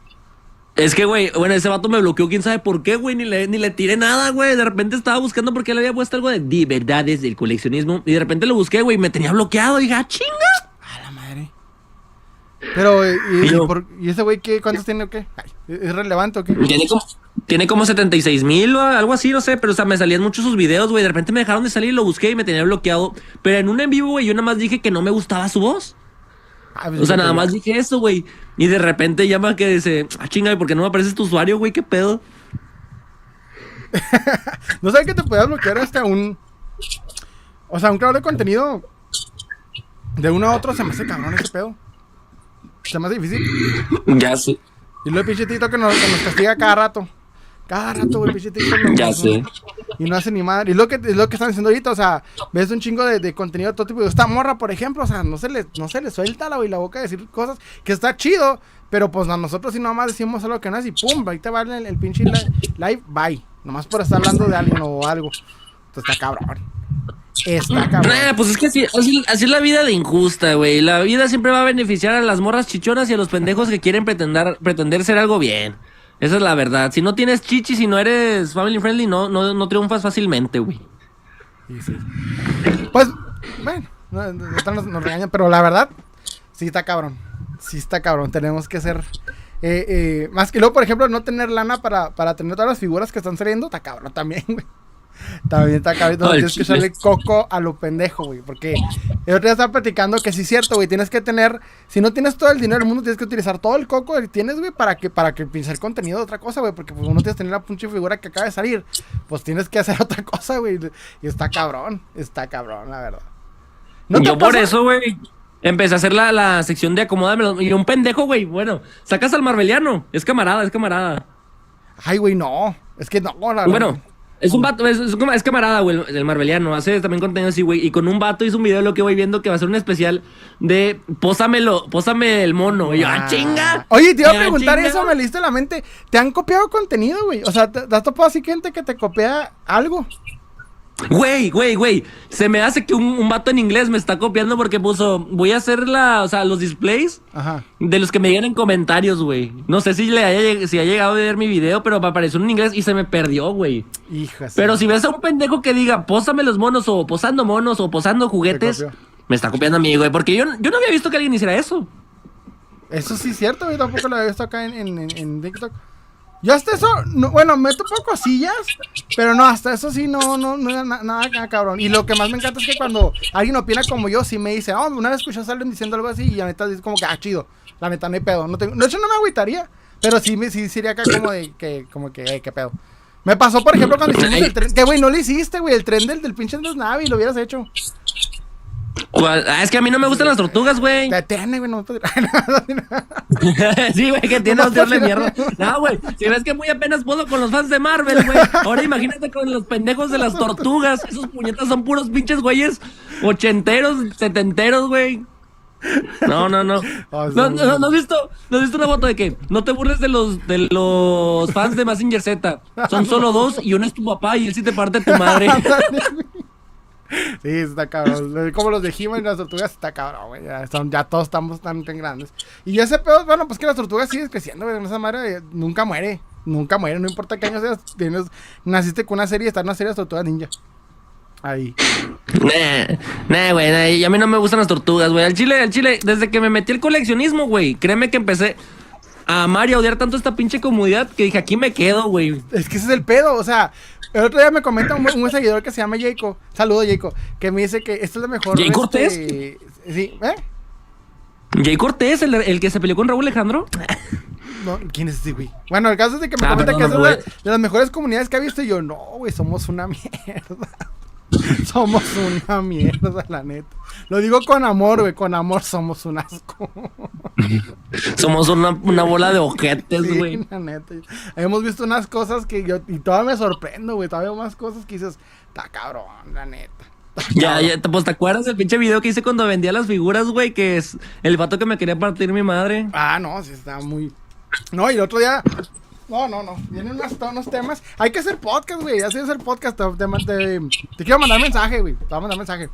Es que, güey, bueno, ese vato me bloqueó, quién sabe por qué, güey, ni le, ni le tiré nada, güey. De repente estaba buscando porque le había puesto algo de, de verdades del coleccionismo. Y de repente lo busqué, güey, me tenía bloqueado. Y dije, ah, chinga. A la madre. Pero, ¿y, ese güey qué? ¿Cuántos tiene o qué? ¿Es relevante o qué? Tiene como, tiene como 76 mil o algo así, no sé. Pero, o sea, me salían muchos sus videos, güey. De repente me dejaron de salir, lo busqué y me tenía bloqueado. Pero en un en vivo, güey, yo nada más dije que no me gustaba su voz. Ah, pues o sea, nada más dije eso, güey. Y de repente llama que dice, ah, chinga, ¿por qué no me aparece tu usuario, güey? ¿Qué pedo? no sé que te puedas bloquear hasta un. O sea, un creador de contenido. De uno a otro se me hace cabrón ese pedo. Se me hace difícil. Ya sé. Y lo de pinche que nos, que nos castiga cada rato. Cada rato, güey, pinche Ya sé. Y no hace ni madre. Y lo que, es lo que están diciendo ahorita, o sea, ves un chingo de, de contenido de todo tipo. Esta morra, por ejemplo, o sea, no se le, no se le suelta la, la boca a decir cosas que está chido. Pero pues a nosotros si nomás decimos algo que no es y pum, ahí te va el, el pinche live, bye. Nomás por estar hablando de alguien o algo. Entonces está cabrón. Está cabrón. Eh, pues es que así, así, es la vida de injusta, güey. La vida siempre va a beneficiar a las morras chichonas y a los pendejos que quieren pretender, pretender ser algo bien. Esa es la verdad. Si no tienes chichi, si no eres family friendly, no, no, no triunfas fácilmente, güey. Pues, bueno, nos, nos, regañan, pero la verdad, sí está cabrón. Sí está cabrón. Tenemos que ser. Eh, eh, más que luego, por ejemplo, no tener lana para, para tener todas las figuras que están saliendo, está cabrón también, güey. También está. No, el tienes que echarle coco a lo pendejo, güey. Porque el otro día estaba platicando que sí es cierto, güey. Tienes que tener. Si no tienes todo el dinero del mundo, tienes que utilizar todo el coco que tienes, güey, para que, para que pinche el contenido de otra cosa, güey. Porque pues uno tienes que tener la pinche figura que acaba de salir. Pues tienes que hacer otra cosa, güey. Y está cabrón. Está cabrón, la verdad. ¿No Yo por eso, güey, empecé a hacer la, la sección de acomódamelo. Y un pendejo, güey, bueno, sacas al marbeliano. Es camarada, es camarada. Ay, güey, no. Es que no, la Bueno, es un vato, es, es, es camarada, güey, el, el marbeliano. Hace también contenido así, güey. Y con un vato hizo un video, lo que voy viendo, que va a ser un especial de pósamelo, pósame el mono. Y yo, ¡ah, chinga! Oye, te iba a ¡Ah, preguntar chinga! eso, me leíste la mente. ¿Te han copiado contenido, güey? O sea, ¿te, te has topado así gente que te copia algo? Güey, güey, güey. Se me hace que un, un vato en inglés me está copiando porque puso, voy a hacer la, o sea, los displays Ajá. de los que me llegan en comentarios, güey. No sé si le haya, si ha llegado a ver mi video, pero me apareció en inglés y se me perdió, güey. Hijas. Pero si ves a un pendejo que diga, pósame los monos o posando monos o posando juguetes, me está copiando a mí, güey. Porque yo, yo no había visto que alguien hiciera eso. Eso sí es cierto, yo tampoco lo había visto acá en, en, en- en TikTok. Yo hasta eso, no- bueno, me topo cosillas, pero no, hasta eso sí no, no, no nada, nada cabrón. Y lo que más me encanta es que cuando alguien opina como yo, sí me dice, oh, una vez escuché a alguien diciendo algo así y la neta es como que, ah, chido, la neta no hay pedo. No tengo, de hecho no me agüitaría, pero sí, me, sí sería acá como de, que, como que, eh, qué pedo. Me pasó, por ejemplo, cuando hicimos el tren, que güey, no lo hiciste, güey, el tren del, del pinche Navi, lo hubieras hecho. ¿Cuál? Ah, es que a mí no me gustan las tortugas, güey. Te tiene, güey, no me puedo sí, güey, que tiene No, de mierda. No, güey, si ves que muy apenas puedo con los fans de Marvel, güey. Ahora imagínate con los pendejos de las tortugas. Esos puñetas son puros pinches güeyes ochenteros, setenteros, güey. No, no, no. Sí, No, sí. no, ¿no has visto, ¿no has visto una foto de que no te burles de los, de los fans de Massinger Z? Son solo dos y uno es tu papá y él sí te parte tu madre. Sí, está cabrón. Como los de He-Man y las tortugas, está cabrón, güey. Ya, son- ya todos estamos tan, tan grandes. Y ese pedo, bueno, pues que las tortugas siguen creciendo, güey. Esa madre eh, nunca muere. Nunca muere, no importa qué año seas. Tienes, naciste con una serie, está en una serie de tortugas ninja. Ahí. Nah, nah, güey, a mí no me gustan las tortugas, güey. Al chile, al chile, desde que me metí al coleccionismo, güey, créeme que empecé a amar y a odiar tanto esta pinche comunidad que dije, aquí me quedo, güey. Es que ese es el pedo, o sea. El otro día me comenta un, buen- un seguidor que se llama Jaco. Saludo, Jaco. Que me dice que esto es lo mejor. ¿Jay Cortés? este, Sí, ¿eh? Jay Cortés, el, el que se peleó con Raúl Alejandro. No, ¿Quién es ese, güey? Bueno, el caso es de que me Ah, comenta perdón, que es una de las mejores comunidades que ha visto. Y yo, no, güey, somos una mierda. somos una mierda, la neta. Lo digo con amor, güey, con amor somos un asco. Somos una, una bola de ojetes, Sí, güey. la neta. Hemos visto unas cosas que yo, y todavía me sorprendo, güey. Todavía más cosas que dices, está cabrón, la neta. Ya, cabrón". ya, pues te acuerdas del pinche video que hice cuando vendía las figuras, güey, que es el vato que me quería partir mi madre. Ah, no, sí está muy. No, y el otro día. No, no, no. Vienen unos, unos temas. Hay que hacer podcast, güey. Ya sé hacer podcast. Te, te, te- te quiero mandar mensaje, güey. Te voy a mandar mensaje.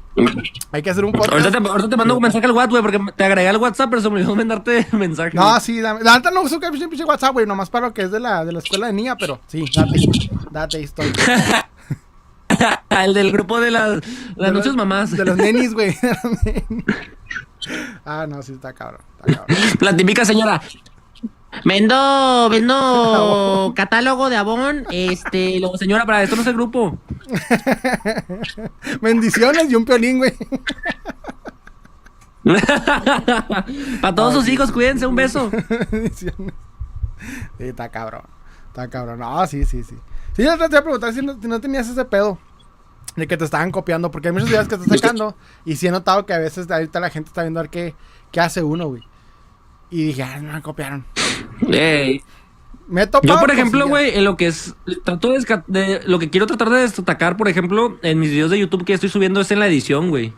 Hay que hacer un podcast. Ahorita te, ahorita te mando un mensaje al WhatsApp, güey, porque te agregué al WhatsApp, pero se me olvidó mandarte mensaje. No, sí, dame. La neta no uso que pinche WhatsApp, güey. Nomás para lo que es de la, de la escuela de niña, pero sí, date. Date, estoy. el del grupo de las, las noches mamás. De los nenis, güey. ah, no, sí, está cabrón. Está cabrón. La típica señora. Vendo, vendo catálogo de Avon. Este, luego, señora, para esto no es el grupo. Bendiciones y un piolín, güey. para todos sus hijos, cuídense, un beso. Bendiciones. Sí, está cabrón. Está cabrón. No, sí, sí, sí. Sí, yo te iba a preguntar si no, si no tenías ese pedo. De que te estaban copiando. Porque hay muchos videos que estás sacando. Y sí he notado que a veces ahorita la gente está viendo a ver qué, qué hace uno, güey. Y dije, ah, no me copiaron. Ey. Me he topado Yo, por ejemplo, güey, en lo que es. Trato de, Lo que quiero tratar de destacar, por ejemplo, en mis videos de YouTube que estoy subiendo es en la edición, güey.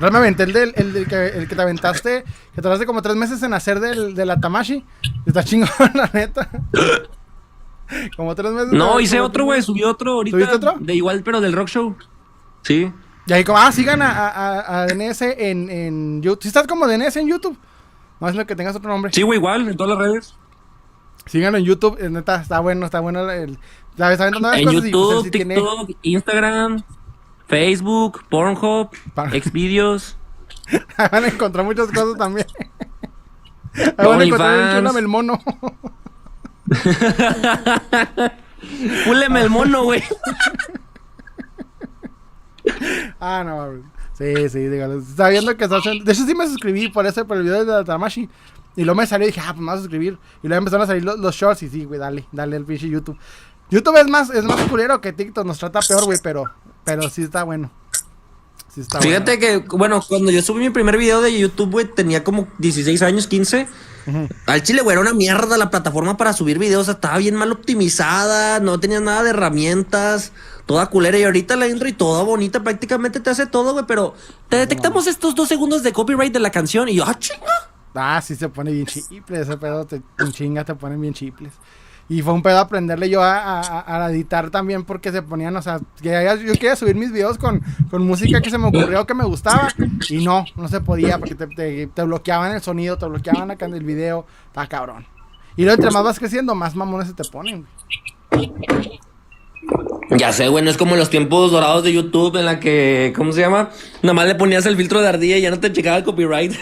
Aventé el, del, el, del que, el que te aventaste, que tardaste como tres meses en hacer del, de la Tamashi. Está chingón, la neta. como tres meses. No, hice otro, güey. Subí otro ahorita. ¿Subiste otro? De igual, pero del rock show. Sí. Y ahí como, ah, sigan a, a, a- a DNS en, en YouTube. Si estás como DNS en YouTube, no es lo que tengas otro nombre. Sí, güey, igual, en todas las redes. Síganlo en YouTube, eh, neta, está bueno, está bueno el... ¿Sabes? Varias En cosas y, pues, YouTube, sí tiene- TikTok, Instagram, Facebook, Pornhub, Pa- Xvideos. Van a encontrar muchas cosas también. Ahí van a encontrar un el mono. Púleme el mono, güey. ah, no, Sí, sí, dígalo. Sabiendo que De hecho, sí me suscribí por eso, por el video de Tamashi. Y luego me salió y dije, ah, pues me vas a suscribir. Y luego empezaron a salir los, shorts y sí, güey, dale, dale el pinche YouTube. YouTube es más, es más culero que TikTok, nos trata peor, güey, pero, pero sí está bueno. Sí está Fíjate que, bueno, cuando yo subí mi primer video de YouTube, güey, tenía como 16 años, 15. Al chile, güey, era una mierda la plataforma para subir videos. estaba bien mal optimizada, no tenía nada de herramientas, toda culera. Y ahorita la intro y toda bonita, prácticamente te hace todo, güey. Pero te detectamos estos dos segundos de copyright de la canción y yo, ah, chinga. Ah, sí se pone bien chiple, ese pedo te, chinga, te ponen bien chiples. Y fue un pedo aprenderle yo a, editar también porque se ponían, o sea, yo quería subir mis videos con, música que se me ocurrió que me gustaba y no, no se podía porque te, bloqueaban el sonido, te bloqueaban acá en el video, está cabrón. Y luego entre más vas creciendo, más mamones se te ponen. Ya sé, güey, no es como los tiempos dorados de YouTube en la que, ¿cómo se llama? Nada más le ponías el filtro de ardilla y ya no te checaba el copyright.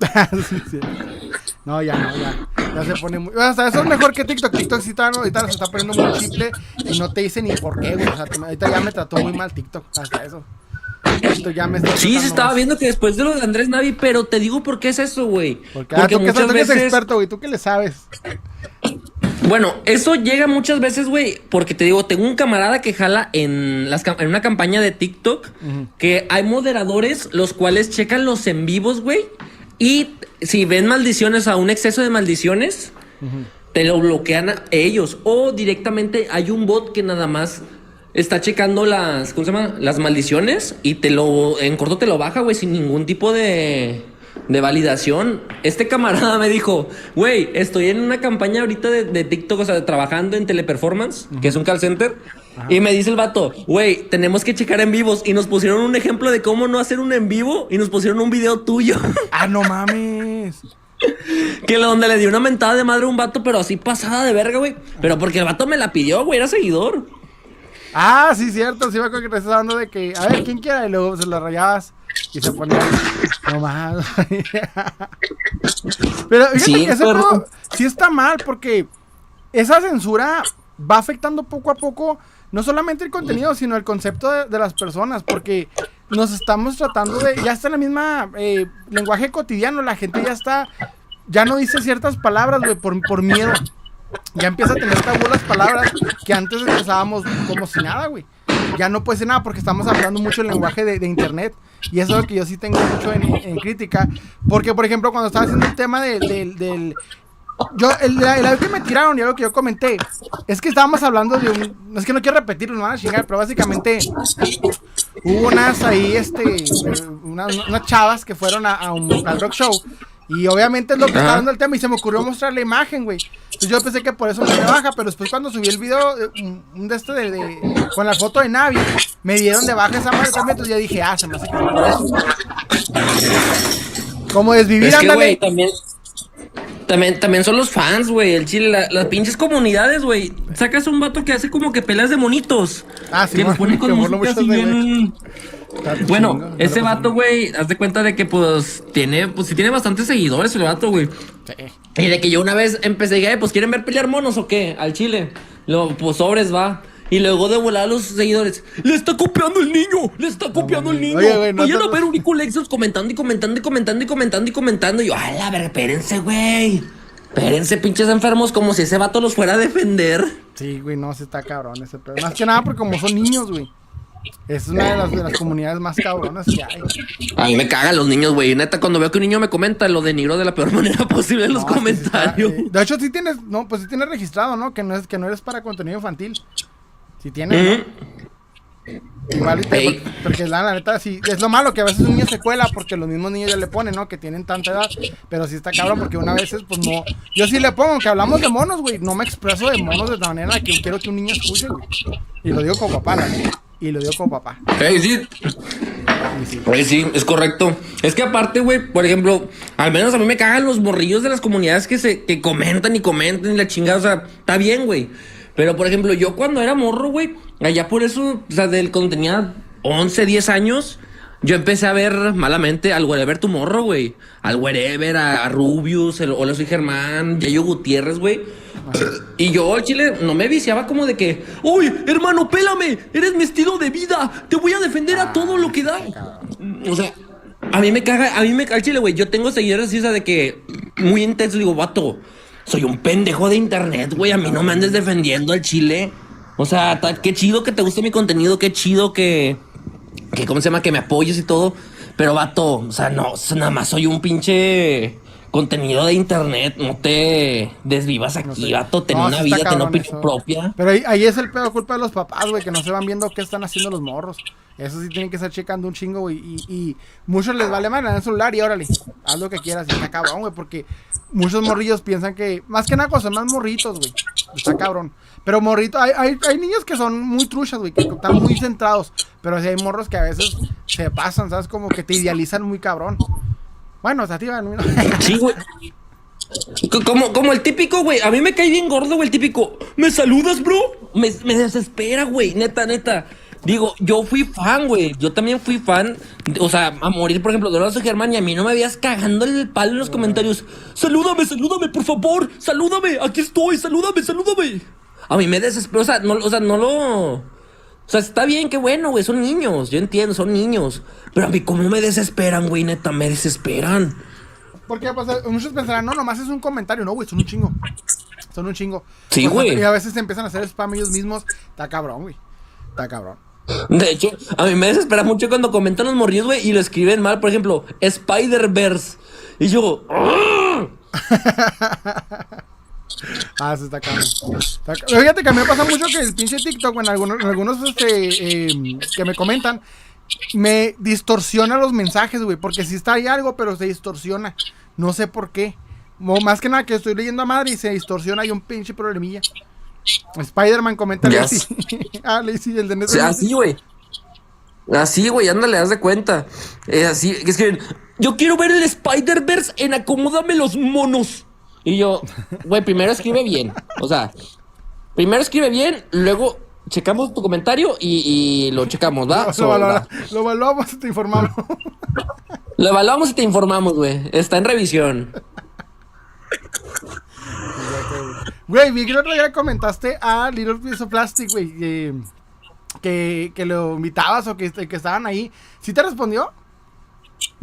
No, ya no, ya. Ya se pone muy. O sea, eso es mejor que TikTok. TikTok sí está, ahorita se está poniendo muy simple y no te dice ni por qué, güey. O sea, ahorita ya me trató muy mal TikTok. Hasta eso. Esto ya me sí, se estaba viendo que después de lo de Andrés Navi, pero te digo por qué es eso, güey. Porque, ah, tú muchas veces... eres experto, güey. ¿Tú qué le sabes? Bueno, eso llega muchas veces, güey, porque te digo, tengo un camarada que jala en, las, en una campaña de TikTok que hay moderadores los cuales checan los en vivos, güey, y si ven maldiciones a un exceso de maldiciones, te lo bloquean a ellos. O directamente hay un bot que nada más está checando las, ¿cómo se llama? Las maldiciones y te lo, en corto te lo baja, güey, sin ningún tipo de, de validación. Este camarada me dijo, güey, estoy en una campaña ahorita de, TikTok, o sea, trabajando en Teleperformance, que es un call center. Y me dice el vato, güey, tenemos que checar en vivos. Y nos pusieron un ejemplo de cómo no hacer un en vivo y nos pusieron un video tuyo. Ah, no mames. que donde le dio una mentada de madre a un vato, pero así pasada de verga, güey. Pero porque el vato me la pidió, güey, era seguidor. Ah, sí, cierto. Sí, me acuerdo que te estás hablando de que, a ver, ¿quién quiera? Y luego se lo rayabas y se ponía no más. pero fíjate sí, que ese sí está mal porque esa censura va afectando poco a poco no solamente el contenido, sino el concepto de, las personas, porque nos estamos tratando de, ya está en la misma eh, lenguaje cotidiano, la gente ya está, ya no dice ciertas palabras, güey, por, por miedo. Ya empieza a tener tabú las palabras que antes empezábamos como si nada, güey. Ya no puede ser nada porque estamos hablando mucho el lenguaje de, internet. Y eso es lo que yo sí tengo mucho en, crítica. Porque, por ejemplo, cuando estaba haciendo el tema del yo, el, el, que me tiraron y algo que yo comenté es que estábamos hablando de un. Es que no quiero repetirlo, no van a chingar, pero básicamente hubo unas ahí, este. Unas, chavas que fueron a, un al rock show. Y obviamente es lo que estaba dando el tema y se me ocurrió mostrar la imagen, güey. Entonces yo pensé que por eso me baja, pero después cuando subí el video, eh, un, de este de, con la foto de Navi, me dieron de baja esa madre también, entonces ya dije, ah, se me hace que por eso. Como desvivir, es que, güey, también también, también son los fans, güey. El chile, las pinches comunidades, güey. Sacas un vato que hace como que pelas de monitos. Ah, sí, que pone con música así bien. Bueno, ese vato, güey, haz de cuenta de que, pues, tiene, pues, sí tiene bastantes seguidores el vato, güey. Y de que yo una vez empecé, dije, pues, ¿quieren ver pelear monos o qué? Al chile. Luego, pues, sobres va. Y luego de volar a los seguidores. ¡Le está copiando el niño! ¡Le está copiando el niño! Oye, güey, no Vayan a ver un comentando y comentando y comentando y comentando y comentando. Y yo, ¡ay, a ver, espérense, güey! Espérense, pinches enfermos, como si ese vato los fuera a defender. Sí, güey, no, se está cabrón ese pedo. Más que nada porque como son niños, güey. Es una de las, de las, comunidades más cabronas que hay. A mí me cagan los niños, güey. Neta, cuando veo que un niño me comenta, lo denigro de la peor manera posible en los comentarios. Eh, de hecho, sí tienes, no, pues sí tienes registrado, ¿no? Que no es, que no eres para contenido infantil. Si tiene. Igual, porque la, neta, sí, es lo malo que a veces un niño se cuela porque los mismos niños ya le ponen, ¿no? Que tienen tanta edad, pero sí está cabrón porque una vez, pues no. Yo sí le pongo, que hablamos de monos, güey, no me expreso de monos de la manera que quiero que un niño escuche, güey. Y lo digo como papá, Y lo digo como papá. sí. Sí. sí, es correcto. Es que aparte, güey, por ejemplo, al menos a mí me cagan los morrillos de las comunidades que se que comentan y comentan y la chingada. O sea, está bien, güey. Pero, por ejemplo, yo cuando era morro, güey, allá por eso, o sea, del, cuando tenía 11, 10 años, yo empecé a ver malamente al Wherever morro, güey. Al Wherever, a, Rubius, el Hola Soy Germán, Yayo Gutiérrez, güey. Y yo al chile no me viciaba como de que, uy, hermano, pélame, eres mi estilo de vida, te voy a defender a todo lo que da. O sea, a mí me caga, a mí me caga el chile, güey. Yo tengo seguidores así, o sea, de que muy intenso, digo, vato, soy un pendejo de internet, güey, a mí no me andes defendiendo al chile. O sea, qué chido que te guste mi contenido, qué chido que, que, ¿cómo se llama? Que me apoyes y todo. Pero, vato, o sea, no, nada más soy un pinche contenido de internet, no te desvivas aquí, vato, ten una vida, ten opinión propia. Pero ahí, es el pedo culpa de los papás, güey, que no se van viendo qué están haciendo los morros. Eso sí tienen que estar checando un chingo, güey. Y, y, muchos les vale mal en el celular y órale, haz lo que quieras y está cabrón, güey, porque muchos morrillos piensan que, más que nada, son más morritos, güey. Está cabrón. Pero morritos, hay, hay, hay, niños que son muy truchas, güey, que están muy centrados. Pero sí hay morros que a veces se pasan, ¿sabes? Como que te idealizan muy cabrón. Bueno, o sea, tío, Sí, güey. Como, como el típico, güey. A mí me cae bien gordo, güey, el típico. ¿Me saludas, bro? Me, me desespera, güey. Neta, neta. Digo, yo fui fan, güey. Yo también fui fan. O sea, a morir, por ejemplo, de Germán y a mí no me veías cagando el palo en los comentarios. Salúdame, salúdame, por favor. Salúdame. Aquí estoy. Salúdame, salúdame. A mí me desespera. No, o sea, no lo. O sea, está bien, qué bueno, güey, son niños, yo entiendo, son niños. Pero a mí, ¿cómo me desesperan, güey? Neta, me desesperan. Porque pues, muchos pensarán, no, nomás es un comentario, no, güey, son un chingo. Son un chingo. Sí, güey. Y a veces se empiezan a hacer spam ellos mismos. Está cabrón, güey. Está cabrón. De hecho, a mí me desespera mucho cuando comentan los morrillos, güey, y lo escriben mal. Por ejemplo, Spider-Verse. Y yo. Ah, se está cabrón. Fíjate que a mí me pasa mucho que el pinche TikTok, en algunos, algunos este, em, que me comentan, me distorsiona los mensajes, güey. Porque si está ahí algo, pero se distorsiona. No sé por qué. más que nada que estoy leyendo a madre y se distorsiona y un pinche problemilla. Spider-Man comenta así. ah, sí, el de Netflix. Así, güey. Así, güey, ándale, haz de cuenta. Es así, es que yo quiero ver el Spider-Verse en Acomódame los monos. Y yo, güey, primero escribe bien. O sea, primero escribe bien, luego checamos tu comentario y, lo checamos, ¿va? Lo, evaluamos y te informamos. Lo evaluamos y te informamos, güey. Está en revisión. Güey, vi que el otro día comentaste a Little Piece of Plastic, güey, que, que, lo invitabas o que, que estaban ahí. ¿Sí te respondió?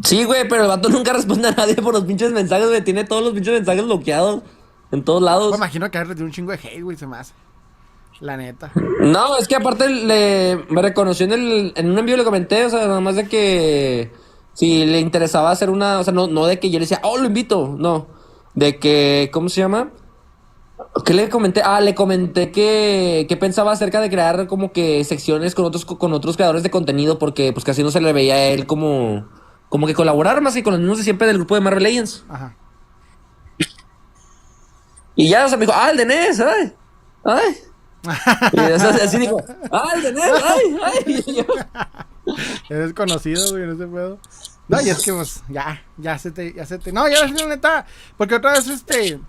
Sí, güey, pero el vato nunca responde a nadie por los pinches mensajes, güey. Tiene todos los pinches mensajes bloqueados en todos lados. Me imagino que tiene un chingo de hate, güey, se me hace. La neta. No, es que aparte le, me reconoció en, el, en un envío, le comenté, o sea, nada más de que si le interesaba hacer una, o sea, no, no de que yo le decía, oh, lo invito, no. De que, ¿cómo se llama? ¿Qué le comenté? Ah, le comenté que, que, pensaba acerca de crear como que secciones con otros, con otros creadores de contenido, porque pues casi no se le veía a él como como que colaborar más que con los mismos de siempre del grupo de Marvel Legends. Ajá. Y ya, o sea, me dijo, ah, el de NES, ay, ay. y así dijo, ah, el de NES, ay, ay. Eres conocido, güey, no se puedo. No, y es que, pues, ya, ya se te, ya se te. No, ya la neta, porque otra vez, este,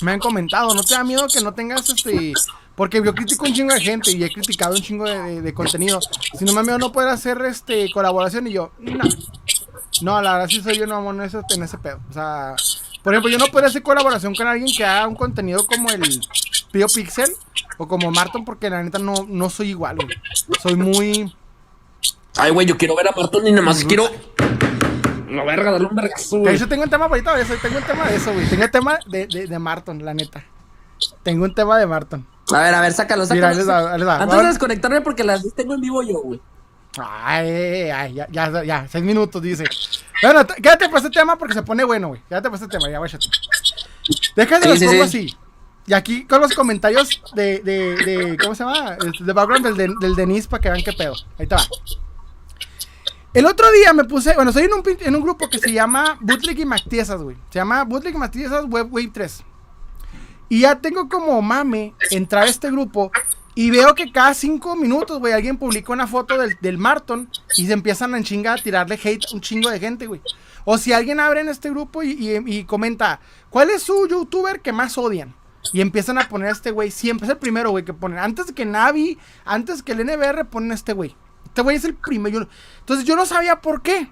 me han comentado, ¿no te da miedo que no tengas, este, porque yo critico un chingo de gente y he criticado un chingo de, de, contenido. Si no me miedo no puede hacer, este, colaboración y yo, no. No, la verdad sí soy yo no en ese, en ese pedo. O sea, por ejemplo, yo no puedo hacer colaboración con alguien que haga un contenido como el Pio Pixel o como Marton, porque la neta no, no soy igual, güey. Soy muy. Ay, güey, yo quiero ver a Marton y nada más quiero. No, verga, darle un vergazo, güey. Yo tengo un tema ahorita eso, tengo un tema de eso, güey. Tengo un tema de, de, de Marton, la neta. Tengo un tema de Marton. A ver, a ver, sácalo, sácalo. Mira, Antes de desconectarme porque las tengo en vivo yo, güey. Ay, ay, ya, ya, ya, seis minutos, dice. Bueno, quédate por este tema porque se pone bueno, güey. Quédate por este tema, ya, váyate. Déjate los pongo así. Y aquí con los comentarios de, de, de ¿cómo se llama? De background del, del Denis para que vean qué pedo. Ahí te va. El otro día me puse, bueno, estoy en un, en un grupo que se llama Bootleg y Mactiesas, güey. Se llama Bootleg y Mactiesas Web Wave 3. Y ya tengo como mame entrar a este grupo y veo que cada cinco minutos, güey, alguien publica una foto del, del Marton y se empiezan a chingar a tirarle hate a un chingo de gente, güey. O si alguien abre en este grupo y, comenta, ¿cuál es su youtuber que más odian? Y empiezan a poner a este güey, siempre es el primero, güey, que ponen. Antes que Navi, antes que el NBR, ponen a este güey. Este güey es el primero. Entonces yo no sabía por qué.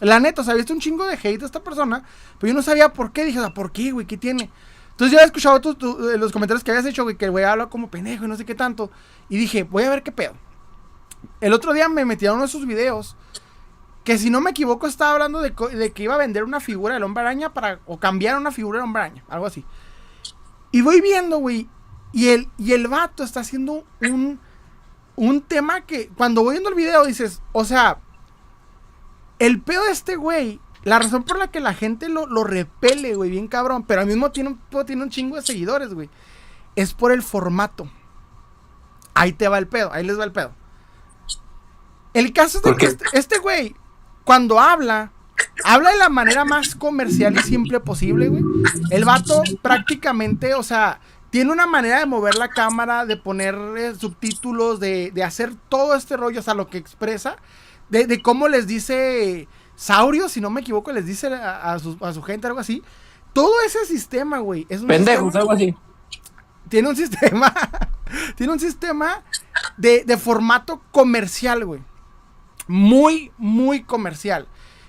La neta, o sea, visto un chingo de hate a esta persona, pero yo no sabía por qué. Dije, ¿por qué, güey? ¿Qué tiene? Entonces yo había escuchado eh, los comentarios que habías hecho, güey, que el güey habla como pendejo y no sé qué tanto. Y dije, voy a ver qué pedo. El otro día me metí a uno de sus videos. Que si no me equivoco, estaba hablando de, que iba a vender una figura del hombre araña para. O cambiar una figura del hombre araña. Algo así. Y voy viendo, güey. Y el, y el vato está haciendo un. Un tema que. Cuando voy viendo el video dices. O sea. El pedo de este güey la razón por la que la gente lo, repele, güey, bien cabrón, pero al mismo tiempo tiene un chingo de seguidores, güey, es por el formato. Ahí te va el pedo, ahí les va el pedo. El caso es de que este, este güey, cuando habla, habla de la manera más comercial y simple posible, güey. El vato prácticamente, o sea, tiene una manera de mover la cámara, de poner eh, subtítulos, de, hacer todo este rollo, o sea, lo que expresa, de, de cómo les dice Saurio, si no me equivoco, les dice a, su, gente algo así. Todo ese sistema, güey. Es Pendejos, algo así. Tiene un sistema. tiene un sistema de, formato comercial, güey. Muy, muy comercial.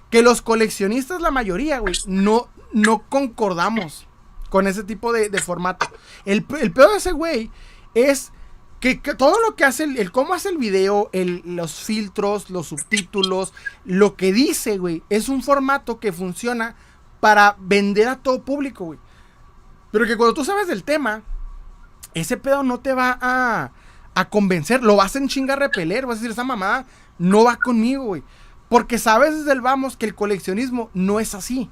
Que los coleccionistas, la mayoría, güey, no, no concordamos con ese tipo de, formato. El, el peor de ese güey es que, todo lo que hace, el, cómo hace el video, el, los filtros, los subtítulos, lo que dice, güey, es un formato que funciona para vender a todo público, güey. Pero que cuando tú sabes del tema, ese pedo no te va a, a convencer, lo vas en chinga repeler, vas a decir, esa mamada no va conmigo, güey. Porque sabes desde el vamos que el coleccionismo no es así.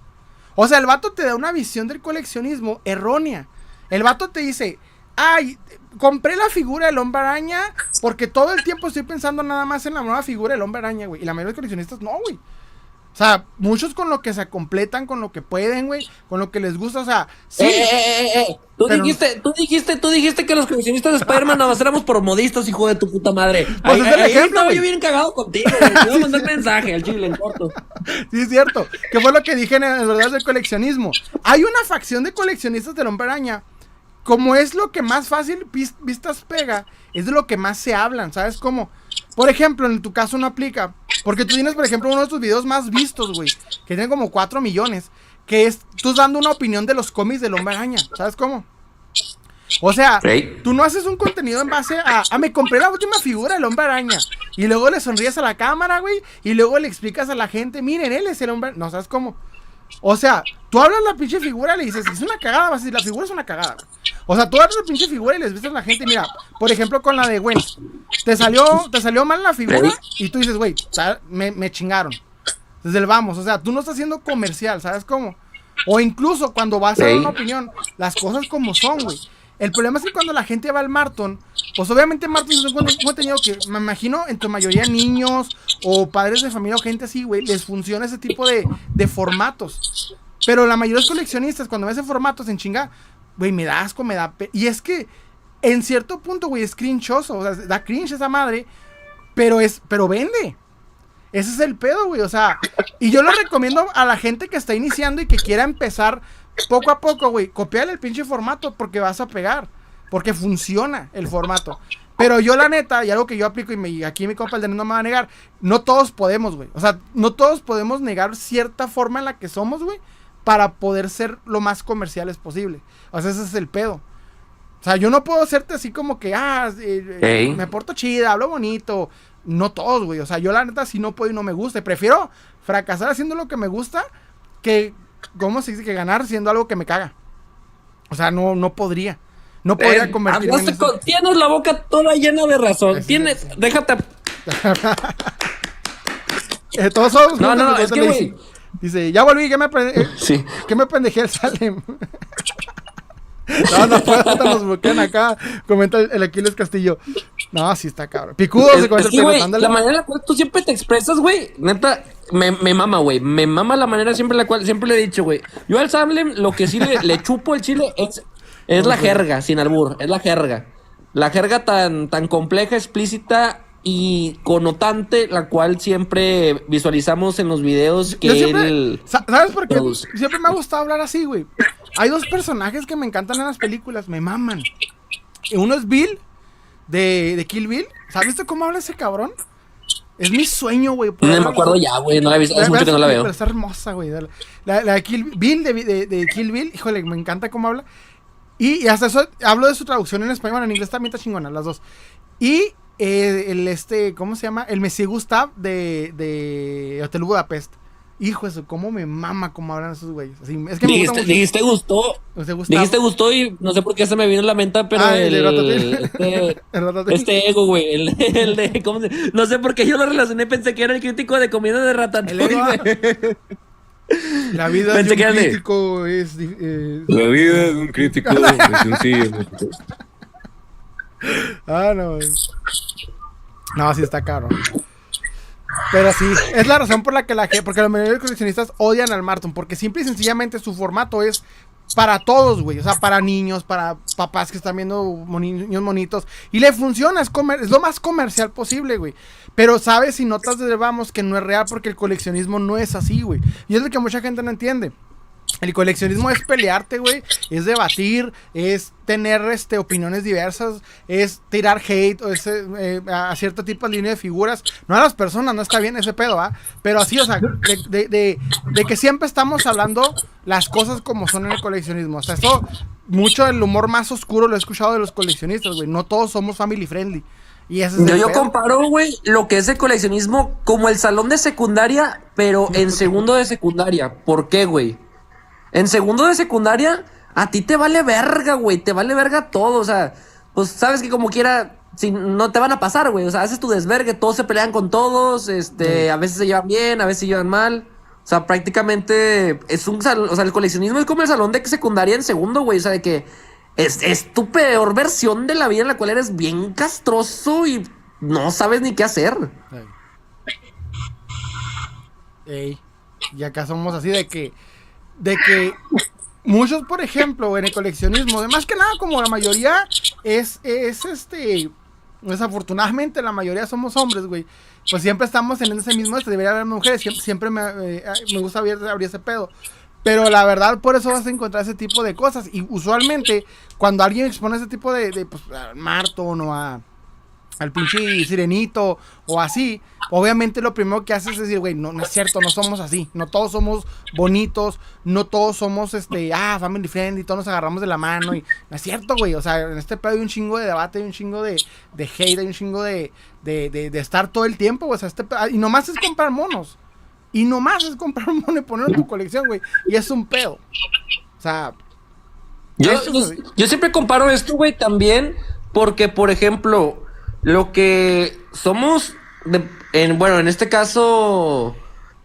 O sea, el vato te da una visión del coleccionismo errónea. El vato te dice, ay, compré la figura del hombre araña porque todo el tiempo estoy pensando nada más en la nueva figura del hombre araña, güey. Y la mayoría de coleccionistas no, güey. O sea, muchos con lo que se completan, con lo que pueden, güey, con lo que les gusta, o sea, sí. Eh, eh, eh, eh, eh. Tú dijiste, tú dijiste, tú dijiste que los coleccionistas de Spider-Man nada más éramos por modistas, hijo de tu puta madre. Pues es el ejemplo, estaba yo bien cagado contigo, güey. Te voy a mandar mensaje al chile en corto. Sí, es cierto. Que fue lo que dije en el verdad del coleccionismo. Hay una facción de coleccionistas del hombre araña como es lo que más fácil vistas pega, es de lo que más se hablan, ¿sabes cómo? Por ejemplo, en tu caso no aplica, porque tú tienes, por ejemplo, uno de tus videos más vistos, güey, que tiene como 4 millones, que es tú dando una opinión de los cómics del Hombre Araña, ¿sabes cómo? O sea, tú no haces un contenido en base a, ah, me compré la última figura del Hombre Araña, y luego le sonríes a la cámara, güey, y luego le explicas a la gente, miren, él es el Hombre, no, ¿sabes cómo? O sea, tú hablas la pinche figura y le dices, es una cagada, vas a decir, la figura es una cagada. O sea, tú hablas la pinche figura y les dices a la gente, mira, por ejemplo con la de Gwen, te salió, te salió mal la figura y tú dices, güey, me, me chingaron. Desde el vamos, o sea, tú no estás haciendo comercial, ¿sabes cómo? O incluso cuando vas a dar una opinión, las cosas como son, güey. El problema es que cuando la gente va al Marton, pues obviamente Marton es un contenido que me imagino en tu mayoría niños o padres de familia o gente así, güey, les funciona ese tipo de, de formatos. Pero la mayoría de los coleccionistas, cuando ven ese formato, se chinga, güey, me da asco, me da... Y es que en cierto punto, güey, es crinchoso, o sea, da cringe esa madre, pero es, pero vende. Ese es el pedo, güey, o sea, y yo lo recomiendo a la gente que está iniciando y que quiera empezar poco a poco, güey, copiar el pinche formato porque vas a pegar. Porque funciona el formato. Pero yo, la neta, y algo que yo aplico, y me, aquí mi compa el de no me va a negar, no todos podemos, güey. O sea, no todos podemos negar cierta forma en la que somos, güey, para poder ser lo más comerciales posible. O sea, ese es el pedo. O sea, yo no puedo serte así como que, ah, eh, me porto chida, hablo bonito. No todos, güey. O sea, yo la neta, si no puedo y no me gusta. Prefiero fracasar haciendo lo que me gusta que ¿cómo se dice? Que ganar siendo algo que me caga. O sea, no, no podría. No podría convertirme en Tienes la boca toda llena de razón. tienes, déjate. eh, todos somos. No, no, no, es que, Dice, ya volví, que me, eh, sí. que me pendejé el Salem. no, no puedo, nos bloquean acá. Comenta el, Aquiles Castillo. No, sí está cabrón. Picudo se comenta el La manera en la cual tú siempre te expresas, güey. Neta, me, me mama, güey. Me mama la manera siempre la cual, siempre le he dicho, güey. Yo al Salem lo que sí le, le chupo el chile es, es la jerga, sin albur. Es la jerga. La jerga tan, tan compleja, explícita y connotante, la cual siempre visualizamos en los videos que él ¿Sabes por qué? Siempre me ha gustado hablar así, güey. Hay dos personajes que me encantan en las películas, me maman. Uno es Bill, de, de Kill Bill. ¿Sabes cómo habla ese cabrón? Es mi sueño, güey. No me acuerdo ya, güey. No la he visto. Hace mucho que no la veo. Pero está hermosa, güey. La, de Kill Bill, de, de, de, Kill Bill, híjole, me encanta cómo habla. Y, y hasta eso, hablo de su traducción en español, en inglés también está chingona, las dos. Y eh, el este, ¿cómo se llama? El Messi Gustav de, de Hotel Budapest. Hijo eso, cómo me mama cómo hablan esos güeyes. Así, es que me gusta dijiste, dijiste gustó. Dijiste gustó y no sé por qué se me vino en la mente, pero Ah, el el, este, El este ego, güey, el, el de, ¿cómo se- No sé por qué yo lo relacioné, pensé que era el crítico de comida de Ratatouille, güey. La vida Pensé de un de- crítico es... eh, La vida de un crítico es sencillo. Ah, no. No, sí está caro. Pero sí, es la razón por la que la gente, porque la mayoría de coleccionistas odian al Marton, porque simple y sencillamente su formato es para todos, güey, o sea, para niños, para papás que están viendo niños monitos, y le funciona, es, es lo más comercial posible, güey. Pero sabes y notas desde vamos que no es real porque el coleccionismo no es así, güey. Y es lo que mucha gente no entiende. El coleccionismo es pelearte, güey. Es debatir, es tener este, opiniones diversas, es tirar hate o es, eh, a cierto tipo de línea de figuras. No a las personas, no está bien ese pedo, ¿ah? Pero así, o sea, de, de- de- de que siempre estamos hablando las cosas como son en el coleccionismo. O sea, eso, mucho del humor más oscuro lo he escuchado de los coleccionistas, güey. No todos somos family friendly. Y ese es Yo, comparo, güey, lo que es el coleccionismo como el salón de secundaria, pero en segundo de secundaria. ¿Por qué, güey? En segundo de secundaria, a ti te vale verga, güey. Te vale verga todo. O sea, pues sabes que como quiera, si no te van a pasar, güey. O sea, haces tu desvergue, todos se pelean con todos. Este, a veces se llevan bien, a veces se llevan mal. O sea, prácticamente es un salón. O sea, el coleccionismo es como el salón de secundaria en segundo, güey. O sea, de que es, es tu peor versión de la vida en la cual eres bien castroso y no sabes ni qué hacer. Ey, y acá somos así de que, de que muchos, por ejemplo, en el coleccionismo, de más que nada como la mayoría es, es este, desafortunadamente la mayoría somos hombres, güey. Pues siempre estamos en ese mismo, este, debería haber mujeres, siempre, me, eh, me gusta abrir, abrir ese pedo. Pero la verdad, por eso vas a encontrar ese tipo de cosas. Y usualmente, cuando alguien expone ese tipo de, de pues, a o a, al pinche sirenito o así, obviamente lo primero que haces es decir, güey, no, no es cierto, no somos así, no todos somos bonitos, no todos somos, este, ah, family friendly, todos nos agarramos de la mano y no es cierto, güey, o sea, en este pedo hay un chingo de debate, hay un chingo de, de hate, hay un chingo de, de, de, de estar todo el tiempo, o sea, este y nomás es comprar monos, y nomás es comprar un mono y ponerlo en tu colección, güey, y es un pedo, o sea, Yo, yo siempre comparo esto, güey, también porque, por ejemplo, lo que somos, de- en, bueno, en este caso,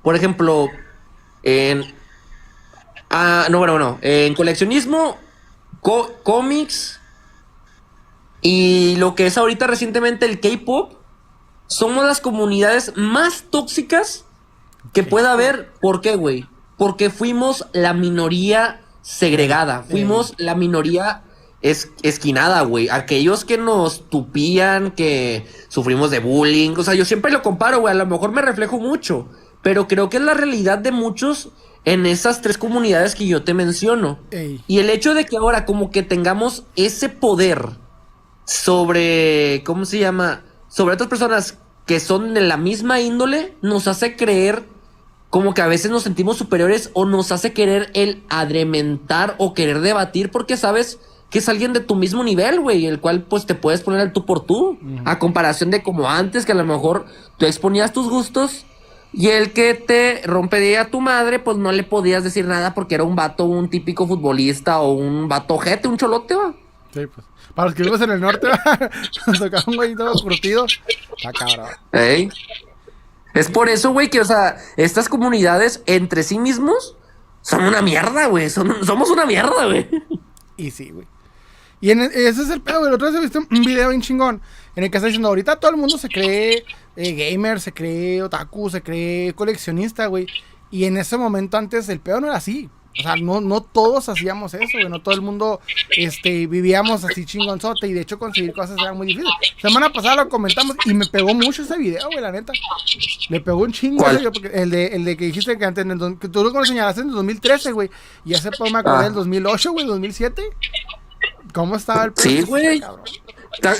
por ejemplo, en... Ah, no, bueno, bueno, en coleccionismo, co- cómics y lo que es ahorita recientemente el K-Pop, somos las comunidades más tóxicas que pueda haber. ¿Por qué, güey? Porque fuimos la minoría segregada. Fuimos la minoría es- esquinada, güey. Aquellos que nos tupían, que sufrimos de bullying. O sea, yo siempre lo comparo, güey. A lo mejor me reflejo mucho. Pero creo que es la realidad de muchos en esas tres comunidades que yo te menciono. ey, Y el hecho de que ahora como que tengamos ese poder sobre, ¿cómo se llama? Sobre otras personas que son de la misma índole, nos hace creer como que a veces nos sentimos superiores o nos hace querer el adrementar o querer debatir porque sabes que es alguien de tu mismo nivel, güey, el cual pues te puedes poner al tú por tú, a comparación de como antes que a lo mejor tú exponías tus gustos y el que te rompería a tu madre, pues no le podías decir nada porque era un vato, un típico futbolista o un vato jete, un cholote, va. sí, pues, para los que vivimos en el norte, nos tocaba un güey todo curtido, está cabrón. Ey. Es por eso, güey, que, o sea, estas comunidades entre sí mismos son una mierda, güey. Somos una mierda, güey. Y sí, güey. Y en, ese es el pedo, güey. La otra vez he visto un video bien chingón en el que está diciendo, ahorita todo el mundo se cree eh, gamer, se cree otaku, se cree coleccionista, güey. Y en ese momento antes el pedo no era así. O sea, no, no todos hacíamos eso, güey. No todo el mundo este, vivíamos así chingonzote. Y de hecho conseguir cosas era muy difícil. Semana pasada lo comentamos y me pegó mucho ese video, güey, la neta. Me pegó un chingo porque el de, el de que dijiste que antes, en el que tú lo señalaste en el 2013, güey. Y ese pedo me acordé Ah. del 2008, güey, 2007. ¿Cómo estaba el Sí, pedo? güey.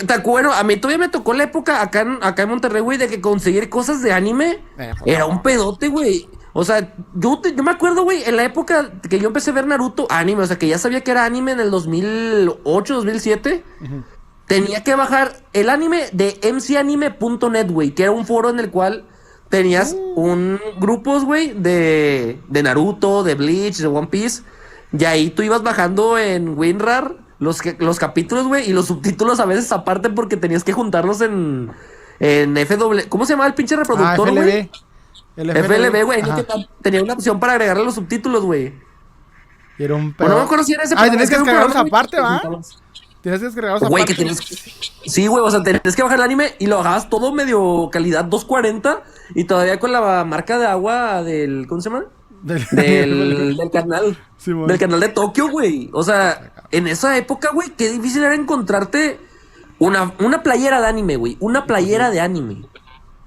Ta- bueno, a mí todavía me tocó la época acá en, acá en Monterrey, güey, de que conseguir cosas de anime Eh, pues, era un pedote, güey. O sea, yo, te- yo me acuerdo, güey, en la época que yo empecé a ver Naruto anime, o sea, que ya sabía que era anime en el 2008, 2007. Tenía que bajar el anime de mcanime.net, güey, que era un foro en el cual tenías un grupos, güey, de, de Naruto, de Bleach, de One Piece. Y ahí tú ibas bajando en WinRAR los, que- los capítulos, güey, y los subtítulos a veces aparte porque tenías que juntarlos en, en FW. ¿Cómo se llama el pinche Ah, reproductor, güey? FLB. El FLB, güey. Tenía una opción para agregarle los subtítulos, güey. Y era un Bueno, no me pedo. acuerdo si era ese programa, tenías que descargarlos aparte, güey, ¿va? Tienes que descargarlos Güey, aparte. que tenías que... Sí, güey, o sea, tenías que bajar el anime y lo bajabas todo medio calidad 240 y todavía con la marca de agua del... ¿Cómo se llama? Del- Del, del canal. Sí, del canal de Tokio, güey. O sea, en esa época, güey, qué difícil era encontrarte una, una playera de anime, güey. Una playera de anime.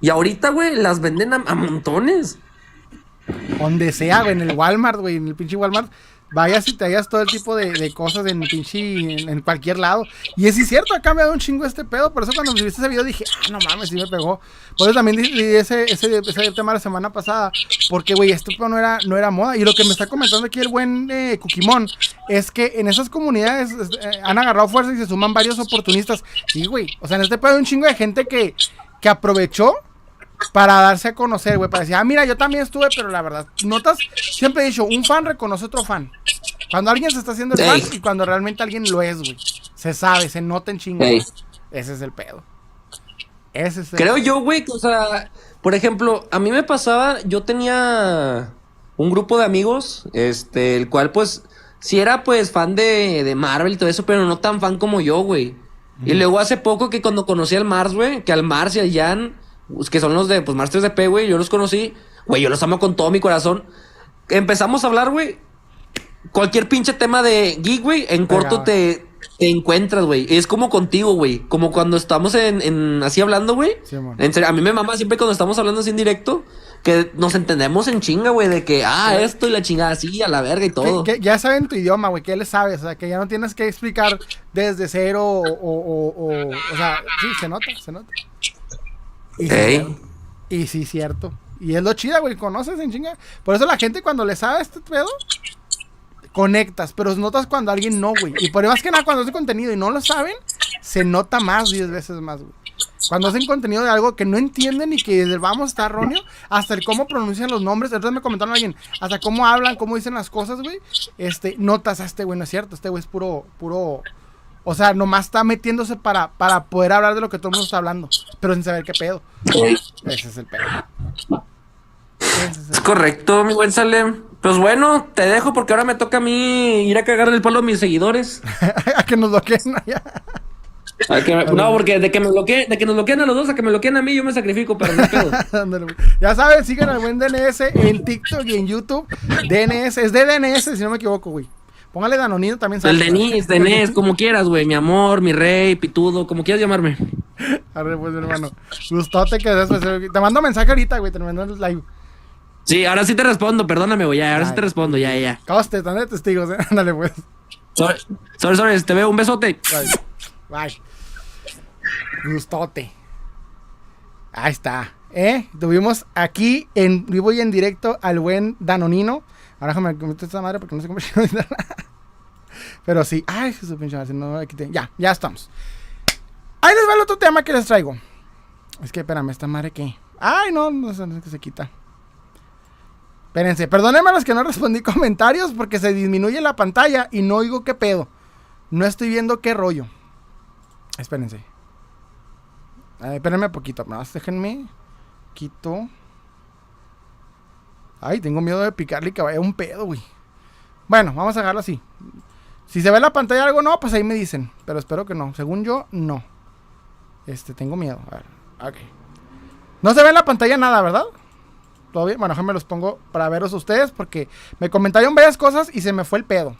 Y ahorita, güey, las venden a, a montones. Donde sea, güey, en el Walmart, güey, en el pinche Walmart. Vayas y te hallas todo el tipo de, de cosas en pinche, en, cualquier lado. Y es cierto, ha cambiado un chingo este pedo. Por eso cuando me viste ese video dije, ah, no mames, sí me pegó. Por eso también di, di ese, ese, ese tema la semana pasada. Porque, güey, esto pedo no era, no era moda. Y lo que me está comentando aquí el buen eh, es que en esas comunidades es- eh, han agarrado fuerza y se suman varios oportunistas. Sí, güey. O sea, en este pedo hay un chingo de gente que, que aprovechó para darse a conocer, güey, para decir, ah, mira, yo también estuve, pero la verdad, notas, siempre he dicho, un fan reconoce otro fan. Cuando alguien se está haciendo el fan Ey. y cuando realmente alguien lo es, güey. Se sabe, se nota en chingo. Ese es el pedo. Ese es el Creo yo, güey, que, o sea, por ejemplo, a mí me pasaba, yo tenía un grupo de amigos, este, el cual, pues, sí era, pues, fan de, de Marvel y todo eso, pero no tan fan como yo, güey. Y luego hace poco que cuando conocí al Mars, güey, que al Mars y al Jan, que son los de, pues, Masters de P, güey, yo los conocí, güey, yo los amo con todo mi corazón. Empezamos a hablar, güey, cualquier pinche tema de geek, güey, en corto Pegaba. te, te encuentras, güey. Es como contigo, güey. Como cuando estamos en, en así hablando, güey. Sí, mon. en serio, a mí me mama siempre cuando estamos hablando así en directo, que nos entendemos en chinga, güey, de que, ah, esto y la chingada así, a la verga y todo. Que, que ya saben tu idioma, güey, que le sabes, o sea, que ya no tienes que explicar desde cero o, o, o, o, o sea, sí, se nota, se nota. Y sí, Ey. y sí, cierto. Y es lo chida, güey, conoces en chinga. Por eso la gente cuando le sabe este pedo, conectas, pero notas cuando alguien no, güey. Y por más que nada, cuando hacen contenido y no lo saben, se nota más, 10 veces más, güey. Cuando hacen contenido de algo que no entienden y que desde el vamos está erróneo, hasta el cómo pronuncian los nombres. Entonces me comentaron alguien, hasta cómo hablan, cómo dicen las cosas, güey. Este, notas a este güey, no es cierto, este güey es puro, puro. O sea, nomás está metiéndose para, para poder hablar de lo que todo el mundo está hablando, pero sin saber qué pedo. Ese es el pedo. Ese es el- Es correcto, mi buen Salem. Pues bueno, te dejo porque ahora me toca a mí ir a cagarle el palo a mis seguidores. a que nos bloqueen allá. A que me- no, porque de que, me bloqueen, de que nos bloqueen a los dos, a que me bloqueen a mí, yo me sacrifico, pero no güey. ya saben, sigan al buen DNS en TikTok y en YouTube. DNS, es de DNS si no me equivoco, güey. Póngale Danonino también. El Denis, Denis, como quieras, güey. Mi amor, mi rey, pitudo, como quieras llamarme. Arre, pues, mi hermano. Gustote que Te mando mensaje ahorita, güey. Te mando el live. Sí, ahora sí te respondo, perdóname, güey. Ya, ahora sí te respondo, ya, ya. Coste, están de testigos, eh. Ándale, pues. Sorry, sorry, sorry, te veo, un besote. Bye. Bye. Gustote. Ahí está. ¿Eh? Tuvimos aquí en vivo y en directo al buen Danonino. Ahora déjame meter esta madre porque no sé cómo. Pero sí. Ay, su pinche madre. No, aquí te- Ya, ya estamos. Ahí les va el otro tema que les traigo. Es que, espérame, esta madre que. Ay, no, no no sé que se quita. Espérense, perdónenme a los que no respondí comentarios porque se disminuye la pantalla y no oigo qué pedo. No estoy viendo qué rollo. Espérense. A ver, espérenme poquito. Más déjenme. Quito. Ay, tengo miedo de picarle y que vaya un pedo, güey. Bueno, vamos a dejarlo así. Si se ve en la pantalla algo, no, pues ahí me dicen. Pero espero que no. Según yo, no. Este, tengo miedo. A ver, ok. No se ve en la pantalla nada, ¿verdad? Todo bien. Bueno, déjenme los pongo para veros a ustedes porque me comentaron varias cosas y se me fue el pedo.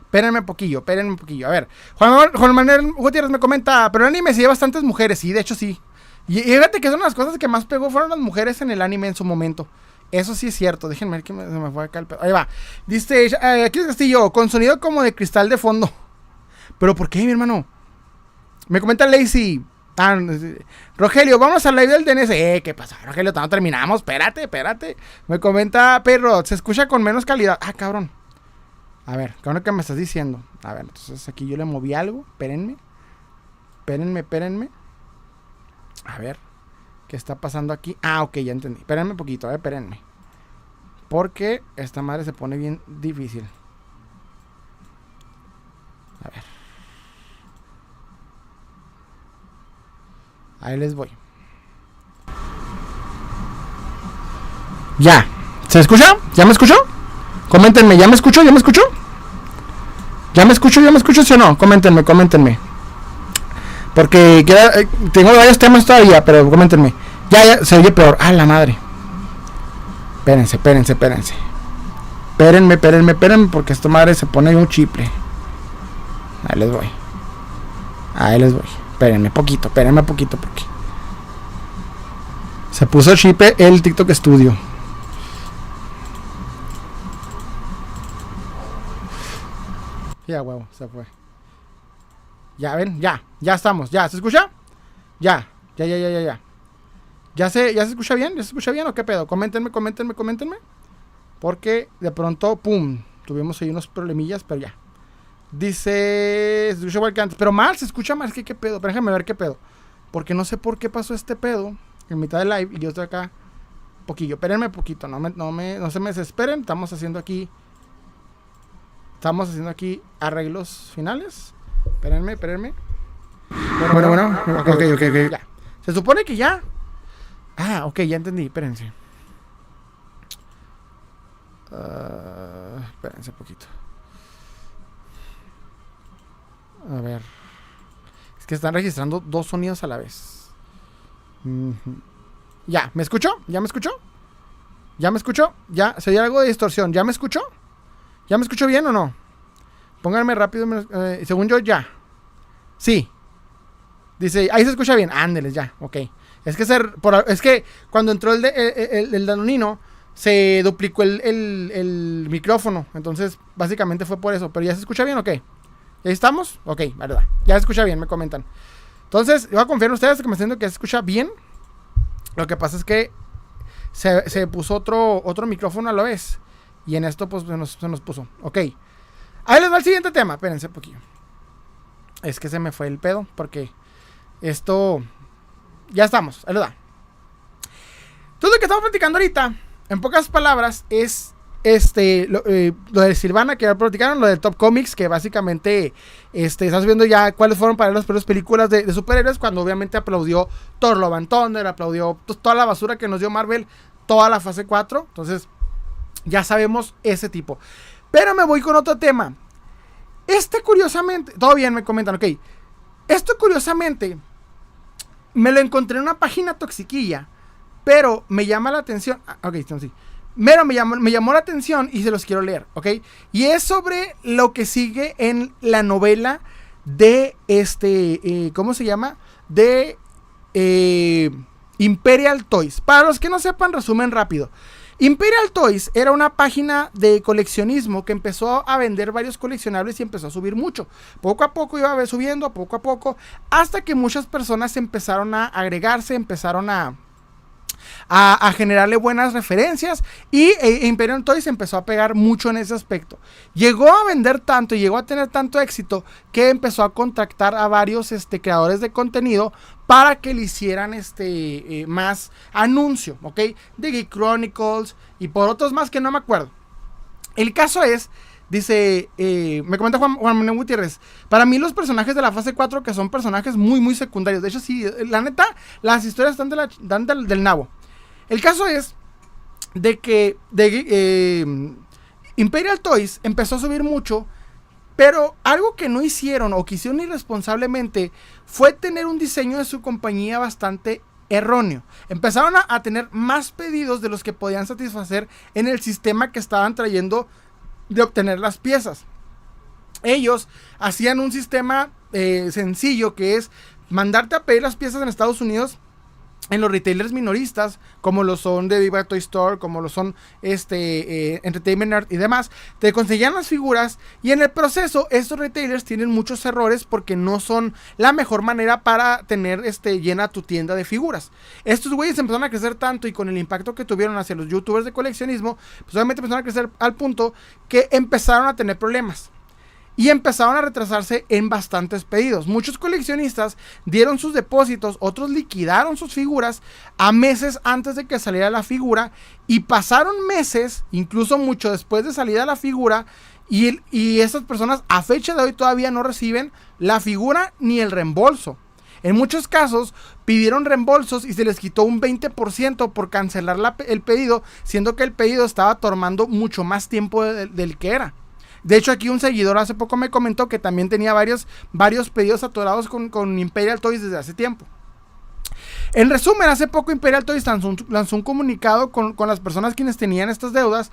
Espérenme un poquillo, espérenme un poquillo. A ver, Juan, Juan Manuel Gutiérrez me comenta, pero el anime sí hay bastantes mujeres, sí, de hecho sí. Y, y fíjate que son las cosas que más pegó fueron las mujeres en el anime en su momento. Eso sí es cierto, déjenme ver que me- se me fue acá el pedo. Ahí va. Dice, eh, aquí es Castillo, con sonido como de cristal de fondo. Pero ¿por qué, mi hermano? Me comenta Ah, Rogelio, vamos a la del DNS. Eh, ¿qué pasa? Rogelio, no terminamos. Espérate, espérate. Me comenta Perro, se escucha con menos calidad. Ah, cabrón. A ver, ¿qué me estás diciendo? A ver, entonces aquí yo le moví algo. Espérenme. Espérenme, espérenme. A ver. ¿Qué está pasando aquí? Ah, ok, ya entendí. Espérenme un poquito, ver, espérenme. Porque esta madre se pone bien difícil. A ver. Ahí les voy. Ya. ¿Se escucha? ¿Ya me escuchó? Coméntenme, ¿ya me escuchó? ¿Ya me escuchó? ¿Ya me escucho? ¿Ya me escucho? ¿Sí o no? Coméntenme, coméntenme. Porque eh, tengo varios temas todavía, pero coméntenme. Ya, ya, se oye peor. Ah, la madre. Espérense, espérense, espérense. Espérenme, espérenme, espérenme, porque esta madre se pone un chiple. Ahí les voy. Ahí les voy. Espérenme poquito, espérenme poquito porque. Se puso chipe el TikTok Studio. Ya, huevo, se fue. Ya ven, ya, ya estamos, ya, ¿se escucha? Ya, ya, ya, ya, ya, ya. ¿Ya se, ¿Ya se escucha bien? ¿Ya se escucha bien o qué pedo? Coméntenme, coméntenme, coméntenme. Porque de pronto, pum, tuvimos ahí unos problemillas, pero ya. Dice, se escucha igual que antes, pero mal, se escucha mal, que qué pedo, pero déjenme ver qué pedo. Porque no sé por qué pasó este pedo en mitad del live y yo estoy acá poquillo. Espérenme poquito, no, me, no, me, no se me desesperen, estamos haciendo aquí Estamos haciendo aquí arreglos finales. Espérenme, espérenme. Bueno, bueno, bueno. Ok, ok, ok. Ya. Se supone que ya. Ah, ok, ya entendí. Espérense. Uh, espérense un poquito. A ver. Es que están registrando dos sonidos a la vez. Ya, ¿me escuchó? ¿Ya me escuchó? ¿Ya me escuchó? ¿Ya? ¿Se dio algo de distorsión? ¿Ya me escuchó? ¿Ya me escucho bien o no? Pónganme rápido. Eh, según yo, ya. Sí. Dice, ahí se escucha bien. Ándeles, ya. Ok. Es que, ser, es que cuando entró el, de, el, el, Danonino, se duplicó el, micrófono. Entonces, básicamente fue por eso. Pero ya se escucha bien, ok. ¿Ya estamos? Ok, verdad. Ya se escucha bien, me comentan. Entonces, yo voy a confiar en ustedes que me diciendo que se escucha bien. Lo que pasa es que se, se puso otro, otro micrófono a la vez. Y en esto, pues, se nos, se nos puso. Ok. Ahí les va el siguiente tema. Espérense un poquito. Es que se me fue el pedo. Porque esto. Ya estamos. Ahí va. Todo lo que estamos platicando ahorita, en pocas palabras, es este lo, eh, de Silvana que ya platicaron, lo del Top Comics, que básicamente este, estás viendo ya cuáles fueron para las películas de, superhéroes, cuando obviamente aplaudió Thor Love and Thunder, aplaudió toda la basura que nos dio Marvel, toda la fase 4. Entonces, ya sabemos ese tipo. Pero me voy con otro tema. Este curiosamente, todo bien me comentan, ok. Esto curiosamente me lo encontré en una página toxiquilla, pero me llama la atención. Ah, ok, sí. Pero me llamó, me llamó la atención y se los quiero leer, ¿ok? Y es sobre lo que sigue en la novela de este, eh, ¿cómo se llama? De eh, Imperial Toys. Para los que no sepan, resumen rápido. Imperial Toys era una página de coleccionismo que empezó a vender varios coleccionables y empezó a subir mucho. Poco a poco iba subiendo, poco a poco, hasta que muchas personas empezaron a agregarse, empezaron a, a, generarle buenas referencias y e, Imperial Toys empezó a pegar mucho en ese aspecto. Llegó a vender tanto y llegó a tener tanto éxito que empezó a contactar a varios este, creadores de contenido para que le hicieran este, eh, más anuncio, ¿ok? De Geek Chronicles y por otros más que no me acuerdo. El caso es, dice, eh, me comenta Juan, Manuel Gutiérrez, para mí los personajes de la fase 4 que son personajes muy, muy secundarios. De hecho, sí, la neta, las historias están, del, nabo. El caso es de que de, eh, Imperial Toys empezó a subir mucho pero algo que no hicieron o que hicieron irresponsablemente fue tener un diseño de su compañía bastante erróneo. Empezaron a, tener más pedidos de los que podían satisfacer en el sistema que estaban trayendo de obtener las piezas. Ellos hacían un sistema eh, sencillo que es mandarte a pedir las piezas en Estados Unidos en los retailers minoristas, como lo son de Viva Toy Store, como lo son este eh, Entertainment Art y demás, te conseguían las figuras y en el proceso estos retailers tienen muchos errores porque no son la mejor manera para tener este llena tu tienda de figuras. Estos güeyes empezaron a crecer tanto y con el impacto que tuvieron hacia los youtubers de coleccionismo, pues obviamente empezaron a crecer al punto que empezaron a tener problemas y empezaron a retrasarse en bastantes pedidos. Muchos coleccionistas dieron sus depósitos, otros liquidaron sus figuras a meses antes de que saliera la figura y pasaron meses, incluso mucho después de salida la figura, y, y estas personas a fecha de hoy todavía no reciben la figura ni el reembolso. En muchos casos pidieron reembolsos y se les quitó un 20% por cancelar el pedido, siendo que el pedido estaba tomando mucho más tiempo del que era. De hecho, aquí un seguidor hace poco me comentó que también tenía varios, varios pedidos atorados con, con Imperial Toys desde hace tiempo. En resumen, hace poco Imperial Toys lanzó un, comunicado con, las personas quienes tenían estas deudas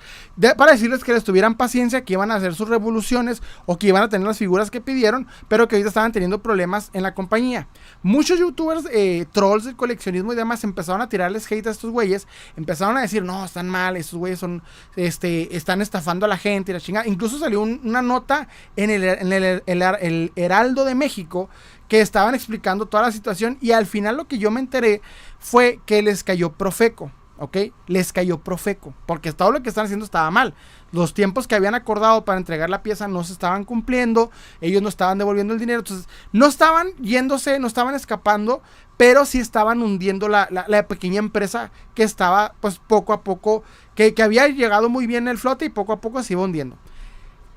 para decirles que les tuvieran paciencia, que iban a hacer sus revoluciones o que iban a tener las figuras que pidieron, pero que ahorita estaban teniendo problemas en la compañía. Muchos youtubers, eh, trolls del coleccionismo y demás, empezaron a tirarles hate a estos güeyes, empezaron a decir, no, están mal, estos güeyes son, este, están estafando a la gente y la chingada. Incluso salió una nota en el, en el Heraldo de México que estaban explicando toda la situación y al final lo que yo me enteré fue que les cayó Profeco, ¿ok? Les cayó Profeco, porque todo lo que están haciendo estaba mal. Los tiempos que habían acordado para entregar la pieza no se estaban cumpliendo, ellos no estaban devolviendo el dinero, entonces no estaban yéndose, no estaban escapando, pero sí estaban hundiendo la, pequeña empresa que estaba pues poco a poco, que, había llegado muy bien el flote y poco a poco se iba hundiendo.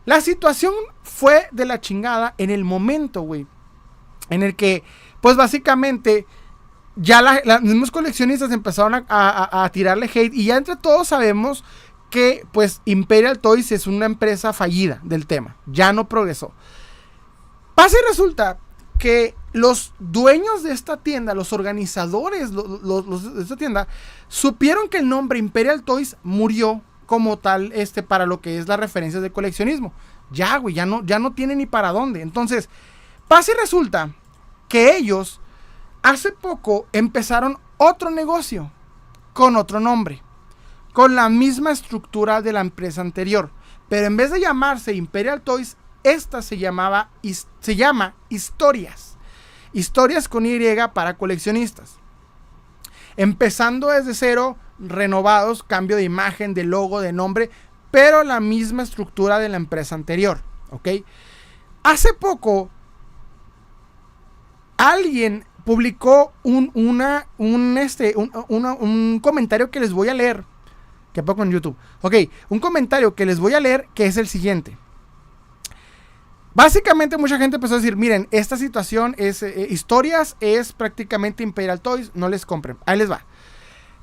La situación fue de la chingada en el momento, güey en el que, pues básicamente, ya los mismos coleccionistas empezaron a, tirarle hate y ya entre todos sabemos que, pues, Imperial Toys es una empresa fallida del tema, ya no progresó. Pasa y resulta que los dueños de esta tienda, los organizadores de esta tienda, supieron que el nombre Imperial Toys murió como tal este, para lo que es las referencias de coleccionismo. Ya, güey, ya no, ya no tiene ni para dónde. Entonces, pasa y resulta que ellos hace poco empezaron otro negocio con otro nombre, con la misma estructura de la empresa anterior, pero en vez de llamarse Imperial Toys, esta se llamaba se llama Historias. Historias con Y para coleccionistas. Empezando desde cero, renovados, cambio de imagen, de logo, de nombre, pero la misma estructura de la empresa anterior, ¿ok? Hace poco alguien publicó un, una, un, este, un, comentario que les voy a leer. Que poco en YouTube. Ok, un comentario que les voy a leer que es el siguiente. Básicamente mucha gente empezó a decir, miren, esta situación es, eh, historias es prácticamente Imperial Toys, no les compren. Ahí les va.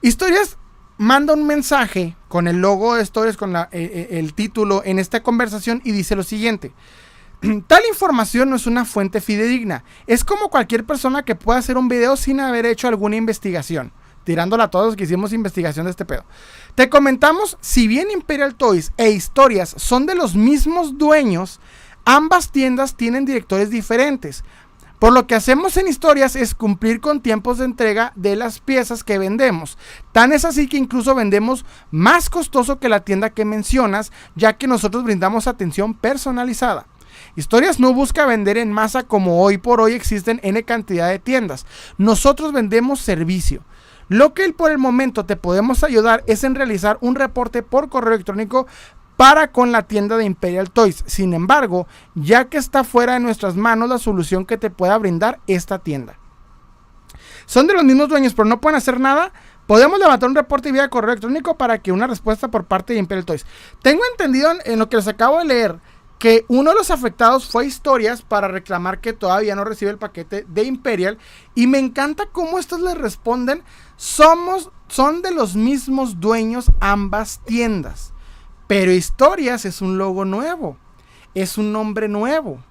Historias manda un mensaje con el logo de Stories, con la, eh, eh, el título en esta conversación y dice lo siguiente. Tal información no es una fuente fidedigna. Es como cualquier persona que pueda hacer un video sin haber hecho alguna investigación. Tirándola a todos que hicimos investigación de este pedo. Te comentamos, si bien Imperial Toys e Historias son de los mismos dueños, ambas tiendas tienen directores diferentes. Por lo que hacemos en historias es cumplir con tiempos de entrega de las piezas que vendemos. Tan es así que incluso vendemos más costoso que la tienda que mencionas, ya que nosotros brindamos atención personalizada. Historias no busca vender en masa como hoy por hoy existen N cantidad de tiendas. Nosotros vendemos servicio. Lo que por el momento te podemos ayudar es en realizar un reporte por correo electrónico para con la tienda de Imperial Toys. Sin embargo, ya que está fuera de nuestras manos la solución que te pueda brindar esta tienda. Son de los mismos dueños, pero no pueden hacer nada. Podemos levantar un reporte vía correo electrónico para que una respuesta por parte de Imperial Toys. Tengo entendido en lo que les acabo de leer que uno de los afectados fue Historias para reclamar que todavía no recibe el paquete de Imperial. Y me encanta cómo estos le responden. Somos, son de los mismos dueños ambas tiendas. Pero Historias es un logo nuevo. Es un nombre nuevo.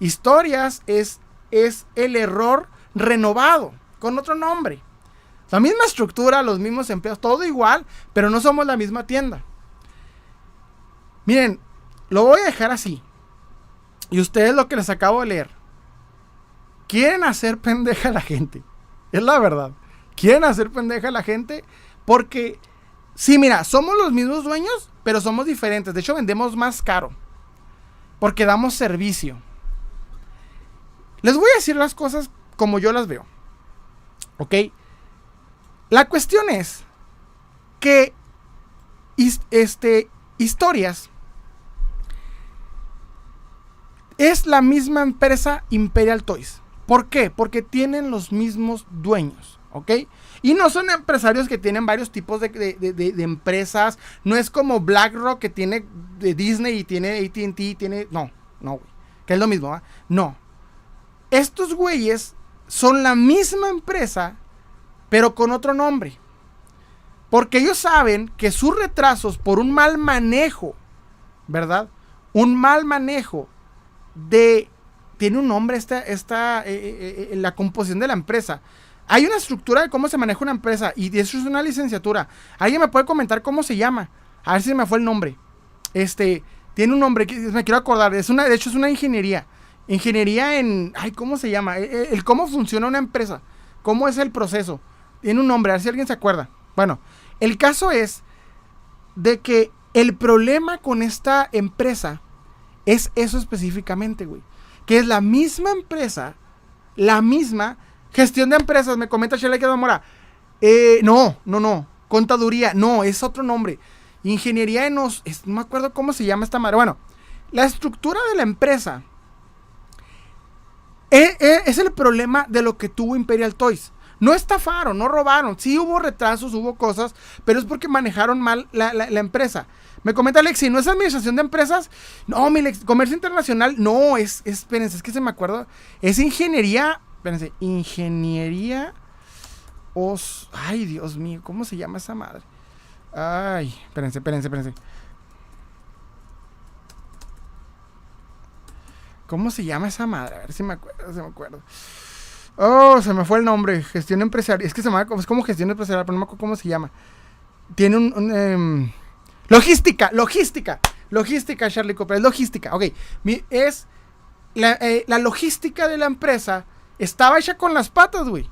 Historias es, es el error renovado con otro nombre. La misma estructura, los mismos empleos, todo igual, pero no somos la misma tienda. Miren, lo voy a dejar así. Y ustedes lo que les acabo de leer. Quieren hacer pendeja a la gente. Es la verdad. quieren hacer pendeja a la gente porque, sí, mira, somos los mismos dueños, pero somos diferentes. De hecho, vendemos más caro porque damos servicio. Les voy a decir las cosas como yo las veo. ¿Ok? La cuestión es que este, historias es la misma empresa Imperial Toys. ¿Por qué? Porque tienen los mismos dueños, ¿ok? Y no son empresarios que tienen varios tipos de, empresas. No es como BlackRock que tiene de Disney y tiene ATT y tiene... No, no, güey. Que es lo mismo, ¿ah? No. Estos güeyes son la misma empresa, pero con otro nombre. Porque ellos saben que sus retrasos por un mal manejo, ¿verdad? Un mal manejo de... Tiene un nombre esta, esta eh, eh, eh, la composición de la empresa. Hay una estructura de cómo se maneja una empresa y eso es una licenciatura. ¿Alguien me puede comentar cómo se llama? A ver si me fue el nombre. Este, tiene un nombre, que me quiero acordar. Es una, de hecho, es una ingeniería. Ingeniería en. Ay, ¿cómo se llama? El, cómo funciona una empresa. ¿Cómo es el proceso? Tiene un nombre, a ver si alguien se acuerda. Bueno, el caso es de que el problema con esta empresa es eso específicamente, güey. Que es la misma empresa, la misma gestión de empresas, me comenta Shelley que Mora. Eh, no, no, no. Contaduría, no, es otro nombre. Ingeniería en nos, no me acuerdo cómo se llama esta madre. Bueno, la estructura de la empresa eh, eh, es el problema de lo que tuvo Imperial Toys. No estafaron, no robaron. Sí hubo retrasos, hubo cosas, pero es porque manejaron mal la, empresa. Me comenta Alexi, ¿no es administración de empresas? No, mi comercio internacional, no, es, espérense, es que se me acuerdo. Es ingeniería, espérense, ingeniería. Os, ay, Dios mío, ¿cómo se llama esa madre? Ay, espérense, espérense, espérense. ¿Cómo se llama esa madre? A ver si me acuerdo, si me acuerdo. Oh, se me fue el nombre. Gestión empresarial. Es que se llama es como gestión empresarial, pero no me acuerdo cómo se llama. Tiene un. Em, logística, logística. Logística, Charlie Cooper. Logística. Ok. es. Eh, la, logística de la empresa estaba hecha con las patas, güey.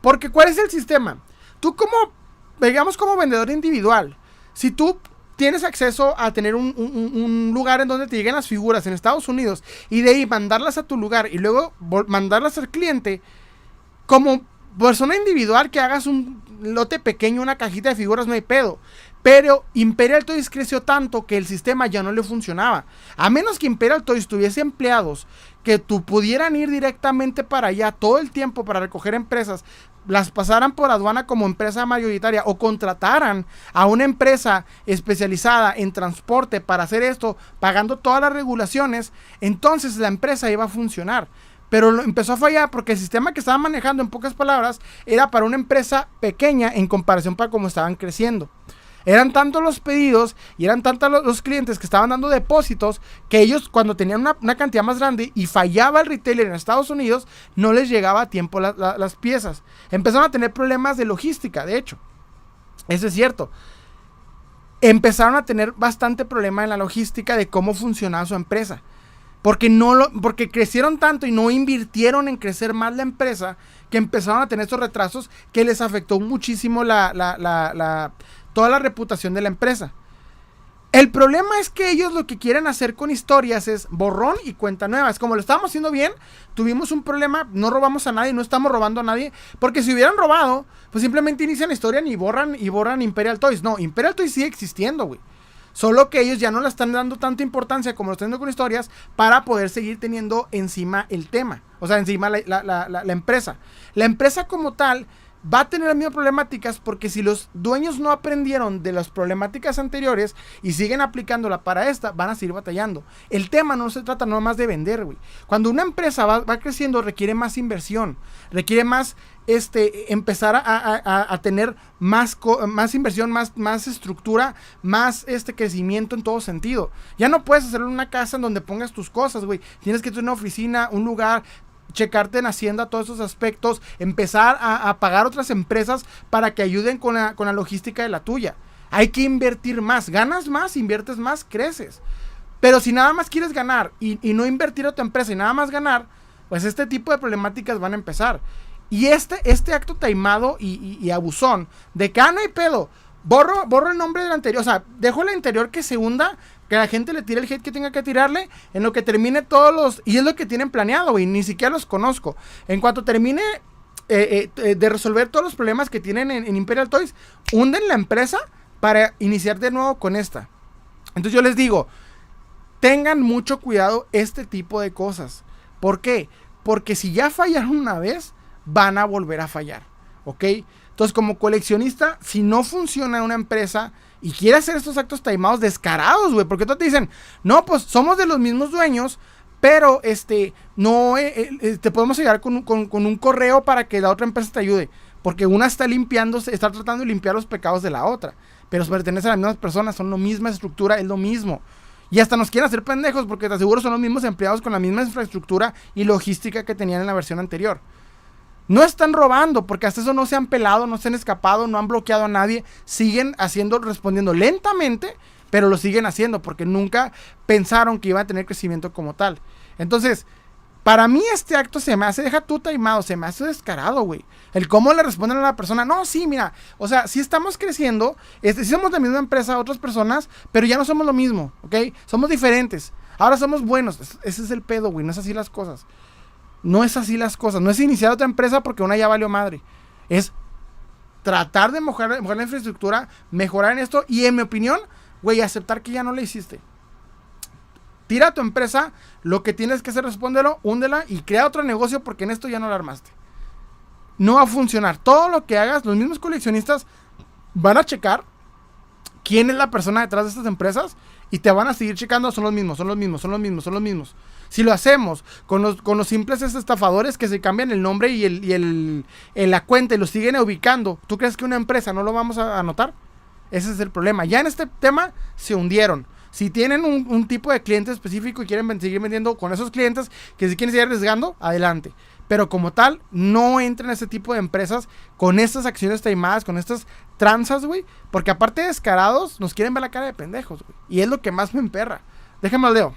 Porque, ¿cuál es el sistema? Tú, como. Digamos, como vendedor individual. Si tú tienes acceso a tener un, un, lugar en donde te lleguen las figuras en Estados Unidos y de ahí mandarlas a tu lugar y luego mandarlas al cliente, como persona individual que hagas un lote pequeño, una cajita de figuras, no hay pedo. Pero Imperial Toys creció tanto que el sistema ya no le funcionaba. A menos que Imperial Toys tuviese empleados que tú pudieran ir directamente para allá todo el tiempo para recoger empresas, las pasaran por aduana como empresa mayoritaria o contrataran a una empresa especializada en transporte para hacer esto, pagando todas las regulaciones, entonces la empresa iba a funcionar. Pero empezó a fallar porque el sistema que estaban manejando, en pocas palabras, era para una empresa pequeña en comparación para cómo estaban creciendo. Eran tantos los pedidos y eran tantos los, clientes que estaban dando depósitos que ellos cuando tenían una, cantidad más grande y fallaba el retailer en Estados Unidos, no les llegaba a tiempo las piezas. Empezaron a tener problemas de logística, de hecho. Eso es cierto. Empezaron a tener bastante problema en la logística de cómo funcionaba su empresa. Porque, no lo, porque crecieron tanto y no invirtieron en crecer más la empresa que empezaron a tener estos retrasos que les afectó muchísimo la, la toda la reputación de la empresa. El problema es que ellos lo que quieren hacer con historias es borrón y cuenta nueva. Es como lo estábamos haciendo bien, tuvimos un problema, no robamos a nadie, no estamos robando a nadie. Porque si hubieran robado, pues simplemente inician la historia y borran y borran Imperial Toys. No, Imperial Toys sigue existiendo, güey. Solo que ellos ya no le están dando tanta importancia como lo están dando con historias para poder seguir teniendo encima el tema. O sea, encima la, la empresa. La empresa como tal va a tener las mismas problemáticas porque si los dueños no aprendieron de las problemáticas anteriores y siguen aplicándola para esta, van a seguir batallando. El tema no se trata nada más de vender, güey. Cuando una empresa va, creciendo requiere más inversión, requiere más este, empezar a, tener más, más inversión, más, más estructura, más este crecimiento en todo sentido. Ya no puedes hacerlo en una casa en donde pongas tus cosas, güey. Tienes que tener una oficina, un lugar, checarte en Hacienda todos esos aspectos, empezar a, pagar otras empresas para que ayuden con la, logística de la tuya. Hay que invertir más, ganas más, inviertes más, creces. Pero si nada más quieres ganar y, no invertir a tu empresa y nada más ganar, pues este tipo de problemáticas van a empezar. Y este, este acto taimado y, y, abusón de que, ah, no pedo, borro, borro el nombre del anterior, o sea, dejo el anterior que se hunda, que la gente le tire el hate que tenga que tirarle, en lo que termine todos los, y es lo que tienen planeado, güey, ni siquiera los conozco. En cuanto termine eh, eh, de resolver todos los problemas que tienen en, en Imperial Toys, hunden la empresa para iniciar de nuevo con esta. Entonces yo les digo, tengan mucho cuidado este tipo de cosas. ¿Por qué? Porque si ya fallaron una vez, van a volver a fallar. ¿Ok? Entonces, como coleccionista, si no funciona una empresa y quiere hacer estos actos timados descarados, güey, porque todos te dicen, no, pues somos de los mismos dueños, pero este, no, eh, eh, eh, te podemos ayudar con, con, un correo para que la otra empresa te ayude. Porque una está limpiándose, está tratando de limpiar los pecados de la otra. Pero pertenecen a las mismas personas, son la misma estructura, es lo mismo. Y hasta nos quieren hacer pendejos porque te aseguro son los mismos empleados con la misma infraestructura y logística que tenían en la versión anterior. No están robando porque hasta eso no se han pelado, no se han escapado, no han bloqueado a nadie. Siguen haciendo, respondiendo lentamente, pero lo siguen haciendo porque nunca pensaron que iba a tener crecimiento como tal. Entonces, para mí este acto se me hace, deja tú taimado, se me hace descarado, güey. El cómo le responden a la persona, no, sí, mira, o sea, sí estamos creciendo, este, sí somos la misma empresa otras personas, pero ya no somos lo mismo, ¿ok? Somos diferentes. Ahora somos buenos. Ese es el pedo, güey, no es así las cosas. No es así las cosas. No es iniciar otra empresa porque una ya valió madre. Es tratar de mejorar, la infraestructura, mejorar en esto y en mi opinión, güey, aceptar que ya no la hiciste tira tu empresa, lo que tienes que hacer, respóndelo, húndela y crea otro negocio porque en esto ya no la armaste. No va a funcionar. Todo lo que hagas, los mismos coleccionistas van a checar quién es la persona detrás de estas empresas y te van a seguir checando, son los mismos, son los mismos, son los mismos, son los mismos. Si lo hacemos con los, simples estafadores que se cambian el nombre y, el, el, la cuenta y lo siguen ubicando, ¿tú crees que una empresa no lo vamos a anotar? Ese es el problema. Ya en este tema se hundieron. Si tienen un, tipo de cliente específico y quieren seguir vendiendo con esos clientes que si quieren seguir arriesgando, adelante. Pero como tal, no entren a ese tipo de empresas con estas acciones taimadas, con estas tranzas, güey. Porque aparte de descarados, nos quieren ver la cara de pendejos, güey. Y es lo que más me emperra. Déjame leo.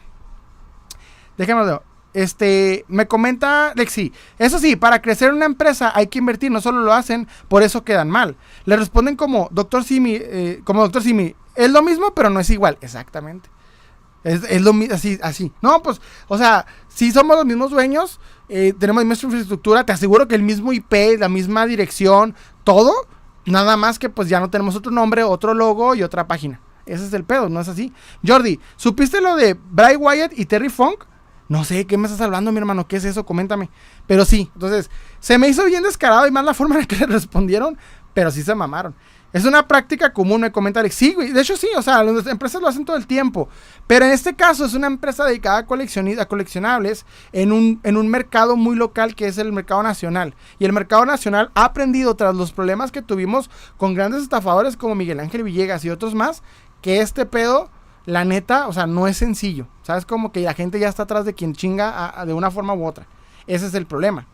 Déjame leo. Este, me comenta Lexi, eso sí, para crecer una empresa hay que invertir, no solo lo hacen, por eso quedan mal. Le responden como, doctor Simi, eh, como doctor Simi, es lo mismo, pero no es igual. Exactamente. Es, lo mismo, así, así. No, pues, o sea, si somos los mismos dueños, eh, tenemos la misma infraestructura, te aseguro que el mismo IP, la misma dirección, todo, nada más que pues ya no tenemos otro nombre, otro logo y otra página. Ese es el pedo, ¿no es así? Jordi, ¿supiste lo de Bray Wyatt y Terry Funk? No sé, ¿qué me estás hablando, mi hermano? ¿Qué es eso? Coméntame. Pero sí, entonces, se me hizo bien descarado y más la forma en que le respondieron, pero sí se mamaron. Es una práctica común, me comenta Alex. Sí, güey. De hecho, sí, o sea, las empresas lo hacen todo el tiempo. Pero en este caso es una empresa dedicada a, a coleccionables en un, en un mercado muy local que es el mercado nacional. Y el mercado nacional ha aprendido, tras los problemas que tuvimos con grandes estafadores como Miguel Ángel Villegas y otros más, que este pedo, la neta, o sea, no es sencillo. ¿Sabes? Como que la gente ya está atrás de quien chinga de una forma u otra. Ese es el problema.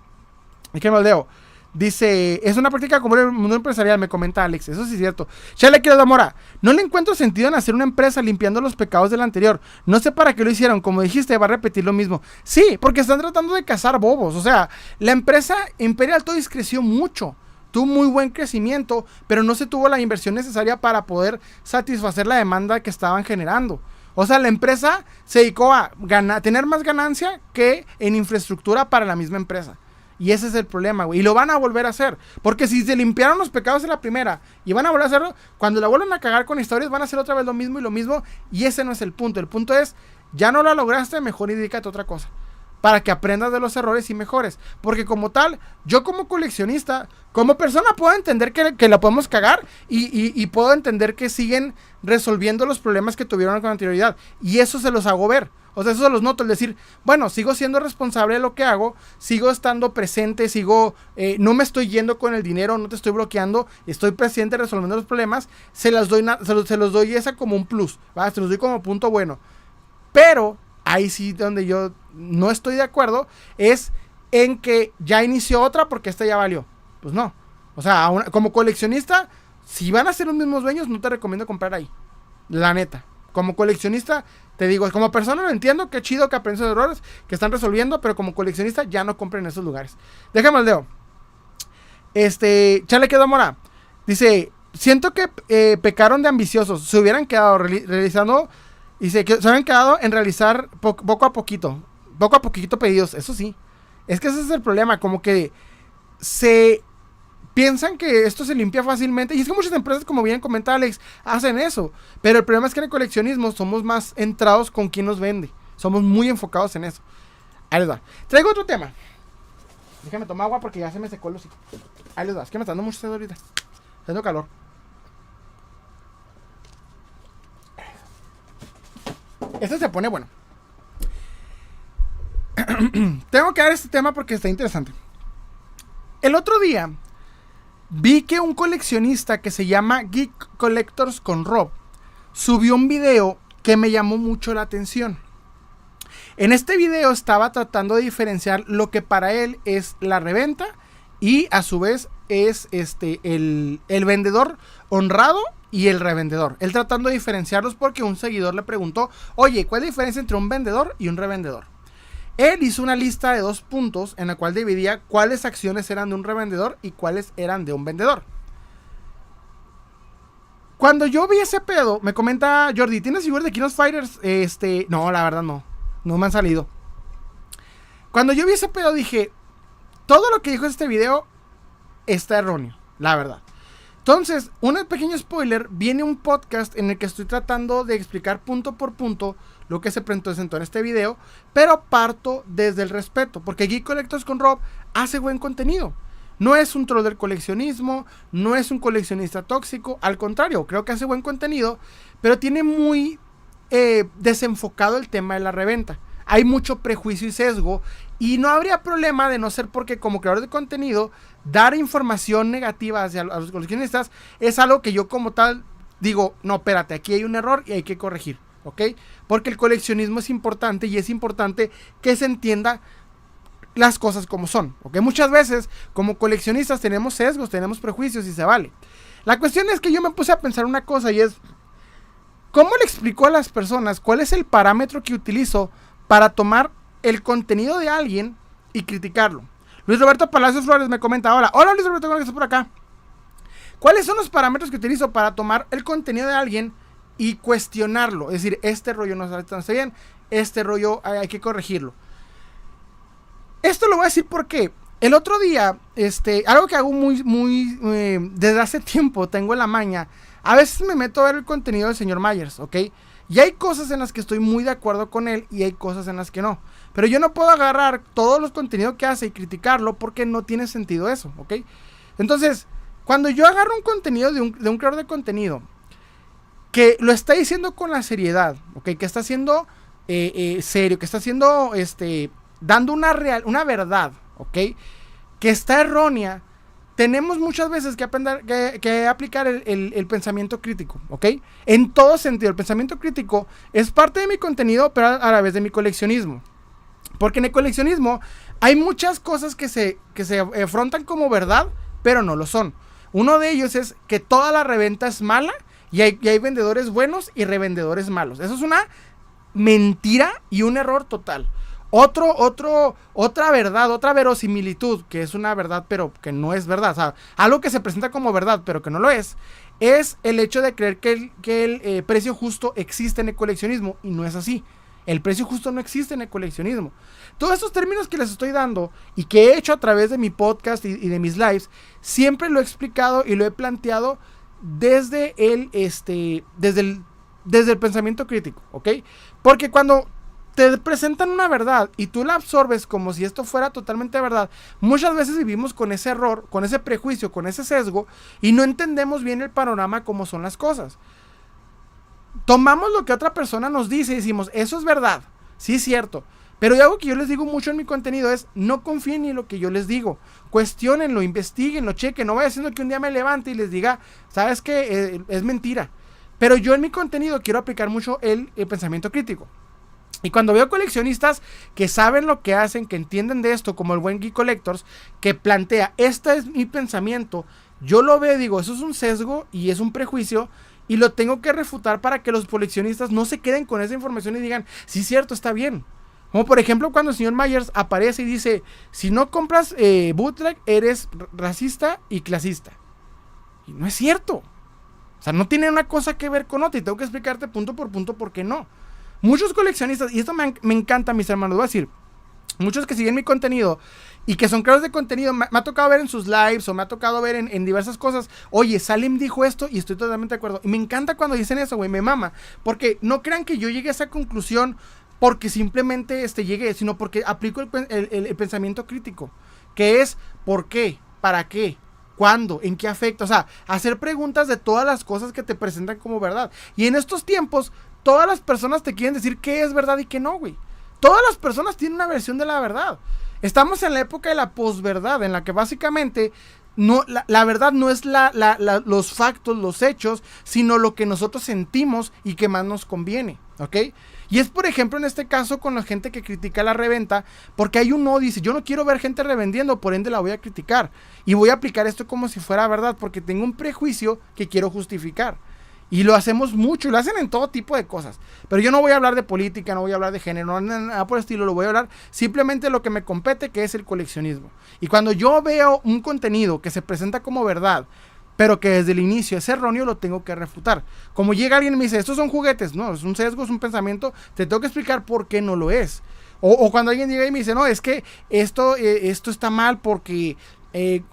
Y que maldeo. Dice, es una práctica común en el mundo empresarial, me comenta Alex. Eso sí es cierto. Chale, quiero Mora. No le encuentro sentido en hacer una empresa limpiando los pecados del anterior. No sé para qué lo hicieron. Como dijiste, va a repetir lo mismo. Sí, porque están tratando de cazar bobos. O sea, la empresa Imperial Toys creció mucho. Tuvo muy buen crecimiento, pero no se tuvo la inversión necesaria para poder satisfacer la demanda que estaban generando. O sea, la empresa se dedicó a tener más ganancia que en infraestructura para la misma empresa. Y ese es el problema, güey. Y lo van a volver a hacer. Porque si se limpiaron los pecados en la primera y van a volver a hacerlo, cuando la vuelvan a cagar con historias, van a hacer otra vez lo mismo y lo mismo. Y ese no es el punto. El punto es, ya no la lograste, mejor indícate otra cosa. Para que aprendas de los errores y mejores. Porque como tal, yo como coleccionista, como persona puedo entender que, que la podemos cagar y, y puedo entender que siguen resolviendo los problemas que tuvieron con anterioridad. Y eso se los hago ver. O sea, eso se los noto, el decir, bueno, sigo siendo responsable de lo que hago, sigo estando presente, sigo, eh, no me estoy yendo con el dinero, no te estoy bloqueando, estoy presente resolviendo los problemas, se, las doy se, los, doy esa como un plus, ¿va? se los doy como punto bueno. Pero ahí sí donde yo no estoy de acuerdo es en que ya inició otra porque esta ya valió. Pues no. O sea, como coleccionista, si van a ser los mismos dueños, no te recomiendo comprar ahí. La neta. Como coleccionista, te digo, como persona lo entiendo, qué chido que aprendes errores que están resolviendo, pero como coleccionista ya no compren en esos lugares. Déjame el dedo. Este, Chale quedó mora. Dice, siento que eh, pecaron de ambiciosos. Se hubieran quedado reali- realizando. Dice que se habían quedado en realizar po- poco a poquito. Poco a poquito pedidos. Eso sí. Es que ese es el problema. Como que se piensan que esto se limpia fácilmente. Y es que muchas empresas, como bien comenta Alex, hacen eso. Pero el problema es que en el coleccionismo somos más entrados con quien nos vende. Somos muy enfocados en eso. Ahí les va. Traigo otro tema. Déjame tomar agua porque ya se me secó el hocico. Ahí les va. Es que me está dando mucho sed ahorita. Tengo calor. Este se pone bueno. Tengo que dar este tema porque está interesante. El otro día vi que un coleccionista que se llama Geek Collectors con Rob subió un video que me llamó mucho la atención. En este video estaba tratando de diferenciar lo que para él es la reventa y a su vez es este el, el vendedor honrado y el revendedor. Él tratando de diferenciarlos porque un seguidor le preguntó, oye, ¿cuál es la diferencia entre un vendedor y un revendedor? Él hizo una lista de dos puntos en la cual dividía cuáles acciones eran de un revendedor y cuáles eran de un vendedor. Cuando yo vi ese pedo, me comenta Jordi, ¿tienes figuras de King of Fighters? Este, no, la verdad no. No me han salido. Cuando yo vi ese pedo dije, todo lo que dijo este video está erróneo, la verdad. Entonces, un pequeño spoiler, viene un podcast en el que estoy tratando de explicar punto por punto lo que se presentó en este video, pero parto desde el respeto, porque Geek Collectors con Rob hace buen contenido. No es un troll del coleccionismo, no es un coleccionista tóxico, al contrario, creo que hace buen contenido, pero tiene muy eh, desenfocado el tema de la reventa. Hay mucho prejuicio y sesgo y no habría problema de no ser porque como creador de contenido, dar información negativa hacia los coleccionistas es algo que yo como tal digo, no, espérate, aquí hay un error y hay que corregir, ¿ok? Porque el coleccionismo es importante y es importante que se entienda las cosas como son, ¿ok? Muchas veces como coleccionistas tenemos sesgos, tenemos prejuicios y se vale. La cuestión es que yo me puse a pensar una cosa y es, ¿cómo le explico a las personas cuál es el parámetro que utilizo para tomar el contenido de alguien y criticarlo? Luis Roberto Palacios Flores me comenta ahora, hola Luis Roberto, ¿cómo estás por acá? ¿Cuáles son los parámetros que utilizo para tomar el contenido de alguien y cuestionarlo? Es decir, este rollo no está bien, este rollo hay, que corregirlo. Esto lo voy a decir porque el otro día, este, algo que hago muy, muy, eh, desde hace tiempo, tengo en la maña, a veces me meto a ver el contenido del señor Myers, ¿ok? Y hay cosas en las que estoy muy de acuerdo con él y hay cosas en las que no. Pero yo no puedo agarrar todos los contenidos que hace y criticarlo porque no tiene sentido eso, ¿ok? Entonces, cuando yo agarro un contenido de un, de creador de contenido que lo está diciendo con la seriedad, ¿ok? Que está haciendo eh, eh, serio, que está haciendo, este, dando una, real, una verdad, ¿ok? Que está errónea, tenemos muchas veces que, aprender, que, aplicar el, el, pensamiento crítico, ¿ok? En todo sentido, el pensamiento crítico es parte de mi contenido, pero a la vez de mi coleccionismo. Porque en el coleccionismo hay muchas cosas que se, que se afrontan como verdad, pero no lo son. Uno de ellos es que toda la reventa es mala y hay, y hay vendedores buenos y revendedores malos. Eso es una mentira y un error total. Otro, otro, otra verdad, otra verosimilitud, que es una verdad, pero que no es verdad. O sea, algo que se presenta como verdad, pero que no lo es, es el hecho de creer que el, que el eh, precio justo existe en el coleccionismo. Y no es así. El precio justo no existe en el coleccionismo. Todos estos términos que les estoy dando y que he hecho a través de mi podcast y, de mis lives, siempre lo he explicado y lo he planteado desde el, este, desde el, desde el pensamiento crítico, ¿ok? Porque cuando te presentan una verdad y tú la absorbes como si esto fuera totalmente verdad, muchas veces vivimos con ese error, con ese prejuicio, con ese sesgo y no entendemos bien el panorama como son las cosas. Tomamos lo que otra persona nos dice y decimos, eso es verdad, sí es cierto. Pero algo que yo les digo mucho en mi contenido es, no confíen en lo que yo les digo. Cuestionenlo, investiguenlo, chequen. No vaya haciendo que un día me levante y les diga, sabes que eh, es mentira. Pero yo en mi contenido quiero aplicar mucho el, el pensamiento crítico. Y cuando veo coleccionistas que saben lo que hacen, que entienden de esto, como el buen Geek Collectors, que plantea, este es mi pensamiento, yo lo veo y digo, eso es un sesgo y es un prejuicio y lo tengo que refutar para que los coleccionistas no se queden con esa información y digan, sí, cierto, está bien. Como por ejemplo cuando el señor Myers aparece y dice, si no compras eh, bootleg, eres racista y clasista. Y no es cierto. O sea, no tiene una cosa que ver con otra y tengo que explicarte punto por punto por qué no. Muchos coleccionistas, y esto me, me encanta, mis hermanos, voy a decir, muchos que siguen mi contenido y que son creadores de contenido, me, ha tocado ver en sus lives o me ha tocado ver en, en, diversas cosas, oye, Salim dijo esto y estoy totalmente de acuerdo. Y me encanta cuando dicen eso, güey, me mama. Porque no crean que yo llegue a esa conclusión porque simplemente este, llegué, sino porque aplico el, el, el, pensamiento crítico, que es ¿por qué? ¿Para qué? ¿Cuándo? ¿En qué afecta? O sea, hacer preguntas de todas las cosas que te presentan como verdad. Y en estos tiempos, todas las personas te quieren decir qué es verdad y qué no, güey. Todas las personas tienen una versión de la verdad. Estamos en la época de la posverdad, en la que básicamente no, la, verdad no es la, la, los factos, los hechos, sino lo que nosotros sentimos y que más nos conviene. ¿Ok? Y es, por ejemplo, en este caso con la gente que critica la reventa, porque hay uno dice, yo no quiero ver gente revendiendo, por ende la voy a criticar. Y voy a aplicar esto como si fuera verdad, porque tengo un prejuicio que quiero justificar. Y lo hacemos mucho, y lo hacen en todo tipo de cosas. Pero yo no voy a hablar de política, no voy a hablar de género, nada por el estilo, lo voy a hablar simplemente lo que me compete, que es el coleccionismo. Y cuando yo veo un contenido que se presenta como verdad, pero que desde el inicio es erróneo, lo tengo que refutar. Como llega alguien y me dice, estos son juguetes, no, es un sesgo, es un pensamiento, te tengo que explicar por qué no lo es. O, cuando alguien llega y me dice, no, es que esto, eh, esto está mal porque eh,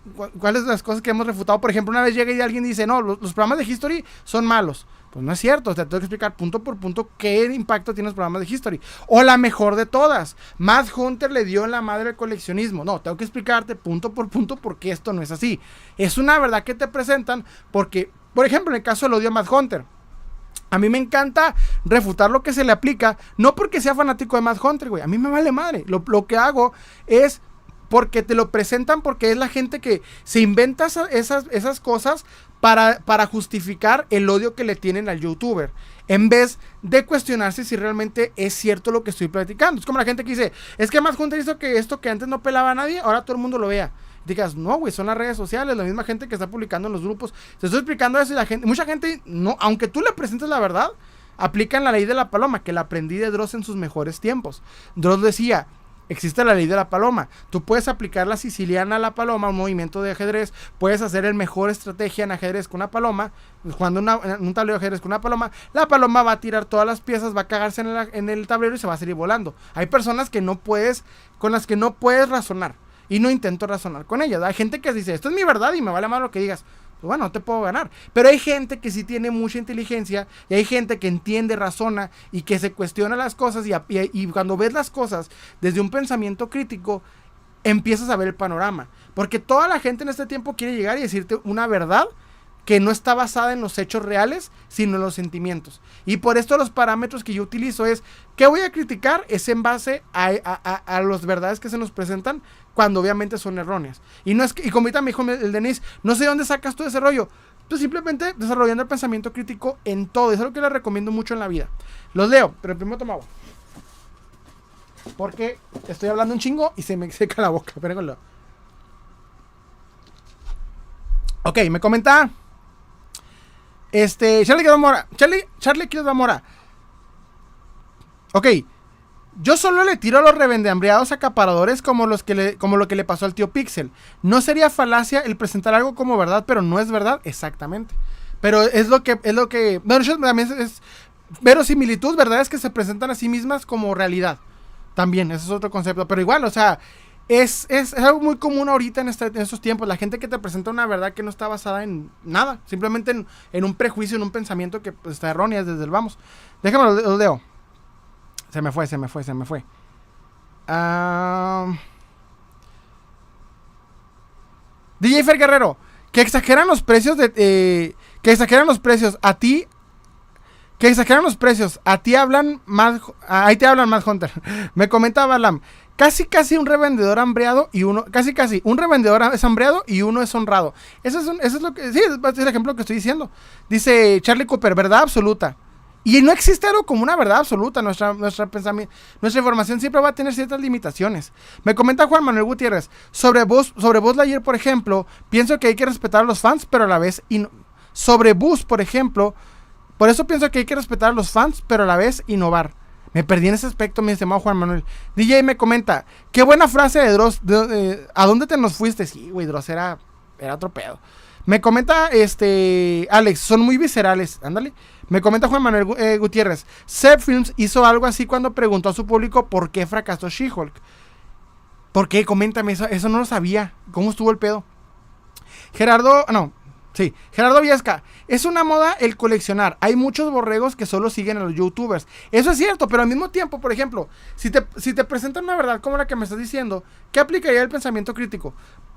cuáles las cosas que hemos refutado. Por ejemplo, una vez llega y alguien dice, no, los, programas de History son malos. Pues no es cierto, sea, tengo que explicar punto por punto qué impacto tienen los programas de History. O la mejor de todas, Matt Hunter le dio la madre del coleccionismo. No, tengo que explicarte punto por punto por qué esto no es así. Es una verdad que te presentan porque, por ejemplo, en el caso del odio a Matt Hunter. A mí me encanta refutar lo que se le aplica, no porque sea fanático de Matt Hunter, güey. A mí me vale madre. Lo, lo que hago es porque te lo presentan porque es la gente que se inventa esas, esas cosas para, para justificar el odio que le tienen al youtuber. En vez de cuestionarse si realmente es cierto lo que estoy platicando. Es como la gente que dice, es que más Hunter hizo que esto que antes no pelaba a nadie, ahora todo el mundo lo vea. digas, no, güey, son las redes sociales, la misma gente que está publicando en los grupos. Te estoy explicando eso y la gente, mucha gente, no, aunque tú le presentes la verdad, aplican la ley de la paloma, que la aprendí de Dross en sus mejores tiempos. Dross decía, Existe la ley de la paloma. Tú puedes aplicar la siciliana a la paloma, un movimiento de ajedrez. Puedes hacer el mejor estrategia en ajedrez con una paloma. Jugando un tablero de ajedrez con una paloma. La paloma va a tirar todas las piezas, va a cagarse en, en el tablero y se va a seguir volando. Hay personas que no puedes, con las que no puedes razonar. Y no intento razonar con ellas. Hay gente que dice, esto es mi verdad y me vale más lo que digas. Pues bueno, no te puedo ganar. Pero hay gente que sí tiene mucha inteligencia y hay gente que entiende, razona y que se cuestiona las cosas y, y, cuando ves las cosas desde un pensamiento crítico, empiezas a ver el panorama. Porque toda la gente en este tiempo quiere llegar y decirte una verdad que no está basada en los hechos reales, sino en los sentimientos. Y por esto los parámetros que yo utilizo es, ¿qué voy a criticar? Es en base a, a, a, las verdades que se nos presentan, cuando obviamente son erróneas. Y no es que, y como ahorita me dijo el Denis, no sé dónde sacas tú ese rollo. Tú simplemente desarrollando el pensamiento crítico en todo. Es lo que les recomiendo mucho en la vida. Los leo, pero primero tomo agua. Porque estoy hablando un chingo y se me seca la boca. Espérenlo. Ok, me comenta. Este, Charlie Mora. Charlie, Charlie Mora. Ok, yo solo le tiro a los revendeambreados acaparadores como, los que le, como lo que le pasó al tío Pixel. No sería falacia el presentar algo como verdad, pero no es verdad exactamente. Pero es lo que, es lo que, no, también es, verosimilitud, verdades que se presentan a sí mismas como realidad. También, ese es otro concepto. Pero igual, o sea, es, es, algo muy común ahorita en, este, en, estos tiempos. La gente que te presenta una verdad que no está basada en nada. Simplemente en, un prejuicio, en un pensamiento que pues, está errónea desde el vamos. Déjame lo, lo leo. Se me fue, se me fue, se me fue. Uh... DJ Fer Guerrero, que exageran los precios de. Eh, que exageran los precios. A ti. Que exageran los precios. A ti hablan más. Ahí te hablan más, Hunter. Me comentaba Lam. Casi, casi un revendedor hambreado y uno. Casi, casi. Un revendedor es hambreado y uno es honrado. Eso es, un, eso es lo que. Sí, es el ejemplo que estoy diciendo. Dice Charlie Cooper, verdad absoluta. Y no existe algo como una verdad absoluta. Nuestra, nuestra, pensamiento, nuestra información siempre va a tener ciertas limitaciones. Me comenta Juan Manuel Gutiérrez. Sobre Buzz, sobre Lightyear, por ejemplo, pienso que hay que respetar a los fans, pero a la vez... sobre Buzz, por ejemplo, por eso pienso que hay que respetar a los fans, pero a la vez innovar. Me perdí en ese aspecto, mi estimado Juan Manuel. DJ me comenta, qué buena frase de Dross. de- ¿A dónde te nos fuiste? Sí, güey, Dross era, era otro. Me comenta, este, Alex, son muy viscerales. Ándale. Me comenta Juan Manuel eh, Gutiérrez. Seb Films hizo algo así cuando preguntó a su público por qué fracasó She-Hulk. ¿Por qué? Coméntame, eso, eso no lo sabía. ¿Cómo estuvo el pedo? Gerardo, no, sí, Gerardo Viesca, es una moda el coleccionar. Hay muchos borregos que solo siguen a los youtubers. Eso es cierto, pero al mismo tiempo, por ejemplo, si te, si te presentan una verdad como la que me estás diciendo, ¿qué aplicaría el pensamiento crítico?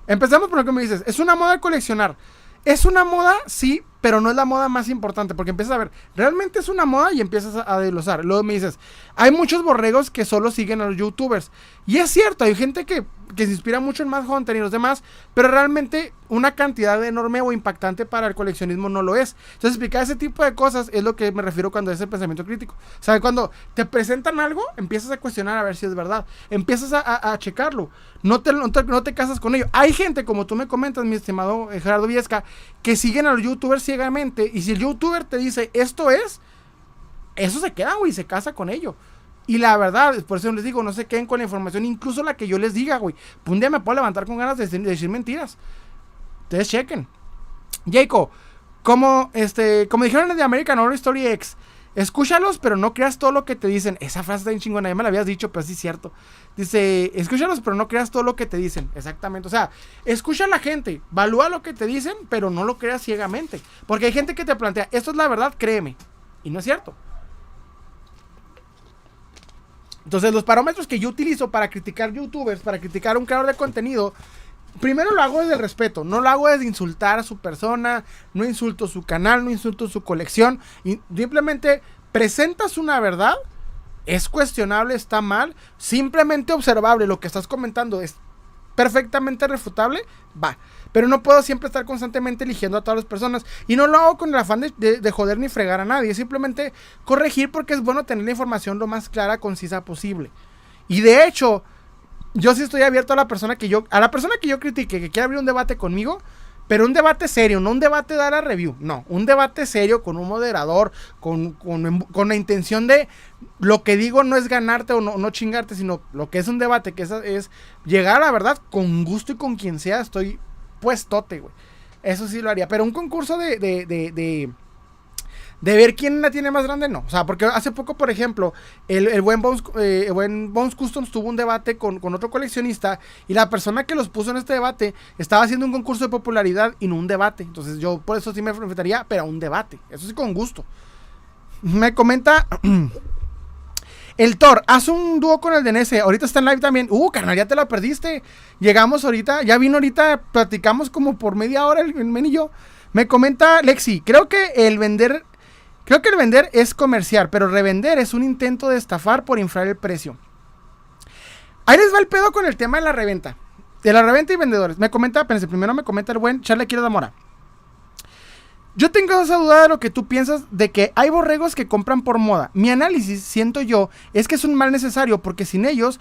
Empezamos por lo que me dices, es una moda el coleccionar. Es una moda, sí, pero no es la moda más importante, porque empiezas a ver, realmente es una moda y empiezas a, a desglosar. Luego me dices, hay muchos borregos que solo siguen a los youtubers. Y es cierto, hay gente que, que se inspira mucho en Mad Hunter y los demás, pero realmente una cantidad enorme o impactante para el coleccionismo no lo es. Entonces, explicar ese tipo de cosas es lo que me refiero cuando es el pensamiento crítico. O sea, cuando te presentan algo, empiezas a cuestionar a ver si es verdad. Empiezas a, a- a checarlo. No te, no, te, no te casas con ello. Hay gente, como tú me comentas, mi estimado eh, Gerardo Viesca, que siguen a los youtubers Y si el youtuber te dice esto es, eso se queda, güey, se casa con ello. Y la verdad, por eso les digo, no se queden con la información, incluso la que yo les diga, güey. Un día me puedo levantar con ganas de decir, de decir mentiras. Ustedes chequen. Jaco, como, este, como dijeron en The American Horror Story X, escúchalos, pero no creas todo lo que te dicen. Esa frase está bien chingona, ya me la habías dicho, pero sí es cierto. Dice, escúchalos, pero no creas todo lo que te dicen. Exactamente. O sea, escucha a la gente, valúa lo que te dicen, pero no lo creas ciegamente. Porque hay gente que te plantea, esto es la verdad, créeme. Y no es cierto. Entonces, los parámetros que yo utilizo para criticar youtubers, para criticar un creador de contenido, primero lo hago desde respeto, no lo hago desde insultar a su persona, no insulto su canal, no insulto su colección, simplemente presentas una verdad, es cuestionable, está mal, simplemente observable, lo que estás comentando es perfectamente refutable, va. Pero no puedo siempre estar constantemente eligiendo a todas las personas. Y no lo hago con el afán de joder ni fregar a nadie. Simplemente corregir porque es bueno tener la información lo más clara, concisa posible. Y de hecho, yo sí estoy abierto a la persona que yo, a la persona que yo critique, que quiera abrir un debate conmigo, pero un debate serio, no un debate de a review, no, un debate serio con un moderador, con, con, con la intención de lo que digo no es ganarte o no, no chingarte, sino lo que es un debate, que es, es llegar a la verdad con gusto y con quien sea, estoy puestote, güey. Eso sí lo haría, pero un concurso de, de, de de ver quién la tiene más grande, no. O sea, porque hace poco, por ejemplo, el, el buen, Bones, eh, buen Customs tuvo un debate con, con otro coleccionista y la persona que los puso en este debate estaba haciendo un concurso de popularidad y no un debate. Entonces yo por eso sí me enfrentaría, pero a un debate. Eso sí con gusto. Me comenta... El Thor, haz un dúo con el DNS. Ahorita está en live también. Uh, carnal, ya te la perdiste. Llegamos ahorita, ya vino ahorita, platicamos como por media hora el, el men y yo. Me comenta Lexi, creo que el vender Creo que el vender es comerciar, pero revender es un intento de estafar por inflar el precio. Ahí les va el pedo con el tema de la reventa. De la reventa y vendedores. Me comenta, espérense, primero me comenta el buen Charlie Quiero de Mora. Yo tengo esa duda de lo que tú piensas de que hay borregos que compran por moda. Mi análisis, siento yo, es que es un mal necesario porque sin ellos,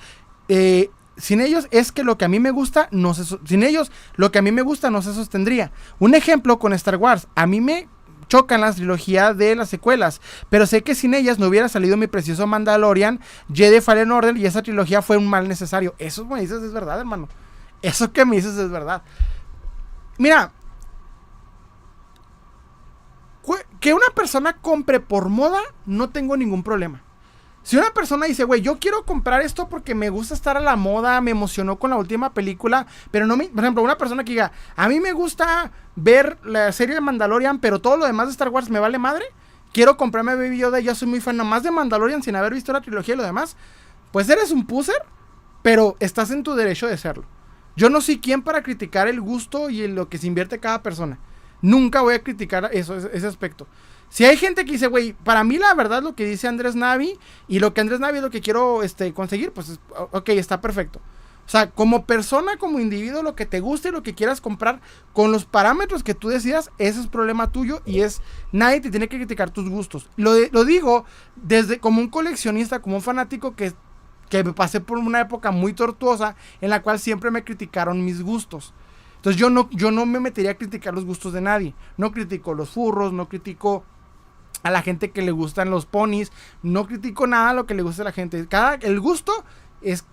eh, sin ellos es que lo que a mí me gusta no se, sin ellos lo que a mí me gusta no se sostendría. Un ejemplo con Star Wars, a mí me chocan las trilogías de las secuelas, pero sé que sin ellas no hubiera salido mi precioso Mandalorian, Jedi Fallen Order y esa trilogía fue un mal necesario. Eso me dices es verdad, hermano. Eso que me dices es verdad. Mira, que una persona compre por moda, no tengo ningún problema. Si una persona dice, güey, yo quiero comprar esto porque me gusta estar a la moda, me emocionó con la última película, pero no me. Por ejemplo, una persona que diga, a mí me gusta ver la serie de Mandalorian, pero todo lo demás de Star Wars me vale madre. Quiero comprarme Baby Yoda, yo soy muy fan nomás de Mandalorian sin haber visto la trilogía y lo demás. Pues eres un puser, pero estás en tu derecho de serlo. Yo no soy quien para criticar el gusto y en lo que se invierte cada persona. Nunca voy a criticar eso, ese ese aspecto. Si hay gente que dice, güey, para mí la verdad lo que dice Andrés Navi y lo que Andrés Navi es lo que quiero este, conseguir, pues ok, está perfecto. O sea, como persona, como individuo, lo que te guste y lo que quieras comprar con los parámetros que tú decidas, ese es problema tuyo y es nadie te tiene que criticar tus gustos. Lo, lo digo desde como un coleccionista, como un fanático que, que me pasé por una época muy tortuosa en la cual siempre me criticaron mis gustos. Entonces yo no, yo no me metería a criticar los gustos de nadie. No critico los furros, no critico a la gente que le gustan los ponis. No critico nada lo que le gusta a la gente. Cada, el gusto es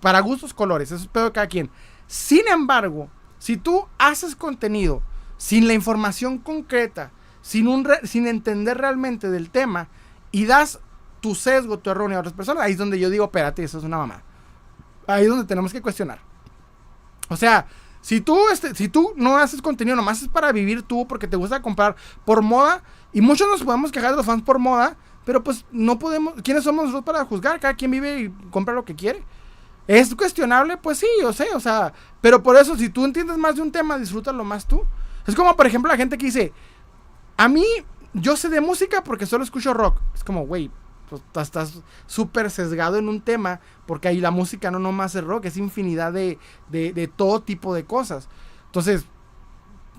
para gustos colores. Eso es peor de cada quien. Sin embargo, si tú haces contenido sin la información concreta, sin, un sin entender realmente del tema y das tu sesgo, tu erróneo a otras personas, ahí es donde yo digo, espérate, eso es una mamá. Ahí es donde tenemos que cuestionar. O sea, si tú, este, si tú no haces contenido, nomás es para vivir tú porque te gusta comprar por moda, y muchos nos podemos quejar de los fans por moda, pero pues no podemos, ¿quiénes somos nosotros para juzgar? Cada quien vive y compra lo que quiere. ¿Es cuestionable? Pues sí, yo sé, o sea, pero por eso si tú entiendes más de un tema, disfrútalo más tú. Es como, por ejemplo, la gente que dice, a mí, yo sé de música porque solo escucho rock. Es como, güey, pues estás súper sesgado en un tema porque ahí la música no nomás es rock, es infinidad de, de, de todo tipo de cosas. Entonces,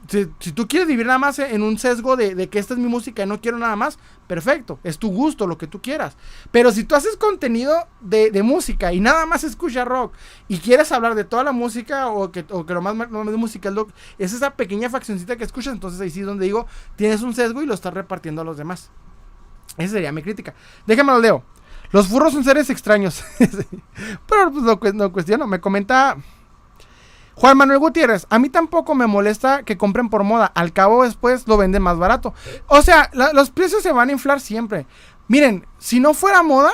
si, tú quieres vivir nada más en un sesgo de, que esta es mi música y no quiero nada más, perfecto, es tu gusto, lo que tú quieras. Pero si tú haces contenido de, música y nada más escuchas rock y quieres hablar de toda la música o que, o que lo más, de música es, lo, es esa pequeña faccioncita que escuchas, entonces ahí sí es donde digo, tienes un sesgo y lo estás repartiendo a los demás. Esa sería mi crítica. Déjame lo leo. Los furros son seres extraños. Pero pues no cuestiono. Me comenta Juan Manuel Gutiérrez, a mí tampoco me molesta que compren por moda. Al cabo después lo venden más barato. O sea, los precios se van a inflar siempre. Miren, si no fuera moda,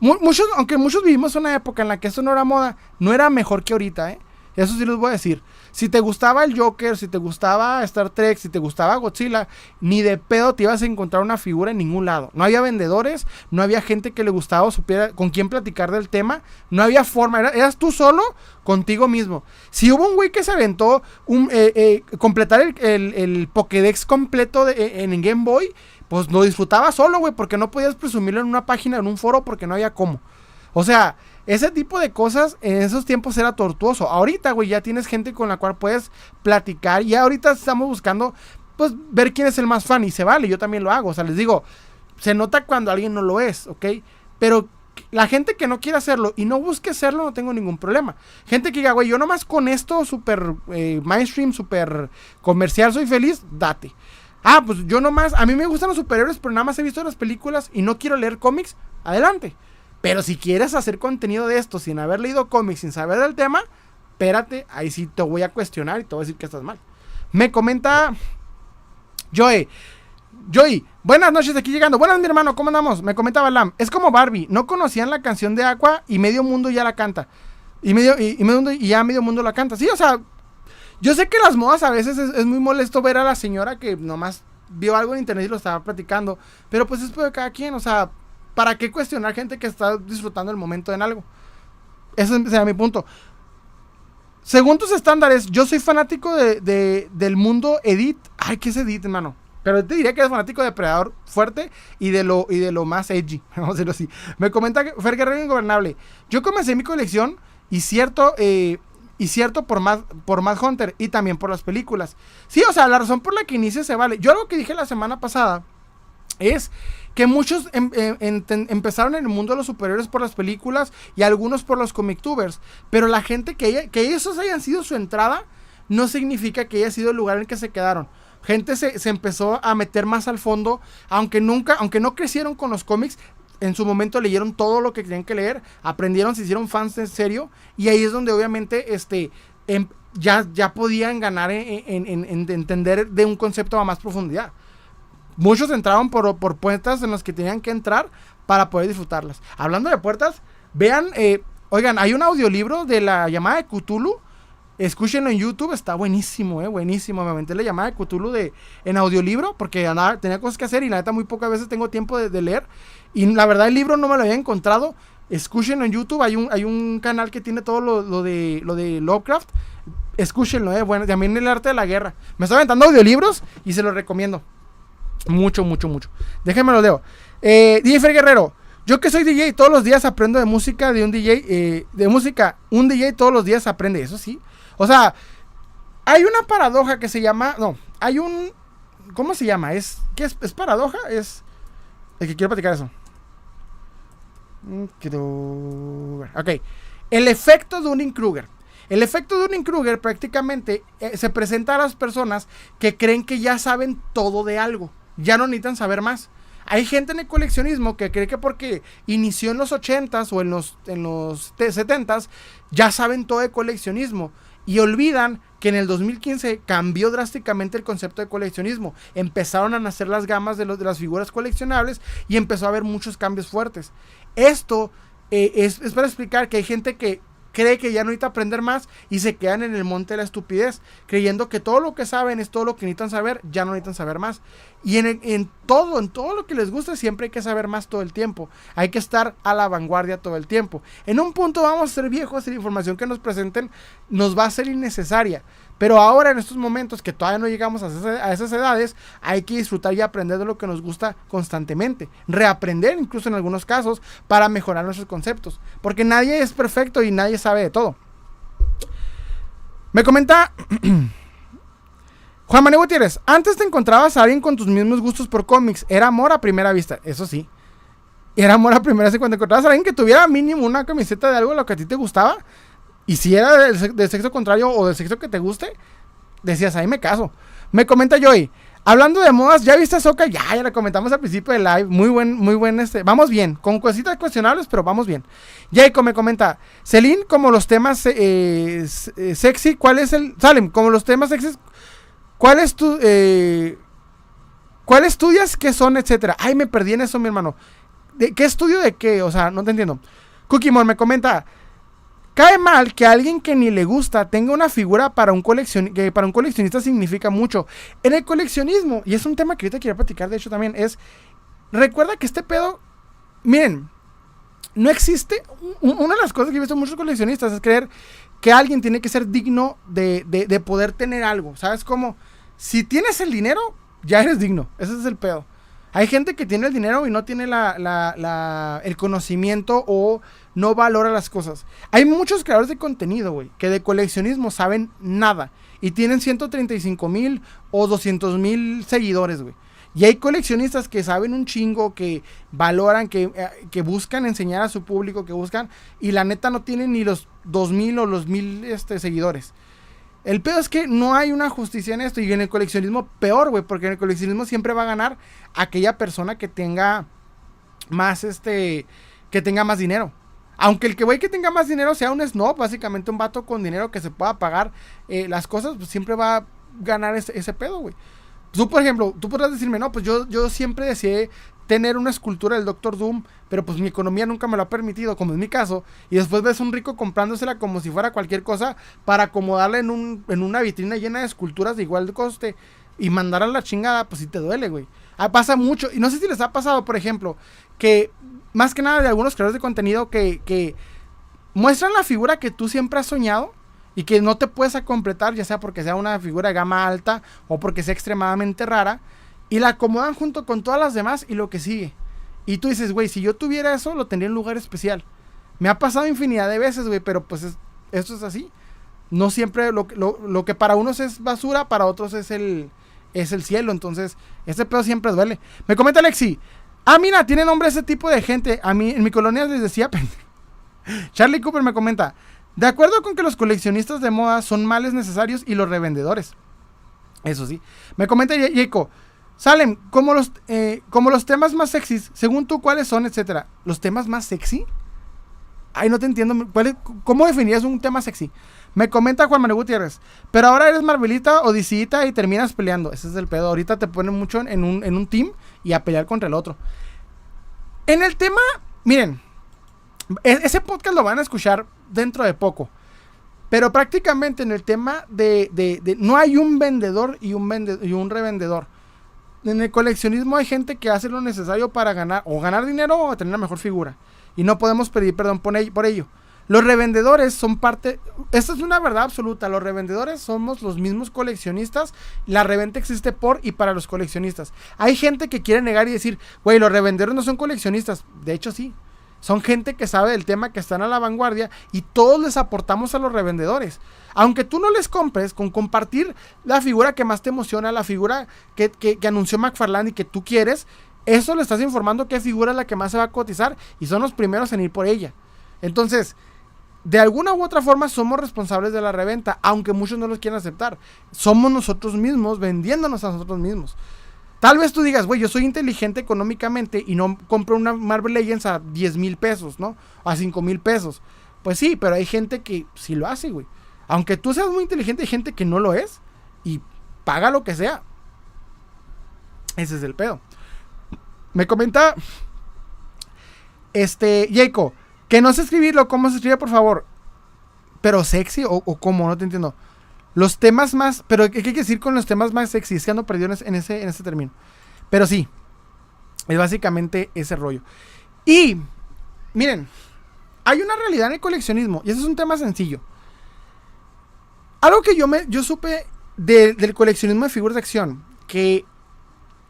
muchos, aunque muchos vivimos una época en la que eso no era moda, no era mejor que ahorita, ¿eh? Eso sí les voy a decir. Si te gustaba el Joker, si te gustaba Star Trek, si te gustaba Godzilla, ni de pedo te ibas a encontrar una figura en ningún lado. No había vendedores, no había gente que le gustaba o supiera con quién platicar del tema. No había forma, eras tú solo contigo mismo. Si hubo un güey que se aventó un, eh, eh, completar el, el, Pokédex completo e, en, en Game Boy, pues lo disfrutaba solo, güey, porque no podías presumirlo en una página, en un foro, porque no había cómo. O sea, ese tipo de cosas en esos tiempos era tortuoso. Ahorita, güey, ya tienes gente con la cual puedes platicar. Y ahorita estamos buscando, pues, ver quién es el más fan. Y se vale, yo también lo hago. O sea, les digo, se nota cuando alguien no lo es, ¿ok? Pero la gente que no quiere hacerlo y no busque hacerlo, no tengo ningún problema. Gente que diga, güey, yo nomás con esto, súper eh, mainstream, súper comercial, soy feliz, date. Ah, pues yo nomás, a mí me gustan los superhéroes, pero nada más he visto las películas y no quiero leer cómics, adelante. Pero si quieres hacer contenido de esto sin haber leído cómics, sin saber del tema, espérate, ahí sí te voy a cuestionar y te voy a decir que estás mal. Me comenta Joey. Joey, buenas noches, aquí llegando. Buenas, mi hermano, ¿cómo andamos? Me comentaba Lam. Es como Barbie, no conocían la canción de Aqua y medio mundo ya la canta. Y, medio, y, y ya medio mundo la canta. Sí, o sea, yo sé que las modas a veces es, es, muy molesto ver a la señora que nomás vio algo en internet y lo estaba platicando. Pero pues es de cada quien, o sea, ¿Para qué cuestionar gente que está disfrutando el momento en algo? Ese sería mi punto. Según tus estándares, yo soy fanático de, del mundo Edit. Ay, ¿qué es Edit, hermano? Pero te diría que es fanático de Predador fuerte y de lo, y de lo más edgy. Vamos a decirlo así. Me comenta que Fer Guerrero Ingobernable. Yo comencé mi colección y cierto, eh, y cierto por más, por más Hunter y también por las películas. Sí, o sea, la razón por la que inicia se vale. Yo algo que dije la semana pasada es que muchos em, em, empezaron en el mundo de los superiores por las películas y algunos por los comictubers, pero la gente que, esos hayan sido su entrada no significa que haya sido el lugar en el que se quedaron. Gente se, empezó a meter más al fondo, aunque nunca, aunque no crecieron con los cómics, en su momento leyeron todo lo que tenían que leer, aprendieron, se hicieron fans en serio, y ahí es donde obviamente este, em, ya, ya podían ganar en, entender de un concepto a más profundidad. Muchos entraron por, por puertas en las que tenían que entrar para poder disfrutarlas. Hablando de puertas, vean, eh, oigan, hay un audiolibro de la llamada de Cthulhu. Escúchenlo en YouTube, está buenísimo, eh, buenísimo. Me aventé la llamada de Cthulhu de, en audiolibro porque tenía cosas que hacer y la neta muy pocas veces tengo tiempo de, leer. Y la verdad el libro no me lo había encontrado. Escúchenlo en YouTube, hay un, hay un canal que tiene todo lo, lo, de, lo de Lovecraft. Escúchenlo, eh, bueno, también el arte de la guerra. Me estoy aventando audiolibros y se los recomiendo. Mucho, mucho, mucho. Déjenme lo leo. Eh, DJ Fer Guerrero. Yo que soy DJ, todos los días aprendo de música de un DJ. Eh, de música, un DJ todos los días aprende, eso sí. O sea, hay una paradoja que se llama. No, hay un. ¿Cómo se llama? ¿Es, ¿qué es, ¿Es paradoja? Es. El que quiero platicar eso. Mm, ok. El efecto de un Kruger. El efecto de un Kruger prácticamente eh, se presenta a las personas que creen que ya saben todo de algo. Ya no necesitan saber más. Hay gente en el coleccionismo que cree que porque inició en los 80s o en los, en los 70s, ya saben todo de coleccionismo. Y olvidan que en el 2015 cambió drásticamente el concepto de coleccionismo. Empezaron a nacer las gamas de, las figuras coleccionables y empezó a haber muchos cambios fuertes. Esto eh, es para explicar que hay gente que cree que ya no necesita aprender más y se quedan en el monte de la estupidez, creyendo que todo lo que saben es todo lo que necesitan saber, ya no necesitan saber más. Y en, en, todo, en todo lo que les gusta, siempre hay que saber más todo el tiempo. Hay que estar a la vanguardia todo el tiempo. En un punto vamos a ser viejos y la información que nos presenten nos va a ser innecesaria. Pero ahora en estos momentos que todavía no llegamos a esas, edades, hay que disfrutar y aprender de lo que nos gusta constantemente. Reaprender incluso en algunos casos para mejorar nuestros conceptos. Porque nadie es perfecto y nadie sabe de todo. Me comenta Juan Manuel Gutiérrez, antes te encontrabas a alguien con tus mismos gustos por cómics. Era amor a primera vista, eso sí. Era amor a primera vista cuando encontrabas a alguien que tuviera mínimo una camiseta de algo de lo que a ti te gustaba y si era del, sexo contrario o del sexo que te guste, decías, ahí me caso. Me comenta Joy, hablando de modas, ¿ya viste Soca? Ya, ya la comentamos al principio del live. Muy buen, muy buen este. Vamos bien, con cositas cuestionables, pero vamos bien. Jacob me comenta, Celine, como los temas eh, eh, sexy, ¿cuál es el. Salem, como los temas sexy, ¿cuál es tu. Eh, ¿Cuál estudias? ¿Qué son? Etcétera. Ay, me perdí en eso, mi hermano. ¿De ¿Qué estudio de qué? O sea, no te entiendo. Cookie Mon me comenta, Cae mal que alguien que ni le gusta tenga una figura para un, coleccion que para un coleccionista significa mucho. En el coleccionismo, y es un tema que ahorita quiero platicar, de hecho también, es, recuerda que este pedo, miren, no existe, una de las cosas que he visto muchos coleccionistas es creer que alguien tiene que ser digno de, de poder tener algo, ¿sabes? Como, si tienes el dinero, ya eres digno, ese es el pedo. Hay gente que tiene el dinero y no tiene la, el conocimiento o no valora las cosas. Hay muchos creadores de contenido, güey, que de coleccionismo saben nada y tienen 135 mil o 200 mil seguidores, güey. Y hay coleccionistas que saben un chingo, que valoran, que, eh, que, buscan enseñar a su público, que buscan, y la neta no tienen ni los 2000 o los 1000 este, seguidores. El peor es que no hay una justicia en esto. Y en el coleccionismo, peor, güey. Porque en el coleccionismo siempre va a ganar aquella persona que tenga más, este, que tenga más dinero. Aunque el que güey que tenga más dinero sea un snob, básicamente un vato con dinero que se pueda pagar eh, las cosas, pues siempre va a ganar ese, pedo, güey. Tú, por ejemplo, tú podrás decirme, no, pues yo, yo siempre deseé tener una escultura del Doctor Doom, pero pues mi economía nunca me lo ha permitido, como es mi caso, y después ves un rico comprándosela como si fuera cualquier cosa para acomodarla en, un, en una vitrina llena de esculturas de igual coste y mandar a la chingada, pues si te duele, güey. Ah, pasa mucho, y no sé si les ha pasado, por ejemplo, que más que nada de algunos creadores de contenido que, que muestran la figura que tú siempre has soñado y que no te puedes completar, ya sea porque sea una figura de gama alta o porque sea extremadamente rara y la acomodan junto con todas las demás y lo que sigue. Y tú dices, güey, si yo tuviera eso, lo tendría en un lugar especial. Me ha pasado infinidad de veces, güey, pero pues esto es así. No siempre lo, lo, que para unos es basura, para otros es el, es el cielo. Entonces, ese pedo siempre duele. Me comenta Alexi. Ah, mira, tiene nombre ese tipo de gente. A mí, en mi colonia les decía. Charlie Cooper me comenta. De acuerdo con que los coleccionistas de moda son males necesarios y los revendedores. Eso sí. Me comenta Jaco. Salem, como los, eh, como los temas más sexys, según tú, ¿cuáles son, etcétera? ¿Los temas más sexy? Ay, no te entiendo. ¿Cómo definirías un tema sexy? Me comenta Juan Manuel Gutiérrez. Pero ahora eres Marvelita o DCita y terminas peleando. Ese es el pedo. Ahorita te ponen mucho en un, en un team y a pelear contra el otro. En el tema, miren, e, ese podcast lo van a escuchar dentro de poco. Pero prácticamente en el tema de, de, de no hay un vendedor y un, y un revendedor en el coleccionismo hay gente que hace lo necesario para ganar o ganar dinero o tener una mejor figura. Y no podemos pedir perdón por ello. Los revendedores son parte, esta es una verdad absoluta, los revendedores somos los mismos coleccionistas, la reventa existe por y para los coleccionistas. Hay gente que quiere negar y decir, güey, los revendedores no son coleccionistas, de hecho sí, son gente que sabe del tema, que están a la vanguardia y todos les aportamos a los revendedores. Aunque tú no les compres, con compartir la figura que más te emociona, la figura que, anunció McFarlane y que tú quieres, eso le estás informando qué figura es la que más se va a cotizar y son los primeros en ir por ella. Entonces, de alguna u otra forma somos responsables de la reventa, aunque muchos no los quieran aceptar. Somos nosotros mismos vendiéndonos a nosotros mismos. Tal vez tú digas, güey, yo soy inteligente económicamente y no compro una Marvel Legends a 10 mil pesos, ¿no? A 5 mil pesos. Pues sí, pero hay gente que sí lo hace, güey. Aunque tú seas muy inteligente, hay gente que no lo es y paga lo que sea. Ese es el pedo. Me comenta este Jaco, que no sé escribirlo, ¿cómo se escribe, por favor? Pero sexy o, o cómo, no te entiendo. Los temas más, pero ¿qué hay que decir con los temas más sexy? Es que ando perdido en ese, en ese término. Pero sí, es básicamente ese rollo. Y, miren, hay una realidad en el coleccionismo, y ese es un tema sencillo. Algo que yo, me, yo supe del coleccionismo de figuras de acción, que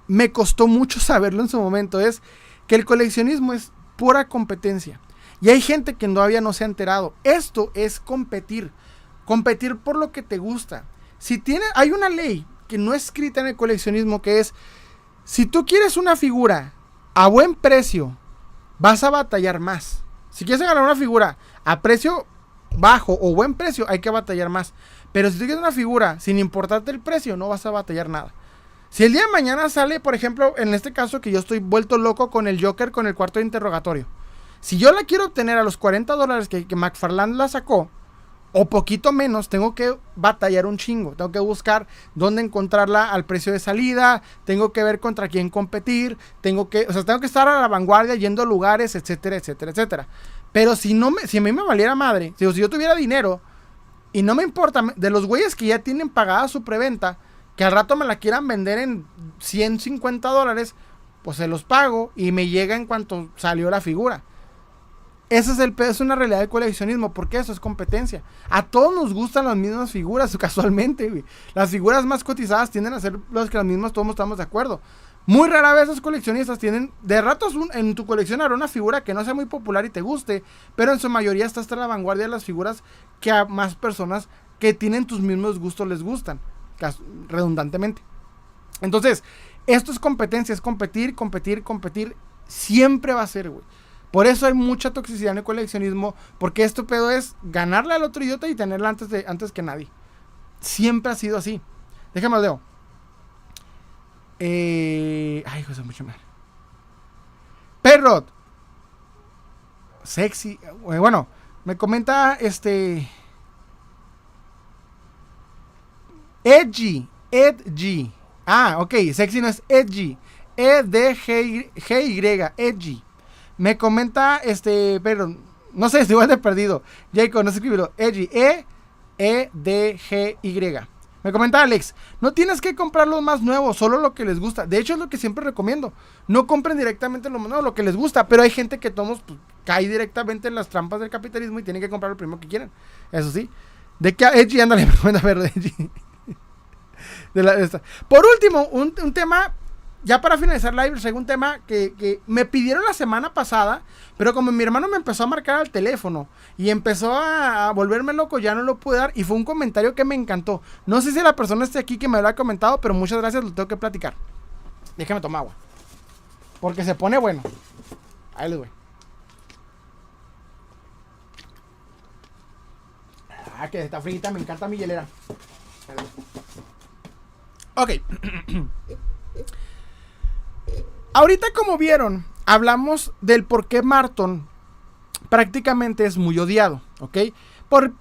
me costó mucho saberlo en su momento, es que el coleccionismo es pura competencia. Y hay gente que todavía no se ha enterado. Esto es competir. Competir por lo que te gusta. Si tiene, hay una ley que no es escrita en el coleccionismo que es, si tú quieres una figura a buen precio, vas a batallar más. Si quieres ganar una figura a precio bajo o buen precio, hay que batallar más. Pero si tú quieres una figura sin importarte el precio, no vas a batallar nada. Si el día de mañana sale, por ejemplo, en este caso que yo estoy vuelto loco con el Joker con el cuarto de interrogatorio. Si yo la quiero obtener a los 40 dólares que, que McFarland la sacó, o poquito menos, tengo que batallar un chingo. Tengo que buscar dónde encontrarla al precio de salida, tengo que ver contra quién competir, tengo que, o sea, tengo que estar a la vanguardia yendo a lugares, etcétera, etcétera, etcétera. Pero si no me, si a mí me valiera madre, si, si yo tuviera dinero y no me importa, de los güeyes que ya tienen pagada su preventa, que al rato me la quieran vender en 150 dólares, pues se los pago y me llega en cuanto salió la figura. Ese es el es una realidad del coleccionismo, porque eso es competencia. A todos nos gustan las mismas figuras, casualmente, Las figuras más cotizadas tienden a ser las que las mismas todos estamos de acuerdo. Muy rara vez los coleccionistas tienen, de ratos en tu colección habrá una figura que no sea muy popular y te guste, pero en su mayoría está hasta la vanguardia de las figuras que a más personas que tienen tus mismos gustos les gustan redundantemente. Entonces, esto es competencia, es competir, competir, competir. Siempre va a ser, güey. Por eso hay mucha toxicidad en el coleccionismo, porque esto pedo es ganarle al otro idiota y tenerla antes, de, antes que nadie. Siempre ha sido así. Déjame leo. Eh, ay, José, mucho más. Perrot. Sexy. Eh, bueno, me comenta este. Edgy. Edgy. Ah, ok. Sexy no es edgy. E-D-G-Y. Edgy. Me comenta este. Perdón. No sé, estoy igual de perdido. Jacob, no sé escribirlo. Edgy. E-E-D-G-Y. Me comenta Alex, no tienes que comprar los más nuevos, solo lo que les gusta. De hecho, es lo que siempre recomiendo. No compren directamente lo nuevo, lo que les gusta. Pero hay gente que tomos, pues, cae directamente en las trampas del capitalismo y tiene que comprar lo primero que quieren. Eso sí. De que Edgy, ándale, me comenta ver Edgy. Por último, un, tema, ya para finalizar live, un tema que, me pidieron la semana pasada, pero como mi hermano me empezó a marcar al teléfono y empezó a, volverme loco, ya no lo pude dar y fue un comentario que me encantó. No sé si la persona esté aquí que me lo ha comentado, pero muchas gracias, lo tengo que platicar. Déjame tomar agua. Porque se pone bueno. Ahí les voy. Ah, que está frita, me encanta mi hielera. Ok. Ahorita como vieron, hablamos del por qué Marton prácticamente es muy odiado, ¿ok?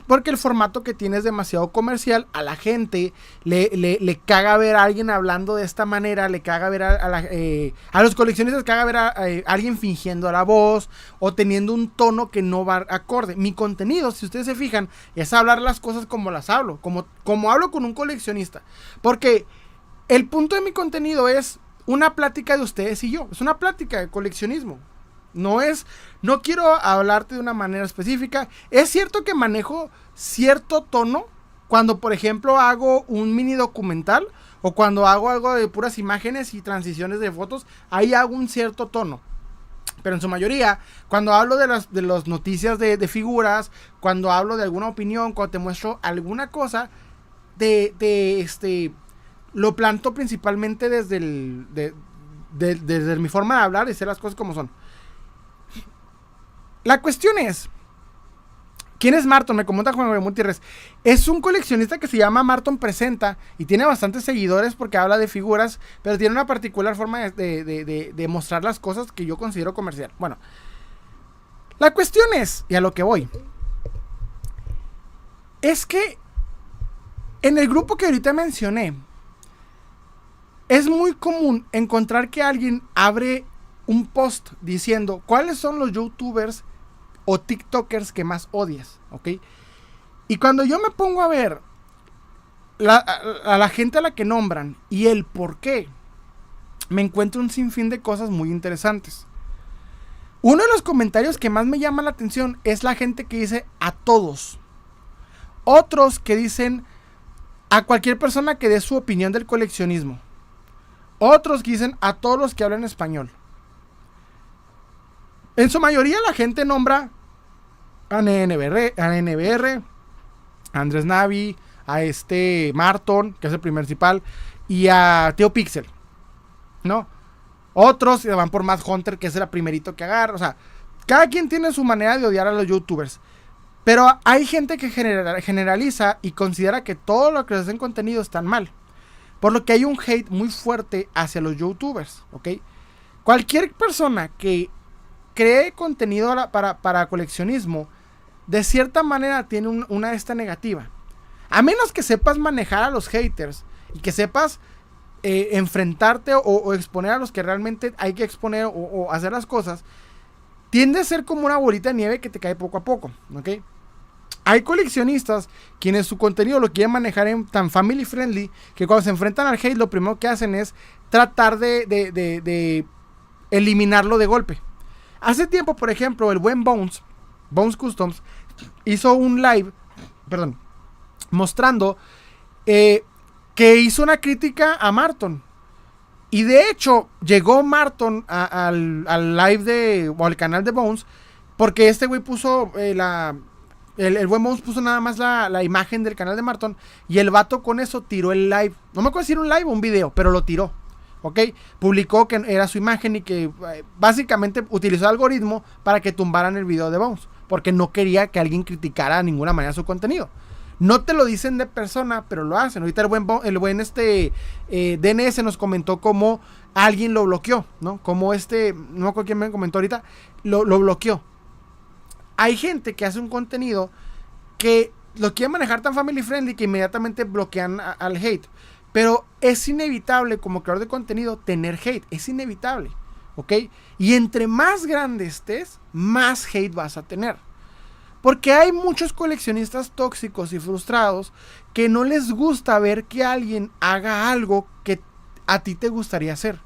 porque el formato que tiene es demasiado comercial, a la gente le, le, caga ver a alguien hablando de esta manera, le caga ver a, eh, los coleccionistas, caga ver a, alguien fingiendo a la voz o teniendo un tono que no va acorde. Mi contenido, si ustedes se fijan, es hablar las cosas como las hablo, como, como hablo con un coleccionista. Porque el punto de mi contenido es una plática de ustedes y yo. Es una plática de coleccionismo. No es, no quiero hablarte de una manera específica. Es cierto que manejo cierto tono cuando, por ejemplo, hago un mini documental o cuando hago algo de puras imágenes y transiciones de fotos, ahí hago un cierto tono. Pero en su mayoría, cuando hablo de las, de noticias de, de, cuando hablo de alguna opinión, cuando te muestro alguna cosa, de, de este, lo planto principalmente desde, el, desde mi forma de hablar y hacer las cosas como son. La cuestión es ¿Quién es Marton? Me comenta Juan Gabriel Gutiérrez. Es un coleccionista que se llama Marton Presenta y tiene bastantes seguidores porque habla de figuras, pero tiene una particular forma de, de, de, mostrar las cosas que yo considero comercial. Bueno, la cuestión es, y a lo que voy, es que en el grupo que ahorita mencioné, es muy común encontrar que alguien abre un post diciendo cuáles son los youtubers o TikTokers que más odias, ¿ok? Y cuando yo me pongo a ver a, la gente a la que nombran y el por qué, me encuentro un sinfín de cosas muy interesantes. Uno de los comentarios que más me llama la atención es la gente que dice a todos. Otros que dicen a cualquier persona que dé su opinión del coleccionismo. Otros dicen a todos los que hablan español. En su mayoría la gente nombra a NBR, a NBR, Andrés Navi, a este Marton, que es el principal, y a Teo Pixel. ¿No? Otros se van por Matt Hunter, que es el primerito que agarra. O sea, cada quien tiene su manera de odiar a los youtubers. Pero hay gente que generaliza y considera que todo lo que hacen contenido están mal. Por lo que hay un hate muy fuerte hacia los youtubers, ¿ok? Cualquier persona que cree contenido para, coleccionismo, de cierta manera tiene una esta negativa. A menos que sepas manejar a los haters y que sepas eh, enfrentarte o, exponer a los que realmente hay que exponer o, hacer las cosas, tiende a ser como una bolita de nieve que te cae poco a poco, ¿ok? Hay coleccionistas quienes su contenido lo quieren manejar en tan family friendly que cuando se enfrentan al hate lo primero que hacen es tratar de, eliminarlo de golpe. Hace tiempo, por ejemplo, el buen Bones, Bones Customs, hizo un live, perdón, mostrando eh, que hizo una crítica a Marton. Y de hecho, llegó Marton al, live de, o al canal de Bones, porque este güey puso eh, la... El, buen Bones puso nada más la, la, imagen del canal de Marton y el vato con eso tiró el live. No me acuerdo si era un live o un video, pero lo tiró. ¿ok? Publicó que era su imagen y que eh, básicamente utilizó el algoritmo para que tumbaran el video de Bones, porque no quería que alguien criticara de ninguna manera su contenido. No te lo dicen de persona, pero lo hacen. Ahorita el buen, el buen este, eh, DNS nos comentó cómo alguien lo bloqueó, ¿no? Como este, no me acuerdo quién me comentó ahorita, lo, bloqueó. Hay gente que hace un contenido que lo quiere manejar tan family friendly que inmediatamente bloquean al hate. Pero es inevitable como creador de contenido tener hate. Es inevitable. ¿Ok? Y entre más grande estés, más hate vas a tener. Porque hay muchos coleccionistas tóxicos y frustrados que no les gusta ver que alguien haga algo que a ti te gustaría hacer.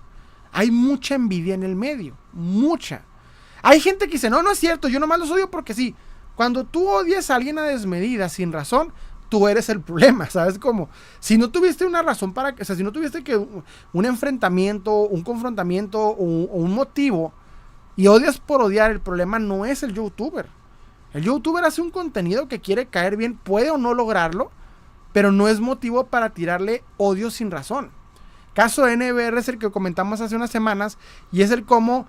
Hay mucha envidia en el medio. Mucha. Hay gente que dice, no, no es cierto, yo nomás los odio porque sí. Cuando tú odias a alguien a desmedida, sin razón, tú eres el problema, ¿sabes? Como, si no tuviste una razón para que, o sea, si no tuviste que un enfrentamiento, un confrontamiento o, un motivo y odias por odiar, el problema no es el youtuber. El youtuber hace un contenido que quiere caer bien, puede o no lograrlo, pero no es motivo para tirarle odio sin razón. Caso NBR es el que comentamos hace unas semanas y es el cómo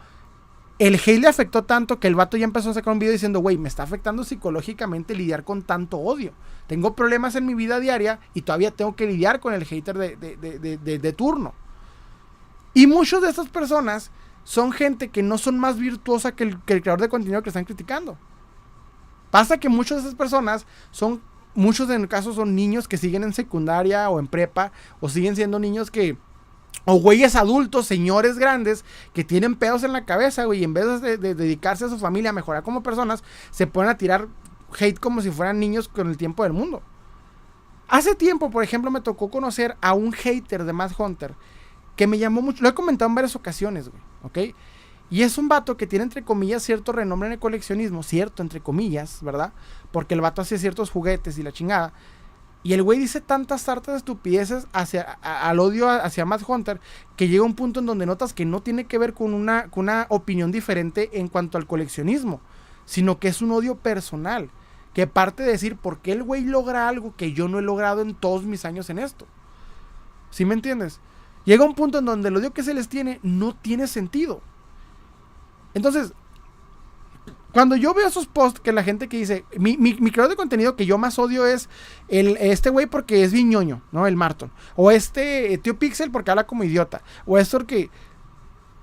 el hate le afectó tanto que el vato ya empezó a sacar un video diciendo, güey, me está afectando psicológicamente lidiar con tanto odio. Tengo problemas en mi vida diaria y todavía tengo que lidiar con el hater de, turno. Y muchas de estas personas son gente que no son más virtuosa que el, que el creador de contenido que están criticando. Pasa que muchas de esas personas son, muchos en el caso son niños que siguen en secundaria o en prepa, o siguen siendo niños que o güeyes adultos, señores grandes, que tienen pedos en la cabeza, güey, y en vez de, dedicarse a su familia, a mejorar como personas, se ponen a tirar hate como si fueran niños con el tiempo del mundo. Hace tiempo, por ejemplo, me tocó conocer a un hater de Matt Hunter que me llamó mucho. Lo he comentado en varias ocasiones, güey, ¿ok? Y es un vato que tiene, entre comillas, cierto renombre en el coleccionismo, cierto, entre comillas, ¿verdad? Porque el vato hace ciertos juguetes y la chingada. Y el güey dice tantas hartas estupideces hacia, al odio hacia Matt Hunter que llega un punto en donde notas que no tiene que ver con una, con una opinión diferente en cuanto al coleccionismo, sino que es un odio personal. Que parte de decir, ¿por qué el güey logra algo que yo no he logrado en todos mis años en esto? ¿Sí me entiendes? Llega un punto en donde el odio que se les tiene no tiene sentido. Entonces, cuando yo veo esos posts que la gente que dice, mi, mi, creador de contenido que yo más odio es el, este güey porque es viñoño, ¿no? El Marton. O este tío Pixel porque habla como idiota. O esto porque...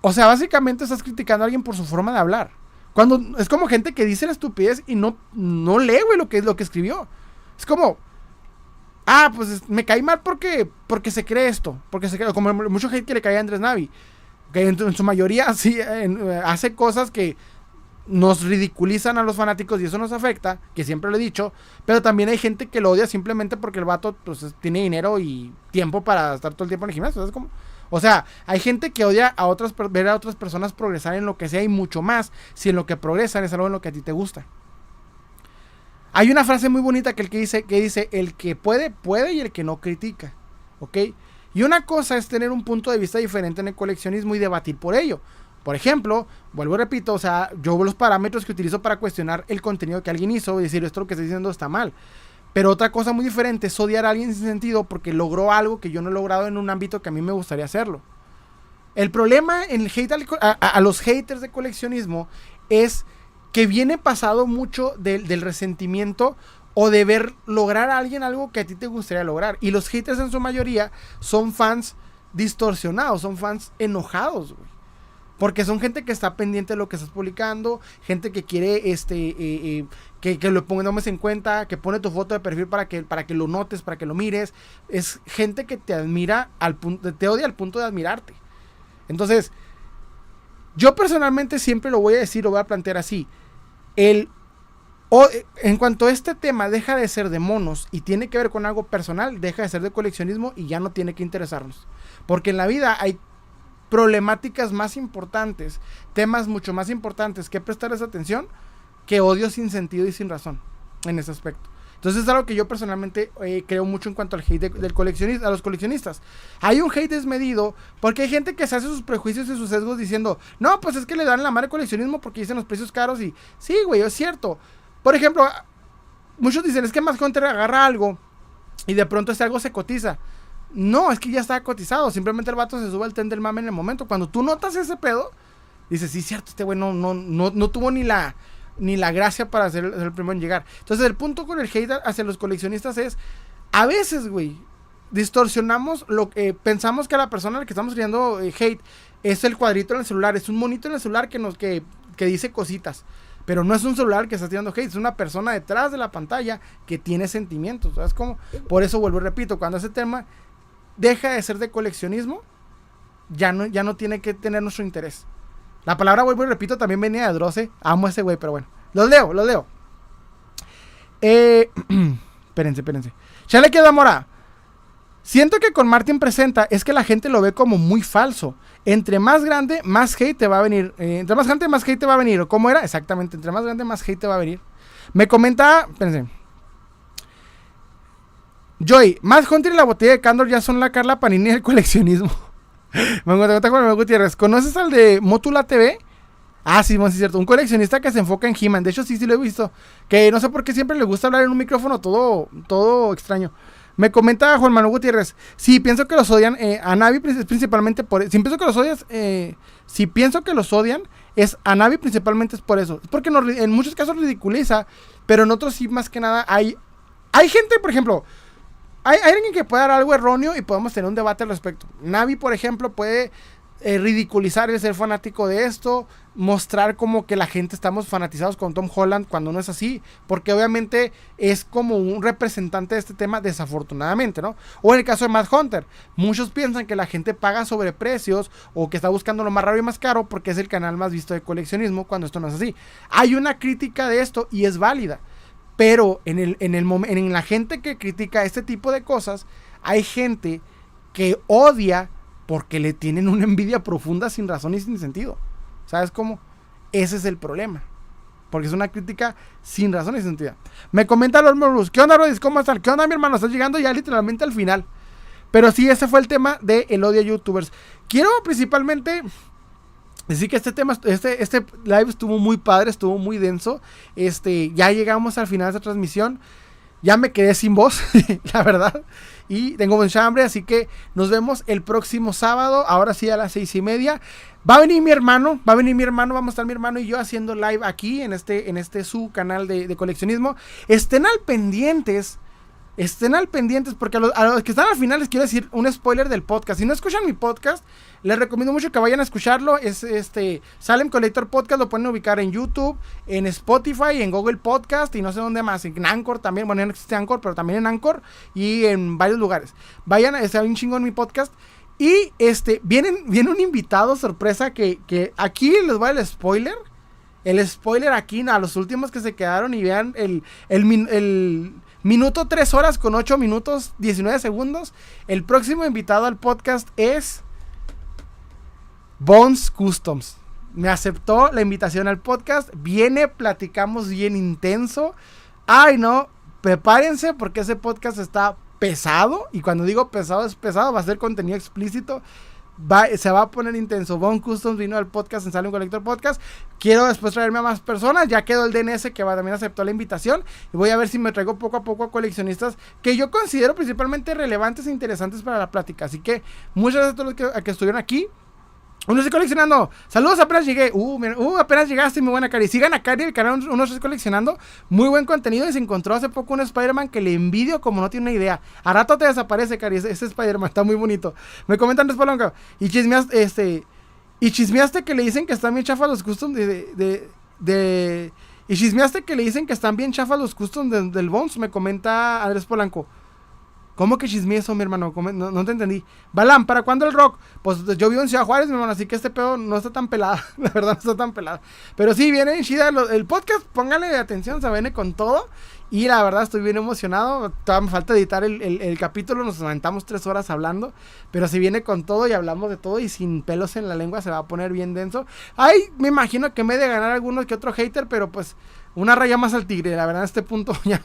O sea, básicamente estás criticando a alguien por su forma de hablar. Cuando es como gente que dice la estupidez y no, no lee, güey, lo que, lo que escribió. Es como, ah, pues me caí mal porque, porque se cree esto. Porque se cree, como mucho gente que le cae a Andrés Navi. Que en, su mayoría sí, eh, hace cosas que nos ridiculizan a los fanáticos y eso nos afecta, que siempre lo he dicho, pero también hay gente que lo odia simplemente porque el vato pues, tiene dinero y tiempo para estar todo el tiempo en el gimnasio. como, o sea, hay gente que odia a otras, ver a otras personas progresar en lo que sea y mucho más si en lo que progresan es algo en lo que a ti te gusta. Hay una frase muy bonita que, el que, dice, que dice, el que puede, puede y el que no critica. ¿Ok? Y una cosa es tener un punto de vista diferente en el coleccionismo y debatir por ello. Por ejemplo, vuelvo y repito, o sea, yo los parámetros que utilizo para cuestionar el contenido que alguien hizo y decir esto lo que está diciendo está mal. Pero otra cosa muy diferente es odiar a alguien sin sentido porque logró algo que yo no he logrado en un ámbito que a mí me gustaría hacerlo. El problema en el hate a, los haters de coleccionismo es que viene pasado mucho del resentimiento o de ver lograr a alguien algo que a ti te gustaría lograr. Y los haters en su mayoría son fans distorsionados, son fans enojados, güey. Porque son gente que está pendiente de lo que estás publicando, gente que quiere este eh, eh, que, que, lo pongamos en cuenta, que pone tu foto de perfil para que, para que lo notes, para que lo mires. Es gente que te admira al punto, te odia al punto de admirarte. Entonces, yo personalmente siempre lo voy a decir, lo voy a plantear así. El en cuanto este tema deja de ser de monos y tiene que ver con algo personal, deja de ser de coleccionismo y ya no tiene que interesarnos. Porque en la vida hay problemáticas más importantes, temas mucho más importantes que prestarles atención que odio sin sentido y sin razón en ese aspecto. Entonces es algo que yo personalmente eh, creo mucho en cuanto al hate del coleccionista, a los coleccionistas. Hay un hate desmedido porque hay gente que se hace sus prejuicios y sus sesgos diciendo, no, pues es que le dan la madre coleccionismo porque dicen los precios caros y sí, güey, es cierto. Por ejemplo, muchos dicen, es que más Hunter agarra algo y de pronto ese algo se cotiza. No, es que ya está cotizado. Simplemente el vato se sube al tren del mame en el momento. Cuando tú notas ese pedo, dices, sí, cierto, este güey no, no, no, tuvo ni la, ni la gracia para ser, el primero en llegar. Entonces, el punto con el hate hacia los coleccionistas es, a veces, güey, distorsionamos lo que pensamos que a la persona a la que estamos viendo eh, hate es el cuadrito en el celular, es un monito en el celular que nos que, que dice cositas. Pero no es un celular que está tirando hate, es una persona detrás de la pantalla que tiene sentimientos. ¿Sabes cómo? Por eso vuelvo y repito, cuando ese tema deja de ser de coleccionismo, ya no, ya no tiene que tener nuestro interés. La palabra, vuelvo y repito, también venía de Droce. Amo a ese güey, pero bueno. Los leo, los leo. Eh, espérense, espérense. Ya le queda mora. Siento que con Martin presenta es que la gente lo ve como muy falso. Entre más grande, más hate te va a venir. Eh, entre más grande, más hate te va a venir. ¿Cómo era? Exactamente. Entre más grande, más hate te va a venir. Me comenta, espérense. Joy, más Hunter y la botella de Candor ya son la Carla Panini del coleccionismo. me encuentro con Gutiérrez. ¿Conoces al de Mótula TV? Ah, sí, es cierto. Un coleccionista que se enfoca en He-Man. De hecho, sí, sí lo he visto. Que no sé por qué siempre le gusta hablar en un micrófono todo, todo extraño. Me comenta Juan Manuel Gutiérrez. Sí, pienso que los odian. Eh, a Navi principalmente por Si pienso que los odias. Eh, si pienso que los odian, es a Navi principalmente es por eso. Es porque en muchos casos ridiculiza. Pero en otros sí, más que nada, hay. Hay gente, por ejemplo hay, alguien que puede dar algo erróneo y podemos tener un debate al respecto. Navi, por ejemplo, puede eh, ridiculizar el ser fanático de esto, mostrar como que la gente estamos fanatizados con Tom Holland cuando no es así, porque obviamente es como un representante de este tema desafortunadamente, ¿no? O en el caso de Matt Hunter, muchos piensan que la gente paga sobreprecios o que está buscando lo más raro y más caro porque es el canal más visto de coleccionismo cuando esto no es así. Hay una crítica de esto y es válida. Pero en, el, en, el en la gente que critica este tipo de cosas, hay gente que odia porque le tienen una envidia profunda sin razón y sin sentido. ¿Sabes cómo? Ese es el problema. Porque es una crítica sin razón y sin sentido. Me comenta Lord Morus. ¿Qué onda, Rodis? ¿Cómo están? ¿Qué onda, mi hermano? Estás llegando ya literalmente al final. Pero sí, ese fue el tema de el odio a youtubers. Quiero principalmente Decir que este tema, este, este live estuvo muy padre, estuvo muy denso. Este, ya llegamos al final de esta transmisión. ya me quedé sin voz, la verdad. Y tengo mucha hambre, así que nos vemos el próximo sábado, ahora sí a las seis y media. Va a venir mi hermano, va a venir mi hermano, vamos a estar mi hermano y yo haciendo live aquí en este, en este su canal de coleccionismo. Estén al pendientes estén al pendientes porque a los, que están al final les quiero decir un spoiler del podcast. Si no escuchan mi podcast, les recomiendo mucho que vayan a escucharlo. Es este Salem Collector Podcast, lo pueden ubicar en YouTube, en Spotify, en Google Podcast y no sé dónde más, en Anchor también. Bueno, no existe Anchor, pero también en Anchor y en varios lugares. Vayan, está un chingón mi podcast. Y este, vienen, viene un invitado sorpresa que, que aquí les voy el spoiler. El spoiler aquí a los últimos que se quedaron y vean el, el, el Minuto 3 horas con 8 minutos 19 segundos. El próximo invitado al podcast es Bones Customs. Me aceptó la invitación al podcast. Viene, platicamos bien intenso. Ay, no, prepárense porque ese podcast está pesado. Y cuando digo pesado, es pesado. Va a ser contenido explícito se va a poner intenso. Bone Customs vino al podcast en Sale un Colector Podcast. Quiero después traerme a más personas. Ya quedó el DNS que va, también aceptó la invitación. Y voy a ver si me traigo poco a poco a coleccionistas que yo considero principalmente relevantes e interesantes para la plática. Así que muchas gracias a todos los que estuvieron aquí. Uno estoy coleccionando. Saludos, apenas llegué. Uh, uh, apenas llegaste, mi buena Cari. Sigan a Cari, el canal Uno estoy coleccionando. Muy buen contenido. Y se encontró hace poco un Spider-Man que le envidio como no tiene una idea. A rato te desaparece, Cari. Ese, Spider-Man está muy bonito. Me comentan Respolonga. Y chismeaste, este. Y chismeaste que le dicen que están bien chafas los customs de, de, y chismeaste que le dicen que están bien chafas los customs del Bones. Me comenta Andrés Polanco. ¿Cómo que chisme eso, mi hermano? No, te entendí. Balam, ¿para cuándo el rock? Pues yo vivo en Ciudad Juárez, mi hermano, así que este pedo no está tan pelado. La verdad, no está tan pelado. Pero sí, viene chida el podcast. Póngale atención, se viene con todo. Y la verdad, estoy bien emocionado. Todavía me falta editar el, capítulo. Nos aventamos tres horas hablando. Pero si viene con todo y hablamos de todo y sin pelos en la lengua, se va a poner bien denso. Ay, me imagino que me he de ganar algunos que otro hater, pero pues una raya más al tigre. La verdad, en este punto ya,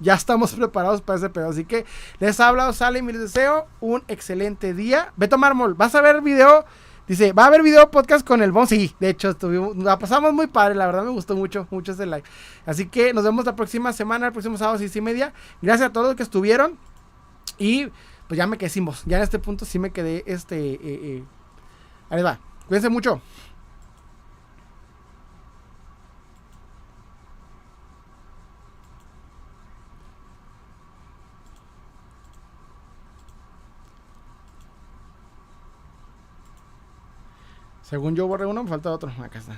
ya estamos preparados para ese pedo. Así que les ha hablado Sale y les deseo un excelente día. Beto Mármol, ¿vas a ver video? Dice, ¿va a haber video podcast con el Bon? Sí, de hecho, estuvimos, la pasamos muy padre, la verdad me gustó mucho, mucho ese like. Así que nos vemos la próxima semana, el próximo sábado, seis y media. Gracias a todos los que estuvieron. Y pues ya me quedé. Ya en este punto sí me quedé, este, eh, eh. ahí va. Cuídense mucho. Según yo borré uno, me falta otro. Acá está.